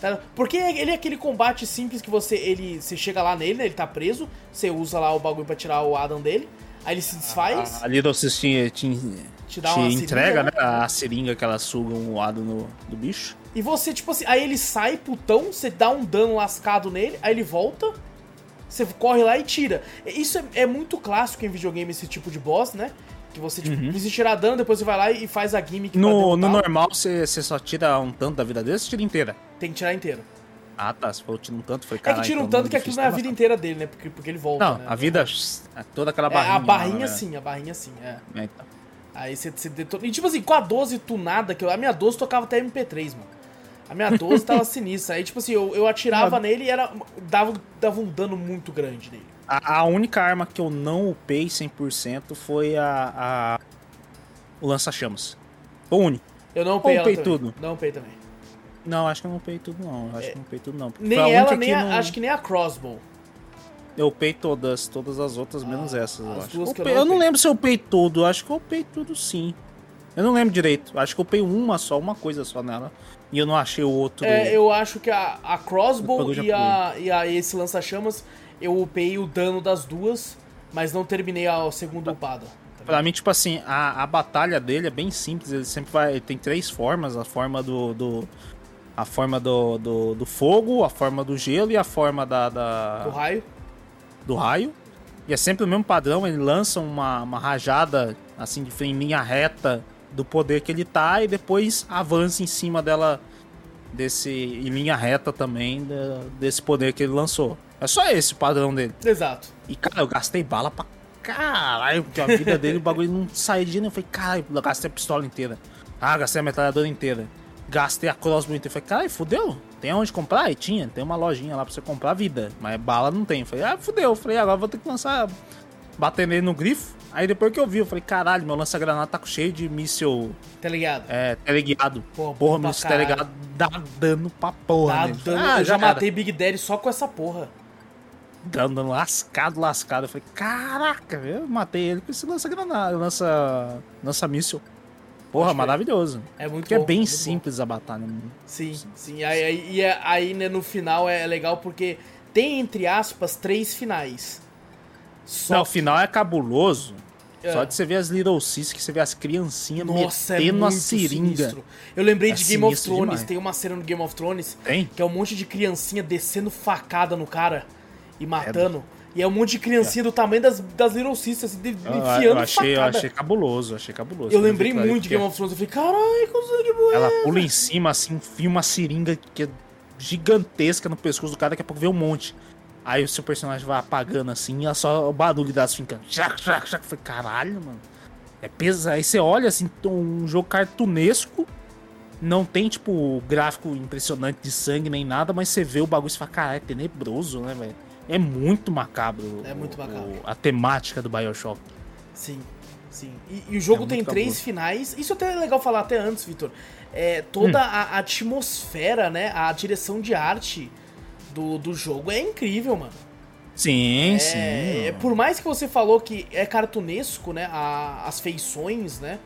tá? Porque ele é aquele combate simples que você ele você chega lá nele, né? Ele tá preso, você usa lá o bagulho pra tirar o Adam dele, aí ele se desfaz. A Little Sis te, te, Te dá uma entrega, seringa, né? A seringa que ela suga um lado no, do bicho. E você, tipo assim, aí ele sai putão, você dá um dano lascado nele, aí ele volta, você corre lá e tira. Isso é, é muito clássico em videogame, esse tipo de boss, né? Que você, tipo, precisa tirar dano, depois você vai lá e faz a gimmick Uhum. No, no normal, você, você só tira um tanto da vida dele, você tira inteira. Tem que tirar inteiro. Ah, tá. Se for tira um tanto, foi É que tira um tanto que aquilo não é a vida inteira dele, né? Porque, porque ele volta, Não, né? a vida. é Toda aquela É, barrinha. a barrinha né? sim, a barrinha sim, é. É, então. Aí você, você detona. E tipo assim, com a 12 tunada, que eu, a minha 12 tocava até MP3, mano. A minha 12 tava sinistra. Aí, tipo assim, eu, eu atirava nele e era, dava, dava um dano muito grande nele. A, a única arma que eu não upei 100% foi a, a o lança-chamas. O único. Eu não upei ela upei também. tudo. Não upei também. Não, acho que eu não upei tudo, não. Acho que eu não upei tudo, não. Nem ela, nem que a, não- acho que nem a crossbow. Eu upei todas, todas as outras, menos essas, eu acho. que eu eu não lembro se eu upei tudo, acho que eu upei tudo sim. Eu não lembro direito, acho que eu upei uma só, uma coisa só nela. E eu não achei o outro. É, eu acho que a, a crossbow e, a, e a esse lança-chamas, eu upei o dano das duas, mas não terminei a segunda upada. tá Pra mim, tipo assim, a, a batalha dele é bem simples. Ele sempre vai. Ele tem três formas: a forma do. do- a forma do, do, do fogo, a forma do gelo e a forma da, da- Do raio. do raio. E é sempre o mesmo padrão, ele lança uma, uma rajada, assim, de em linha reta do poder que ele tá e depois avança em cima dela, desse, em linha reta também, da- desse poder que ele lançou. É só esse o padrão dele. Exato. E, cara, eu gastei bala pra caralho, porque a vida dele, o bagulho não saía de jeito nenhum. Eu falei, caralho, eu gastei a pistola inteira. Ah, gastei a metralhadora inteira. Gastei a crossbow inteira. Eu falei, caralho, fudeu. Tem onde comprar? E tinha, tem uma lojinha lá pra você comprar vida. Mas bala não tem. Eu falei, ah, fudeu. Eu falei, agora eu vou ter que lançar, bater nele no grifo. Aí depois que eu vi, eu falei, caralho, meu lança-granada tá cheio de míssil Tá ligado? é, teleguiado. Pô, porra, míssil caralho. teleguiado dá dano pra porra. Tá nele. dando- Ah, eu já era. matei Big Daddy só com essa porra. dando lascado, lascado. Eu falei, caraca, eu matei ele com esse lança-granada, lança, lança-míssil. Porra, crer. maravilhoso. É muito Porque é bom, bem muito bom. simples a batalha. né? Sim, sim. Aí, aí, e é- aí né, no final é legal porque tem, entre aspas, três finais. Só Não, o final é cabuloso. É. Só de você ver as Little Sis, que você vê as criancinhas Nossa, é metendo muito a seringa. sinistro. Eu lembrei É de Game of Thrones. demais. Tem uma cena no Game of Thrones Tem? que é um monte de criancinha descendo facada no cara e matando. E é um monte de criancinha do tamanho das, das Little Sisters, de- Eu, enfiando eu achei, eu facada. achei cabuloso, achei cabuloso. Eu lembrei muito de porque Game of Thrones. Eu falei, caralho, que boa. Ela pula em cima, assim, enfia uma seringa que é gigantesca no pescoço do cara, daqui a pouco vê um monte. Aí o seu personagem vai apagando assim, e é só o barulho das fincando. Chac, chac, chac. Eu falei, caralho, mano. É pesado. Aí você olha assim, um jogo cartunesco. Não tem, tipo, gráfico impressionante de sangue nem nada, mas você vê o bagulho e fala, caralho, é tenebroso, né, velho? É muito macabro. É muito o- macabro. o- a temática do Bioshock. Sim, sim. E, e o jogo É tem três cabuloso. finais. Isso até é legal falar até antes, Vitor. É, toda Hum. a atmosfera, né? A direção de arte do, do jogo é incrível, mano. Sim, É, sim. é, por mais que você falou que é cartunesco, né? a- as feições, né?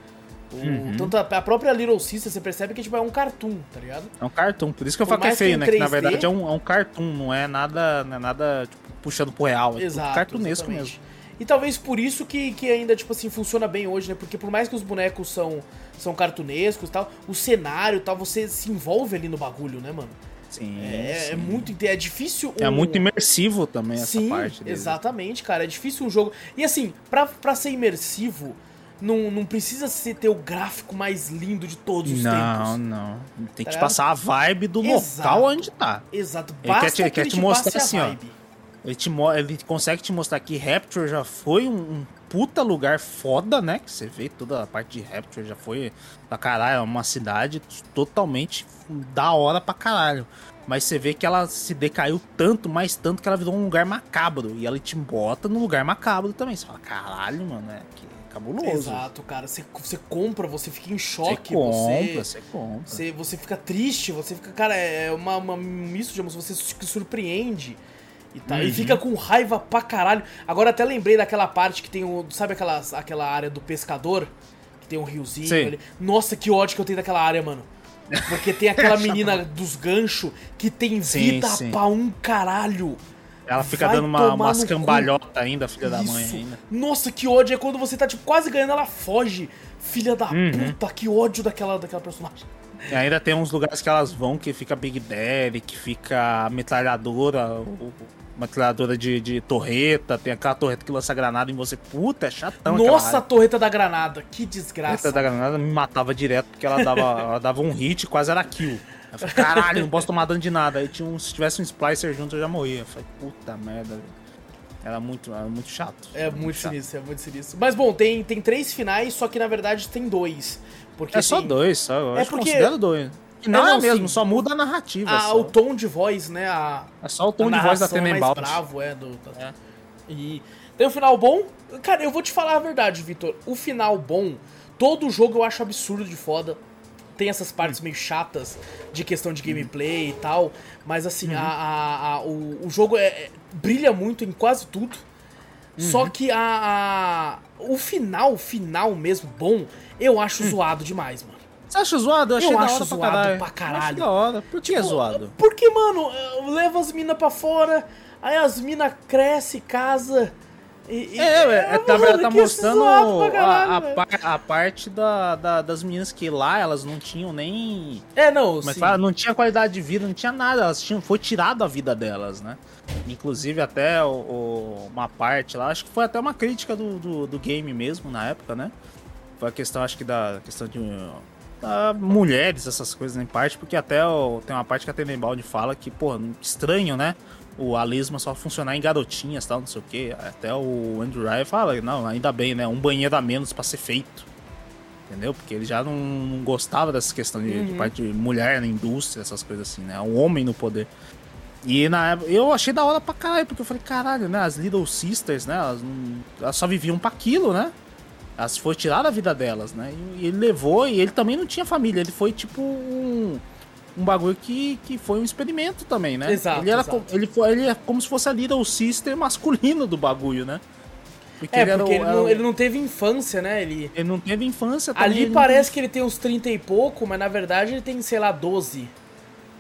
O- Uhum. Tanto a, a própria Little Sister, você percebe que tipo, é um cartoon, tá ligado? É um cartoon, por isso que eu falo que é mais que feio, em né? Que na 3D verdade é um, é um cartoon, não é nada, não é nada tipo, puxando pro real. É Exato. tudo cartunesco exatamente. mesmo. E talvez por isso que, que ainda, tipo assim, funciona bem hoje, né? Porque por mais que os bonecos são, são cartunescos e tal, o cenário e tal, você se envolve ali no bagulho, né, mano? Sim, É, sim. é muito. É difícil. É um- muito imersivo também essa Sim, parte dele. exatamente, cara. É difícil um jogo. E assim, pra, pra ser imersivo, não, não precisa ser ter o gráfico mais lindo de todos os Não, tempos. não. Tem que Tá te passar a vibe do Exato. local onde tá. Exato. Ele Basta quer te- que quer ele te te mostrar assim, ó. Ele, te, ele consegue te mostrar que Rapture já foi um, um puta lugar foda, né? Que você vê toda a parte de Rapture já foi da caralho, é uma cidade totalmente da hora pra caralho. Mas você vê que ela se decaiu tanto, mais tanto, que ela virou um lugar macabro. E ela te bota num lugar macabro também. Você fala, caralho, mano, é que cabuloso. Exato, cara. Você, você compra, você fica em choque. Você compra, você, você compra. você, você fica triste, você fica. Cara, é uma, uma um misto de emoções, você se surpreende. E, tá, e Uhum. fica com raiva pra caralho. Agora até lembrei daquela parte que tem o. Sabe aquela, aquela área do pescador? Que tem um riozinho Sim. ali. Nossa, que ódio que eu tenho daquela área, mano. Porque tem aquela menina dos ganchos que tem Sim, vida sim. pra um caralho. Ela fica Vai dando uma, umas cambalhotas ainda, filha da mãe Isso. ainda. Nossa, que ódio. É quando você tá, tipo, quase ganhando, ela foge. Filha da Uhum. puta, que ódio daquela, daquela personagem. E ainda tem uns lugares que elas vão que fica Big Daddy, que fica metralhadora, metralhadora de, de torreta, tem aquela torreta que lança granada em você. Puta, é chatão Nossa, a torreta da granada. Que A desgraça. torreta da granada me matava direto, porque ela dava, ela dava um hit quase era kill. Eu falei, caralho, não posso tomar dano de nada. Aí tinha um, se tivesse um Splicer junto, eu já morria. Eu falei, puta merda, velho. Era muito, era muito chato. É muito chato. sinistro, é muito sinistro. Mas bom, tem, tem três finais, só que na verdade tem dois. Porque É só dois, só. Eu É acho que porque- considero dois. Não, não, é mesmo, sim. só muda a narrativa. a- só. o tom de voz, né? A, É só o tom de voz da narração é mais Tenenbaum. bravo, é. Do, É. E tem um final bom. Cara, eu vou te falar a verdade, Vitor. O final bom, todo jogo eu acho absurdo de foda. Tem essas partes meio chatas de questão de gameplay e tal. Mas assim, a, a- a- o, o jogo é, é- brilha muito em quase tudo. Só que a, o final, final mesmo, bom, eu acho zoado demais, mano. Você acha zoado? Eu achei Eu da acho hora zoado pra caralho. pra caralho. Eu acho da hora. Por que é zoado? Porque, mano, leva as minas pra fora, aí as minas crescem, casa. E, É, é, é, tá, tá mostrando a, caralho, a, par- a parte da, da- das meninas que lá elas não tinham nem. É, não, Como é fala? Não tinha qualidade de vida, não tinha nada. Elas tinham, foi tirado a vida delas, né? Inclusive até o- o- uma parte lá, acho que foi até uma crítica do, do, do game mesmo na época, né? Foi a questão, acho que da questão de da mulheres, essas coisas em parte, porque até o- tem uma parte que a Tenenbaum fala que, pô, estranho, né? O alisma só funcionar em garotinhas tal, não sei o que. Até o Andrew Ryan fala, não, ainda bem, né? Um banheiro a menos pra ser feito. Entendeu? Porque ele já não, não gostava dessa questão de, de parte de mulher na indústria, essas coisas assim, né? O homem no poder. E na época, eu achei da hora pra caralho, porque eu falei, caralho, né? As Little Sisters, né? Elas, não- elas só viviam pra aquilo, né? Elas foi tirar a vida delas, né? E ele levou, e ele também não tinha família, ele foi tipo um, um bagulho que, que foi um experimento também, né? Exato, ele era exato. ele foi ele é como se fosse a Little Sister masculino do bagulho, né? Porque É, ele era porque o- ele era não, ele não teve infância, né? Ele... ele não teve infância também, Ali parece que ele tem uns 30 e pouco, mas na verdade ele tem, sei lá, 12.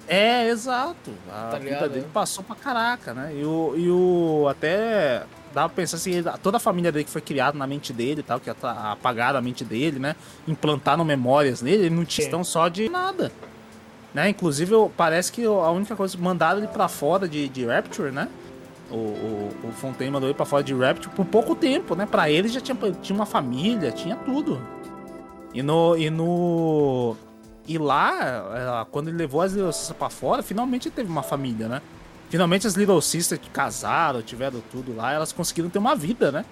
É, exato. A Tá vida ligado? dele passou pra caraca, né? E o, e o até dá pra pensar assim, toda a família dele que foi criada na mente dele tal, que apagaram a mente dele, né? Implantaram memórias nele, ele não tinha só de nada. Né? Inclusive, parece que a única coisa, mandaram ele pra fora de, de Rapture, né? O, o, o Fontaine mandou ele pra fora de Rapture por pouco tempo, né? Pra ele já tinha, tinha uma família, tinha tudo. E no. E no. E lá, eh, quando ele levou as Little Sisters pra fora, finalmente teve uma família, né? Finalmente as Little Sisters que casaram, tiveram tudo lá, elas conseguiram ter uma vida, né?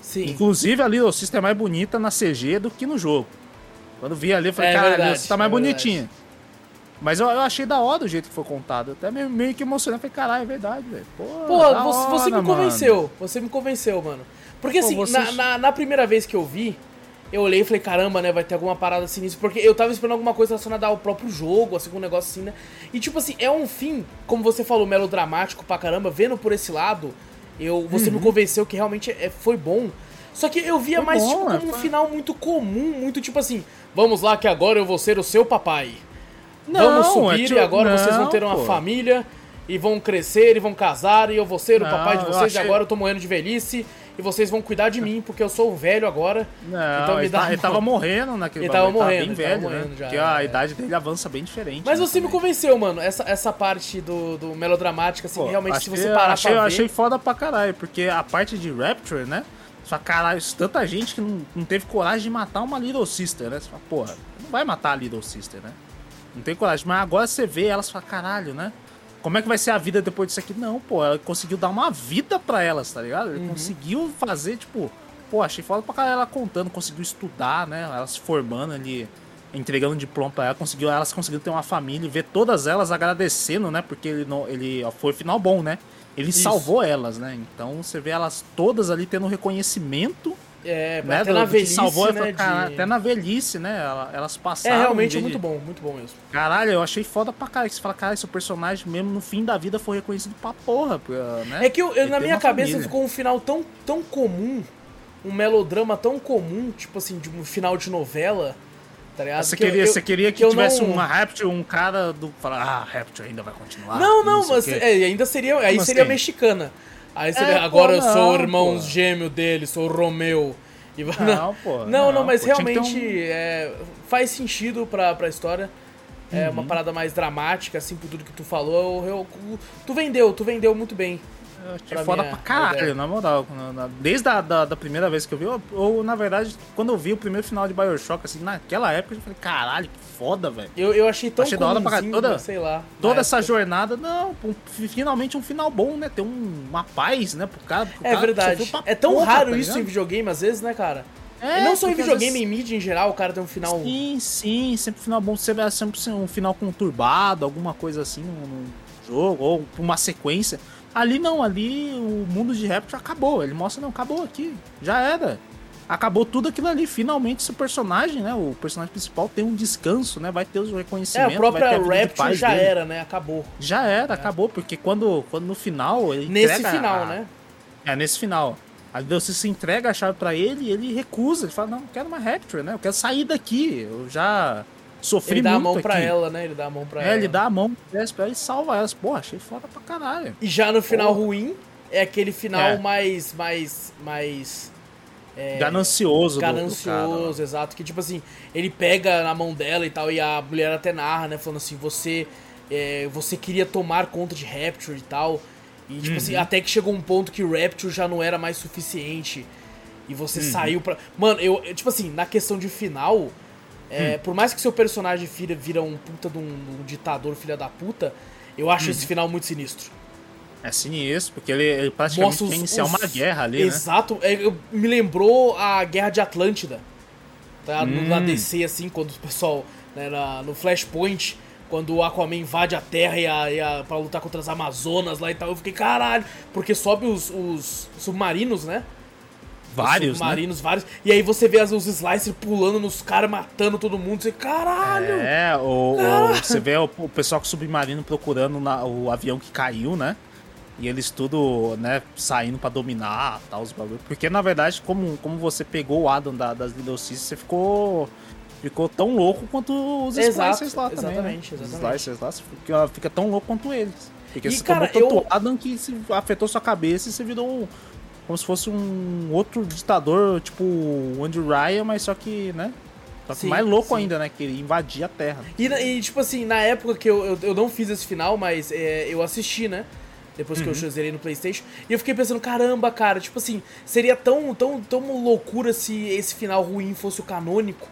Sim. Inclusive a Little Sister é mais bonita na CG do que no jogo. Quando vi ali, eu falei, É cara, a Little Sister tá mais é verdade. Mas eu, eu achei da hora o jeito que foi contado. Até meio, meio que emocionante. Falei, caralho, é verdade, velho. Pô, Pô, você, você me hora, convenceu. Você me convenceu, mano. Porque Pô, assim, você- na, na, na primeira vez que eu vi, eu olhei e falei, caramba, né, vai ter alguma parada assim nisso. Porque eu tava esperando alguma coisa relacionada ao próprio jogo, assim, um negócio assim, né? E tipo assim, é um fim, como você falou, melodramático pra caramba, vendo por esse lado, eu, você me convenceu que realmente é, foi bom. Só que eu via Uhum. Foi mais, bom, tipo, é, como um final muito comum, muito tipo assim, vamos lá que agora eu vou ser o seu papai. Não, Vamos é subir tipo- e agora vocês vão ter não, uma pô. família e vão crescer e vão casar e eu vou ser o Não, papai de vocês e achei- agora eu tô morrendo de velhice e vocês vão cuidar de mim porque eu sou velho agora. Não, Então me ele, dá tá- ele tava morrendo naquele Ele tava morrendo, ele tava velho, morrendo né? já, Porque a é. idade dele avança bem diferente. Mas né, você me também. convenceu, mano. Essa, essa parte do, do melodramática, assim, Pô, realmente, se achei- você parar achei, pra ver... achei foda pra caralho, porque a parte de Rapture, né? Só caralho, tanta gente que não, não teve coragem de matar uma Little Sister, né? Você fala, porra, não vai matar a Little Sister, né? Não tem coragem. Mas agora você vê elas e fala, caralho, né? Como é que vai ser a vida depois disso aqui? Não, pô, ela conseguiu dar uma vida pra elas, tá ligado? Uhum. Ele conseguiu fazer, tipo, pô, achei foda pra caralho ela contando, conseguiu estudar, né? Ela se formando ali, entregando diploma pra ela, conseguiu, elas conseguiram ter uma família e ver todas elas agradecendo, né? Porque ele não, ele ó, foi final bom, né? Ele Isso. salvou elas, né? Então você vê elas todas ali tendo um reconhecimento É, né? até do- na que velhice, salvou, né? falei, de- "Cara, Até na velhice, né? ela- Elas É, passaram. realmente é vez muito de- bom, muito bom mesmo. Caralho, eu achei foda pra caralho. que Você fala, cara, esse personagem mesmo no fim da vida foi reconhecido pra porra, né? É que eu- eu- na minha cabeça família. ficou um final tão, tão comum, um melodrama tão comum, tipo assim, de um final de novela, tá ligado? Você Que queria, eu- você queria que, eu tivesse não- uma Rapture, um cara do. Falar, ah, Rapture ainda vai continuar. Não, não, sei o mas é, ainda seria, aí Como seria mexicana. Aí seria, É, agora pô, eu sou o não, irmão pô. gêmeo dele, sou o Romeu. E, vai- Não, pô, Não, não, não, mas pô, realmente um- é, faz sentido pra, pra história. É Uhum. uma parada mais dramática, assim, por tudo que tu falou. Eu, eu- tu vendeu, tu vendeu muito bem. Eu achei pra foda minha pra caralho, ideia. na moral. Desde a da, da primeira vez que eu vi, ou, ou, na verdade, quando eu vi o primeiro final de Bioshock, assim, naquela época eu falei, caralho, que foda, velho. Eu, eu achei tão Achei da hora pra. Toda- sei lá. Toda essa época. jornada, não, um- finalmente um final bom, né? Ter um- uma paz, né, pro cara. pro É cara verdade. É tão porra, raro tá isso em videogame, às vezes, né, cara? É, não só em videogame, vezes- em mídia em geral, o cara tem um final. Sim, sim, sempre final bom, sempre, sempre um final conturbado, alguma coisa assim no, no jogo, ou uma sequência. Ali não, ali o mundo de Rapture acabou. Ele mostra, não, acabou aqui, já era. Acabou tudo aquilo ali. Finalmente esse personagem, né? O personagem principal tem um descanso, né? Vai ter os É, reconhecimentos. a própria vai ter a de Rapture já dele. era, né? Acabou. Já era, acabou, porque quando, quando no final ele Nesse final, a- né? É, nesse final. Aí você se entrega a chave pra ele e ele recusa. Ele fala, não, não quero uma Rapture, né? Eu quero sair daqui. Eu já sofri Ele dá a mão pra aqui. ela, né? Ele dá a mão pra É, ela. ele dá a mão pra ela e salva elas. Pô, achei foda pra caralho. E já no final Porra. ruim, é aquele final É. mais. mais. mais. é, Ganancioso, do- do, ganancioso, cara. exato. Que tipo assim, ele pega na mão dela e tal, e a mulher até narra, né? Falando assim, você. é, você queria tomar conta de Rapture e tal. E tipo Uhum. assim, até que chegou um ponto que o Rapture já não era mais suficiente. E você Uhum. saiu pra. Mano, eu, eu, tipo assim, na questão de final. Hum. é, Por mais que seu personagem vira, vira um puta de um, um ditador, filha da puta, eu acho Uhum. esse final muito sinistro. É sinistro, porque ele, ele praticamente Mostra os- iniciar os- uma guerra ali, né? Exato. É, eu- me lembrou a Guerra de Atlântida. Tá? Hum. Na DC, assim, quando o pessoal. Né, na- no Flashpoint, quando o Aquaman invade a Terra e a, e a, pra lutar contra as Amazonas lá e tal. Eu fiquei, caralho. Porque sobe os, os submarinos, né? Vários, os né? submarinos, vários. E aí você vê os slicers pulando nos caras, matando todo mundo. Você, caralho! É, o, o- você vê o, o pessoal com o submarino procurando na- o avião que caiu, né? E eles tudo, né, saindo pra dominar tal, os bagulhos. Porque na verdade, como, como você pegou o Adam da- das Little Sisters, você ficou. Ficou tão louco quanto os Exato, Splicers lá também. exatamente, né? Os exatamente. Splicers lá, você fica, fica tão louco quanto eles. Porque E, você cara, tomou tanto eu- Adam que se afetou sua cabeça e você virou um- como se fosse um outro ditador, tipo o Andy Ryan, mas só que, né? Só que Sim, mais louco sim. ainda, né? Que ele invadia a Terra. E, e, tipo assim, na época que eu, eu, eu não fiz esse final, mas é, eu assisti, né? Depois Uhum. que eu zerei no Playstation. E eu fiquei pensando, caramba, cara, tipo assim, seria tão, tão, tão loucura se esse final ruim fosse o canônico.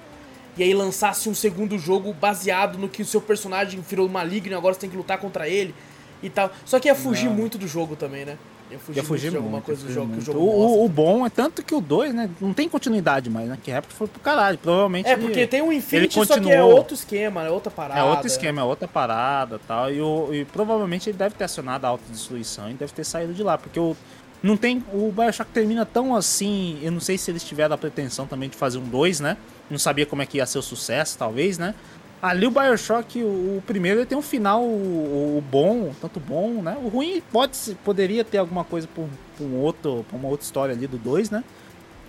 E aí lançasse um segundo jogo baseado no que o seu personagem virou maligno e agora você tem que lutar contra ele e tal. Só que ia fugir Não. muito do jogo também, né? Ia fugir, muito alguma muito, coisa do jogo que o muito. jogo o, o- bom é tanto que o 2, né? Não tem continuidade mais, né? Que Raptor foi pro caralho. Provavelmente. É, ele- porque tem um Infinity, ele só que é outro esquema, é outra parada. É outro esquema, é outra parada tal. E, o, e provavelmente ele deve ter acionado a autodestruição e deve ter saído de lá. Porque o, não tem. O Bioshock termina tão assim. Eu não sei se eles tiveram a pretensão também de fazer um 2, né? Não sabia como é que ia ser o sucesso, talvez, né? Ali o Bioshock, o, o primeiro, ele tem um final o, o bom, tanto bom, né? O ruim pode, poderia ter alguma coisa pra um, pra um outro, pra uma outra história ali do 2, né?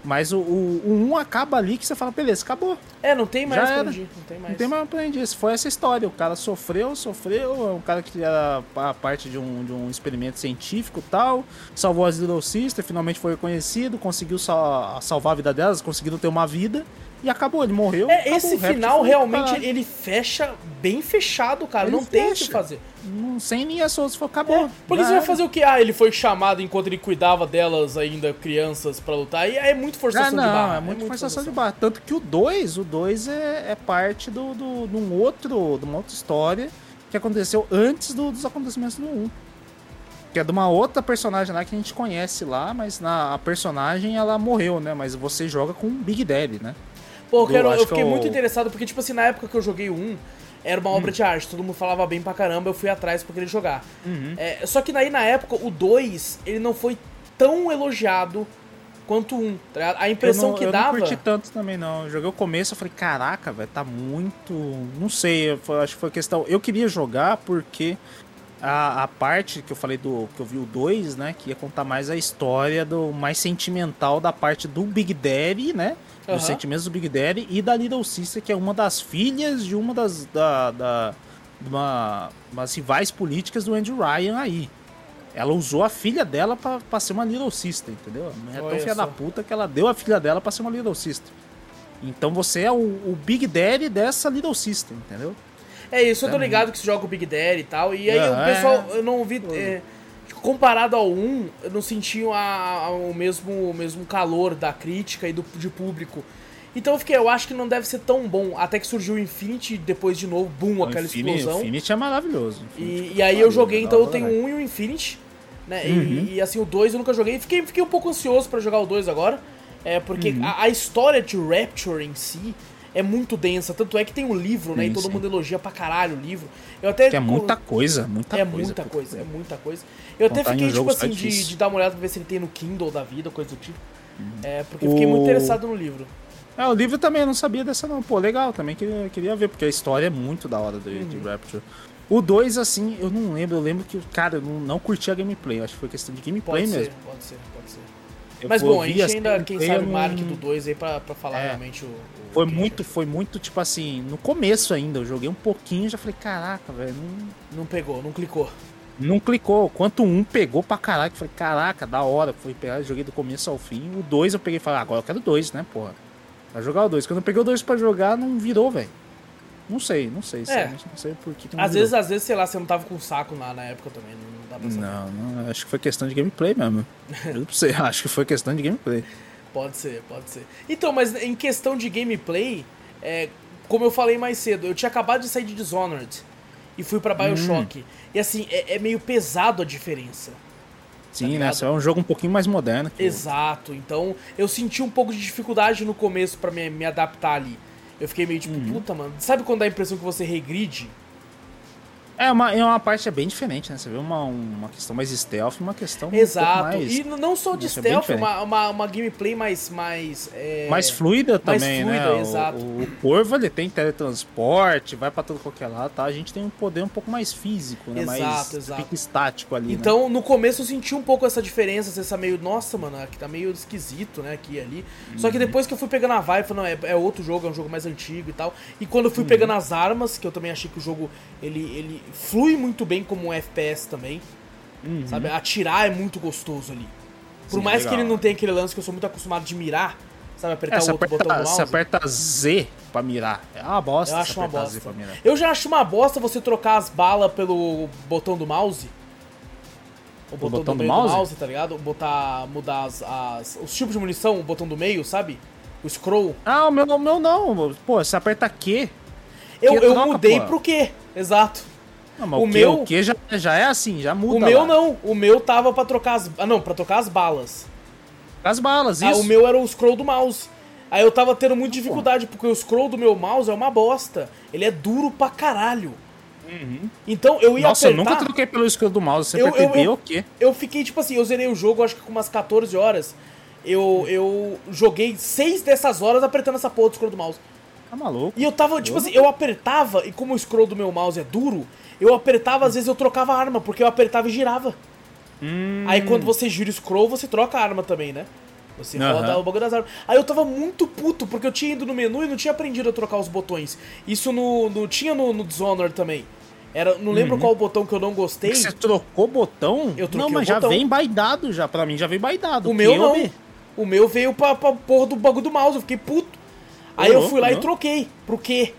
Mas o 1 o, o um acaba ali que você fala, beleza, acabou. É, não tem mais Já era. ir, não tem mais. Não tem mais. Foi essa história. O cara sofreu, sofreu. É um cara que era a parte de um, de um experimento científico e tal. Salvou as Little Sister, finalmente foi reconhecido. Conseguiu sal- salvar a vida delas, conseguiram ter uma vida. E acabou, ele morreu. É, acabou. esse final realmente ele fecha bem fechado, cara. Ele não tem o que fecha. fazer. Não, sem linha solta, foi, acabou. É, porque você vai fazer o que? Ah, ele foi chamado enquanto ele cuidava delas ainda, crianças, pra lutar. E aí é muito Ah, forçação de não, barra. é muito forçação de barra. Tanto que o 2, o 2 é, é parte do, do, de um outro, de uma outra história que aconteceu antes do- dos acontecimentos do 1. Que é de uma outra personagem lá que a gente conhece lá, mas na, a personagem ela morreu, né? Mas você joga com o Big Daddy, né? Pô, eu, do- eu que fiquei é o- muito interessado, porque, tipo assim, na época que eu joguei o 1, era uma Hum. obra de arte, todo mundo falava bem pra caramba, eu fui atrás pra querer jogar. Uhum. É, só que daí, na época, o 2, ele não foi tão elogiado quanto um. Tá a impressão eu não, que eu dava. não curti tanto também, não. Eu joguei o começo, eu falei, caraca, velho, tá muito. Não sei, eu, acho que foi questão. Eu queria jogar porque a, a parte que eu falei do. que eu vi o 2, né? Que ia contar mais a história do mais sentimental da parte do Big Daddy, né? Uhum. Dos sentimentos do Big Daddy e da Little Sister, que é uma das filhas de uma das. da. da uma, umas rivais políticas do Andrew Ryan aí. Ela usou a filha dela pra, pra ser uma Little Sister, entendeu? É tão filha da puta que ela deu a filha dela pra ser uma Little Sister. Então você é o, o Big Daddy dessa Little Sister, entendeu? É isso, eu tô ligado que você joga o Big Daddy e tal. E aí é, o pessoal, eu não ouvi. É, comparado ao 1, eu não senti a, a, o, mesmo, o mesmo calor da crítica e do de público. Então eu fiquei, eu acho que não deve ser tão bom. Até que surgiu o Infinity, depois de novo, boom, aquela Infinity, explosão. O Infinity é maravilhoso. Infinity e, e aí eu joguei, então eu tenho o 1 e o Infinity. Né? Uhum. E, e, assim, o 2 eu nunca joguei. Fiquei, fiquei um pouco ansioso para jogar o 2 agora. É, porque uhum. a, a, história de Rapture em si é muito densa. Tanto é que tem um livro, né? Sim, e todo sim. mundo elogia pra caralho o livro. Eu até. Que é muita coisa, muita é coisa. Muita coisa é muita coisa. Eu até fiquei, tipo assim, de, de, dar uma olhada pra ver se ele tem no Kindle da vida, coisa do tipo. Uhum. É, porque eu fiquei o... muito interessado no livro. É, o livro também eu não sabia dessa não. Pô, legal, também queria, queria ver, porque a história é muito da hora de, uhum. de Rapture. O 2, assim, eu não lembro. Eu lembro que, cara, eu não, não curti a gameplay. Eu acho que foi questão de gameplay pode mesmo. Ser, pode ser, pode ser. Eu Mas bom, a gente ainda, quem sabe, marque do 2 aí pra, pra falar é, realmente o. o foi muito, foi muito, tipo assim, no começo ainda. Eu joguei um pouquinho e já falei, caraca, velho. Não... não pegou, não clicou. Não clicou. Quanto um pegou pra caraca. Falei, caraca, da hora. Fui pegar, joguei do começo ao fim. O 2 eu peguei e falei, ah, agora eu quero dois, né, porra. Vai jogar o 2. Quando eu peguei o 2 pra jogar, não virou, velho. Não sei, não sei, é. não sei por que, Às vezes, às vezes, sei lá, você não tava com saco na, na época também, não dá pra saber. Não, não, acho que foi questão de gameplay mesmo. Eu sei, acho que foi questão de gameplay. Pode ser, pode ser. Então, mas em questão de gameplay, é, como eu falei mais cedo, eu tinha acabado de sair de Dishonored e fui para Bioshock. Hum. E assim, é, é, meio pesado a diferença. Sim, tá né? Só é um jogo um pouquinho mais moderno. Exato. Então, eu senti um pouco de dificuldade no começo para me, me adaptar ali. Eu fiquei meio tipo, uhum. puta, mano. Sabe quando dá a impressão que você regride? É uma, é uma parte é bem diferente, né? Você vê uma, uma questão mais stealth uma questão Exato. Um mais, e não só de é stealth, é uma, uma, uma, gameplay mais. Mais, é... mais fluida mais também, né? fluida, né? Exato. O, o, Corvo ele tem teletransporte, vai para todo qualquer lado, tá? A gente tem um poder um pouco mais físico, né? Exato, mais exato. estático ali. Né? Então, né? no começo eu senti um pouco essa diferença, essa meio, nossa, mano, aqui tá meio esquisito, né? Aqui e ali. Uhum. Só que uhum. depois que eu fui pegando a vibe, falei, não, é, é, outro jogo, é um jogo mais antigo e tal. E quando eu fui uhum. pegando as armas, que eu também achei que o jogo ele, ele flui muito bem como um FPS também. Uhum. Sabe? Atirar é muito gostoso ali. Por Sim, mais legal. que ele não tenha aquele lance que eu sou muito acostumado de mirar, sabe? Apertar é, o outro aperta, botão do mouse. Você aperta Z pra mirar. É uma bosta. Eu acho uma bosta. Eu já acho uma bosta você trocar as balas pelo botão do mouse. O botão, o botão do, do, mouse? do, mouse? tá ligado? Botar, mudar as, as, os tipos de munição, o botão do meio, sabe? O scroll. Ah, o meu, meu não. Pô, você aperta Q. Eu, eu troca, mudei pô. pro Q, exato. Não, mas o, o que, meu, o que já, já é assim, já muda. O meu lá. não, o meu tava para trocar as, ah não, para trocar as balas. As balas, isso. Ah, o meu era o scroll do mouse. Aí eu tava tendo muita dificuldade porque o scroll do meu mouse é uma bosta. Ele é duro pra caralho. Uhum. Então eu ia Nossa, apertar... eu nunca troquei pelo scroll do mouse. Você eu, percebeu o quê? Eu fiquei tipo assim, eu zerei o jogo acho que com umas 14 horas. Eu, eu joguei 6 dessas horas apertando essa porra do scroll do mouse. Tá maluco? E eu tava, tipo assim, eu apertava, e como o scroll do meu mouse é duro, eu apertava, às vezes eu trocava a arma, porque eu apertava e girava. Hum. Aí quando você gira o scroll, você troca a arma também, né? Você uhum. roda o bagulho das armas. Aí eu tava muito puto, porque eu tinha ido no menu e não tinha aprendido a trocar os botões. Isso no, no tinha no, no Dishonored também. Era, não lembro uhum. qual botão que eu não gostei. Você trocou botão? Eu troquei Não, mas já vem baidado já. Pra mim já vem baidado. O meu não. O meu veio pra, pra porra do bagulho do mouse. Eu fiquei puto. Aí eu fui lá e troquei. Pro quê?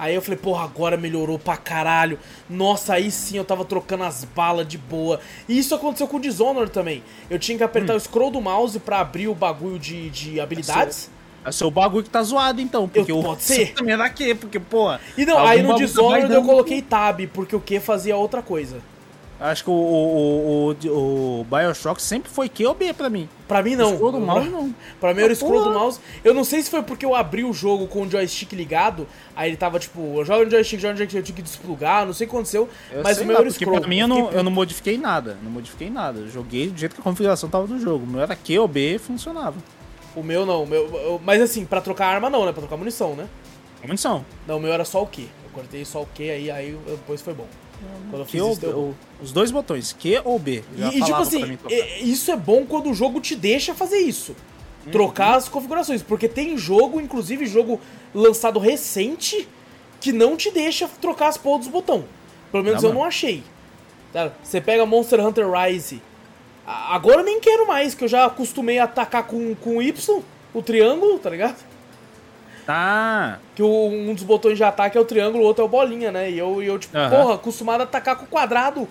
Aí eu falei, porra, agora melhorou pra caralho. Nossa, aí sim eu tava trocando as balas de boa. E isso aconteceu com o Dishonored também. Eu tinha que apertar hum. o scroll do mouse para abrir o bagulho de, de habilidades. É seu bagulho que tá zoado, então. Porque eu, pode ser. também é daqui, porque, pô. E não, aí no Dishonored eu coloquei tab, porque o que fazia outra coisa. Acho que o, o, o, o, Bioshock sempre foi Q ou B pra mim. Pra mim não. O scroll do mouse não. Pra mim era o scroll do mouse. Eu não sei se foi porque eu abri o jogo com o joystick ligado, aí ele tava tipo, joga no joystick, joga no joystick, eu tinha que desplugar, não sei o que aconteceu, Eu mas o meu lá, era porque scroll. Pra mim eu não, eu não modifiquei nada. Não modifiquei nada. Eu joguei do jeito que a configuração tava do jogo. O meu era Q ou B funcionava. O meu não, o meu, eu- mas assim, pra trocar arma não, né? Pra trocar munição, né? Munição. Não, o meu era só o Q. Eu cortei só o Q aí, aí depois foi bom. Quando eu fiz Q isso, o- os dois botões, Q ou B. Já E, e, tipo assim, isso é bom quando o jogo te deixa fazer isso. Uhum. Trocar as configurações. Porque tem jogo, inclusive jogo lançado recente, que não te deixa trocar as porras dos botões. Pelo menos Não, eu mano. não achei. Tá? Você pega Monster Hunter Rise. Agora eu nem quero mais, que eu já acostumei a atacar com, com o Y, o triângulo, tá ligado? Ah, Que o- um dos botões de ataque é o triângulo, o outro é o bolinha, né? E eu, eu tipo, Aham. porra, acostumado a atacar com o quadrado.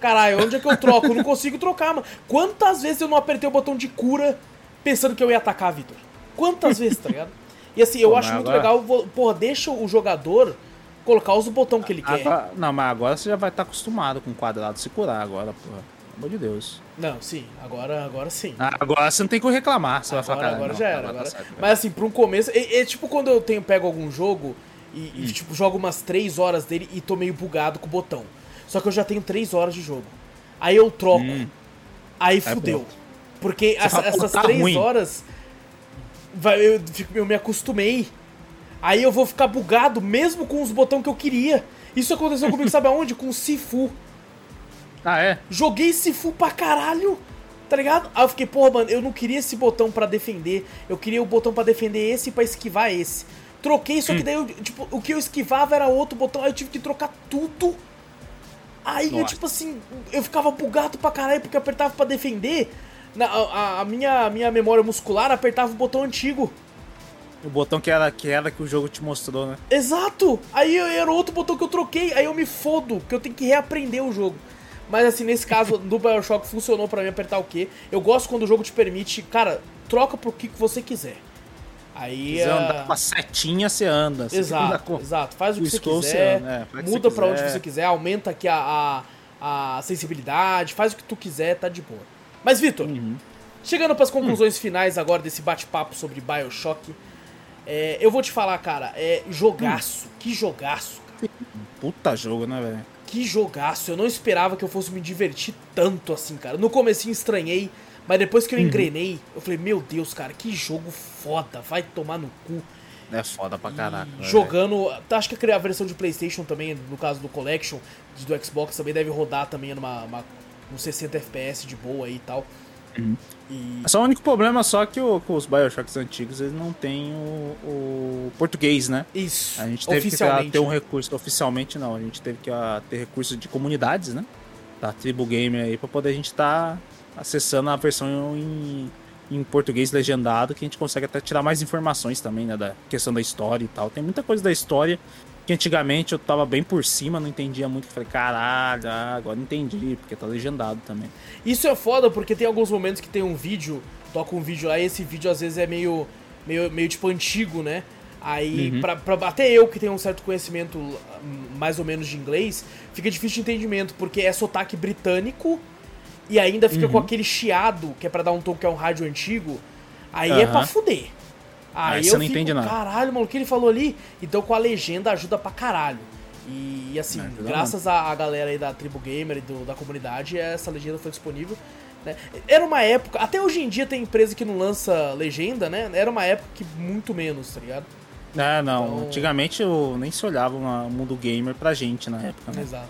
Caralho, onde é que eu troco? Eu não consigo trocar, mano. Quantas vezes eu não apertei o botão de cura pensando que eu ia atacar, Vitor? Quantas vezes, tá ligado? E assim, eu Pô, acho muito agora- legal, porra, deixa o jogador colocar os botões que ele quer. agora, não, mas agora você já vai estar acostumado com o quadrado se curar agora, porra. Pelo amor de Deus. Não, sim, agora, agora sim. Ah, Agora você não tem que reclamar. Você vai falar, Agora, "Caralho, agora não, já era. tá Agora... cara." Mas assim, pra um começo. É, é tipo quando eu tenho, pego algum jogo e, Hum. e, tipo, jogo umas 3 horas dele e tô meio bugado com o botão. Só que eu já tenho 3 horas de jogo. Aí eu troco. Aí fudeu. bom. Porque fala, "Pô, essas tá 3 ruim." horas. Vai, eu, eu me acostumei. Aí eu vou ficar bugado mesmo com os botões que eu queria. Isso aconteceu comigo, sabe aonde? Com o Sifu. Ah, é? Joguei Sifu pra caralho, tá ligado? Aí eu fiquei, porra, mano, eu não queria esse botão pra defender. Eu queria o botão pra defender esse e pra esquivar esse. Troquei, só que daí, eu, tipo, o que eu esquivava era outro botão, aí eu tive que trocar tudo. Aí eu, Nossa. tipo assim, eu ficava bugado pra caralho porque eu apertava pra defender. Na, a, a minha, a minha memória muscular apertava o botão antigo. O botão que era, que era que o jogo te mostrou, né? Exato! Aí eu- era outro botão que eu troquei, aí eu me fodo, que eu tenho que reaprender o jogo. Mas assim, nesse caso do Bioshock funcionou pra mim apertar o quê? Eu gosto quando o jogo te permite, cara, troca pro que você quiser. Aí. Se você ah, andar com a setinha, você anda. Se você Exato, com- exato. Faz o que você scroll você quiser, anda, é, que muda você pra onde quiser. você quiser, aumenta aqui a, a, a sensibilidade, faz o que tu quiser, tá de boa. Mas, Vitor, Uhum. chegando pras conclusões Hum. finais agora desse bate-papo sobre Bioshock, é, eu vou te falar, cara, é jogaço, Hum. que jogaço, cara. Puta jogo, né, velho? Que jogaço, eu não esperava que eu fosse me divertir tanto assim, cara. No comecinho estranhei, mas depois Uhum. que eu engrenei, eu falei, meu Deus, cara, que jogo foda, vai tomar no cu. É foda pra caraca. E velho. jogando, tá, acho que a versão de Playstation também, no caso do Collection, do Xbox também deve rodar também numa, uma, uns 60 FPS de boa aí e tal. Uhum. E É Só o único problema só que o- com os Bioshocks antigos eles não têm o, o português, né? isso, A gente teve que ter um recurso, oficialmente não, a gente teve que ah, ter recurso de comunidades, né? Da Tribo Gamer aí, pra poder a gente estar acessando a versão em, em português legendado, que a gente consegue até tirar mais informações também, né? Da questão da história e tal. Tem muita coisa da história que antigamente eu tava bem por cima, não entendia muito. Falei, caralho, agora entendi, porque tá legendado também. Isso é foda porque tem alguns momentos que tem um vídeo, toca um vídeo lá e esse vídeo às vezes é meio, meio, meio tipo antigo, né? Aí, Uhum. pra, pra, até eu que tenho um certo conhecimento hum, mais ou menos de inglês, fica difícil de entendimento, porque é sotaque britânico e ainda fica Uhum. com aquele chiado, que é pra dar um tom que é um rádio antigo. Aí é Aham. pra fuder. Aí, Aí eu você não fico, entende nada. caralho, mano, o que ele falou ali? Então com a legenda ajuda pra caralho. E, assim, Ajuda graças à, galera aí da Tribo Gamer e do- da comunidade, essa legenda foi disponível. né? Era uma época, até hoje em dia tem empresa que não lança legenda, né? Era uma época que muito menos, tá ligado? É, não, Então- antigamente eu nem se olhava o mundo gamer pra gente na época, né? Exato.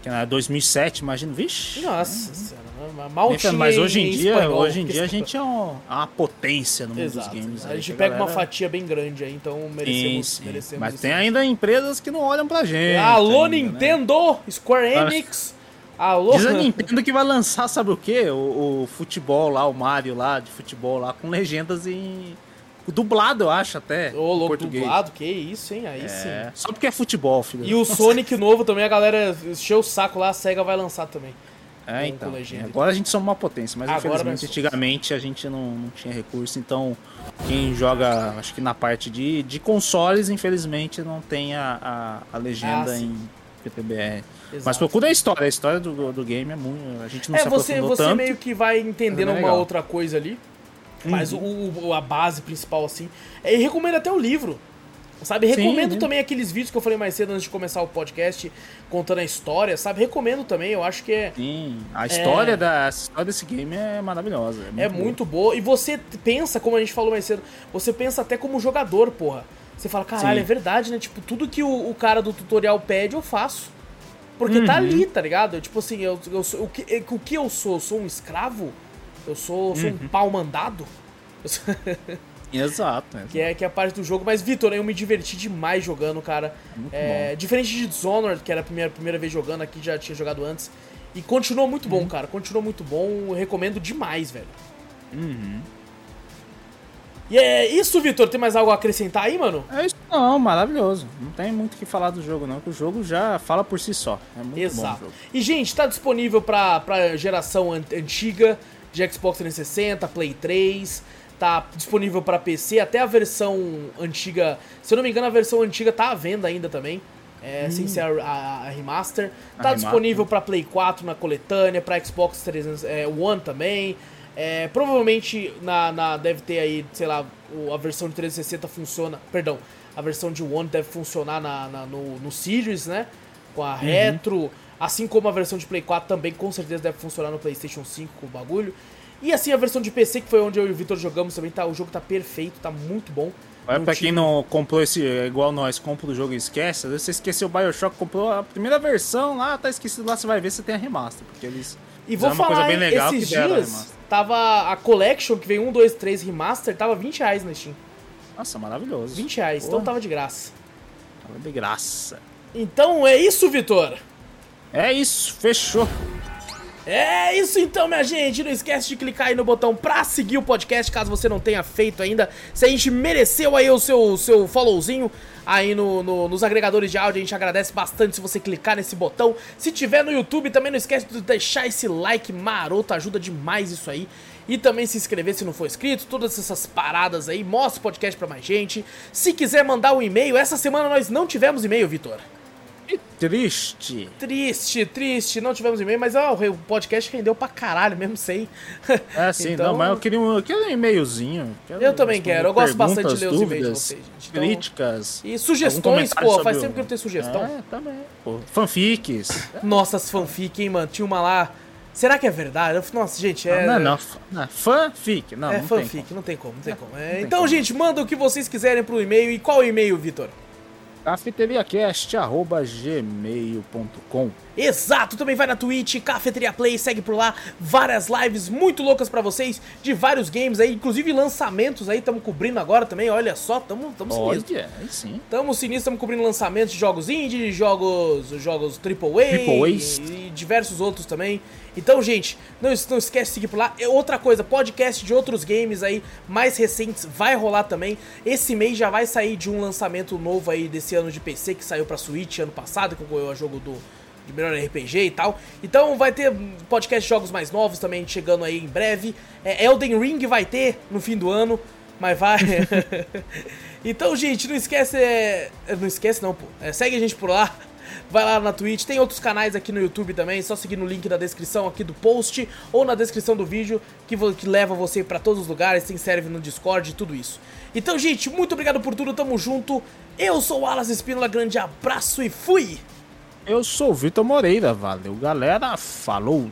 Que era 2007, imagina, vixe. Nossa senhora, né? Mal tinha mas hoje em dia, espanhol, hoje em dia a gente é um- é uma potência no mundo Exato. dos games. a gente pega uma galera- fatia bem grande aí, então Sim, merecemos, sim. merecemos Mas tem ainda empresas que não olham pra gente. Alô, ainda, né? Nintendo! Square Enix! Alô! Diz a Nintendo que vai lançar, sabe o quê? O, o futebol lá, o Mario lá, de futebol lá, com legendas em. Dublado, eu acho, até. Ô, louco, português. dublado, que isso, hein? Aí É, sim. Só porque é futebol, filho. E o Sonic novo também, a galera encheu o saco lá, a SEGA vai lançar também. É, então. Agora a gente somos uma potência, mas Agora infelizmente antigamente a gente não, não tinha recurso. Então, quem joga, acho que na parte de, de consoles, infelizmente, não tem a, a, a legenda Ah, em, PTBR. Exato. Mas procura a história, a história do, do game é muito. A gente não É, se você, você tanto. meio que vai entendendo é uma outra coisa ali. Mas Uhum. o, o- a base principal, assim. É, E recomendo até o livro. Sabe? Recomendo sim. também aqueles vídeos que eu falei mais cedo antes de começar o podcast, contando a história, sabe? Recomendo também, eu acho que é, Sim, a história, da, a história desse game é maravilhosa. É muito, é boa. muito boa. E você pensa, como a gente falou mais cedo, você pensa até como jogador, porra. Você fala, caralho, Sim. é verdade, né? Tipo, tudo que o, o cara do tutorial pede, eu faço. Porque tá Uhum. ali, tá ligado? Eu, tipo assim, eu, eu sou, o, que, o que eu sou? Eu sou um escravo? Eu sou, sou Uhum. um pau mandado? Eu sou- Exato, né? que, é, que é a parte do jogo. Mas, Vitor, eu me diverti demais jogando, cara. muito É, diferente de Dishonored, que era a primeira, primeira vez jogando aqui, já tinha jogado antes. E continuou muito Uhum. bom, cara. Continuou muito bom. Eu recomendo demais, velho. Uhum. E é isso, Vitor. Tem mais algo a acrescentar aí, mano? É isso, não, maravilhoso. Não tem muito o que falar do jogo, não, que o jogo já fala por si só. É muito bom o Exato. E, gente, tá disponível pra, pra geração an- antiga de Xbox 360, Play 3. Tá disponível pra PC, até a versão antiga. Se eu não me engano, a versão antiga tá à venda ainda também. É, Sem ser a, a- a remaster. A Tá remaster. disponível pra Play 4 na coletânea, pra Xbox 300, é, One também. É, provavelmente na, na- deve ter aí, sei lá, a versão de 360 funciona. Perdão, a versão de One deve funcionar na, na- no, no Series, né? Com a retro. Assim como a versão de Play 4 também com certeza deve funcionar no PlayStation 5 com o bagulho. E assim a versão de PC, que foi onde eu e o Vitor jogamos também, tá, o jogo tá perfeito, tá muito bom. Não pra quem não comprou esse, é igual nós, compra o jogo e esquece, às vezes você esqueceu o Bioshock, comprou a primeira versão lá, tá esquecido lá, você vai ver se tem a remaster, porque eles E vou falar, coisa bem legal esses dias, tava a Collection, que veio 1, 2, 3 Remaster, tava 20 reais na Steam. Nossa, maravilhoso. 20 reais, então Porra, tava de graça. tava de graça. Então é isso, Vitor. É isso, fechou. É isso então, minha gente. Não esquece de clicar aí no botão pra seguir o podcast, caso você não tenha feito ainda. Se a gente mereceu aí o seu, seu followzinho aí no, no- nos agregadores de áudio, a gente agradece bastante se você clicar nesse botão. Se tiver no YouTube, também não esquece de deixar esse like maroto, ajuda demais isso aí. E também se inscrever se não for inscrito, todas essas paradas aí. Mostra o podcast pra mais gente. Se quiser mandar um e-mail, essa semana nós não tivemos e-mail, Vitor. Triste. Triste, triste, não tivemos e-mail, mas ó, o podcast rendeu pra caralho, mesmo sem. É, sim, Então- não, mas eu queria um, eu queria um e-mailzinho. Eu também quero, eu gosto bastante de ler os e-mails de vocês, gente. Então- Críticas. E sugestões, pô, faz o- tempo que eu não tenho sugestão. É, também. Pô, fanfics. Nossas fanfic, hein, mano? Tinha uma lá. Será que é verdade? Nossa, gente, é. Não, não, não, fanfic. Não, é não tem fanfic, como. não tem como, não tem como. É, tem então, como. gente, manda o que vocês quiserem pro e-mail. E qual é o e-mail, Vitor? cafeteriacast.gmail.com Exato, também vai na Twitch, Cafeteria Play, segue por lá, várias lives muito loucas pra vocês, de vários games aí, inclusive lançamentos aí, estamos cobrindo agora também, olha só, tamo, tamo sinistro. Olha, aí sim. Tamo sinistro, estamos cobrindo lançamentos de jogos indie, jogos, jogos AAA, e, e diversos outros também. Então, gente, não, não esquece de seguir por lá. Outra coisa, podcast de outros games aí mais recentes vai rolar também. Esse mês já vai sair de um lançamento novo aí desse ano de PC que saiu pra Switch ano passado, que concorreu a jogo do melhor RPG e tal. Então vai ter podcast de jogos mais novos também chegando aí em breve. É, Elden Ring vai ter no fim do ano, mas vai. então, gente, não esquece. é, Não esquece não, pô. É, segue a gente por lá. Vai lá na Twitch, tem outros canais aqui no YouTube também, só seguir no link na descrição aqui do post ou na descrição do vídeo que, que leva você pra todos os lugares, tem serve no Discord e tudo isso. Então, gente, muito obrigado por tudo, tamo junto. Eu sou o Alas Espínola, grande abraço e fui! Eu sou o Vitor Moreira, valeu galera, falou!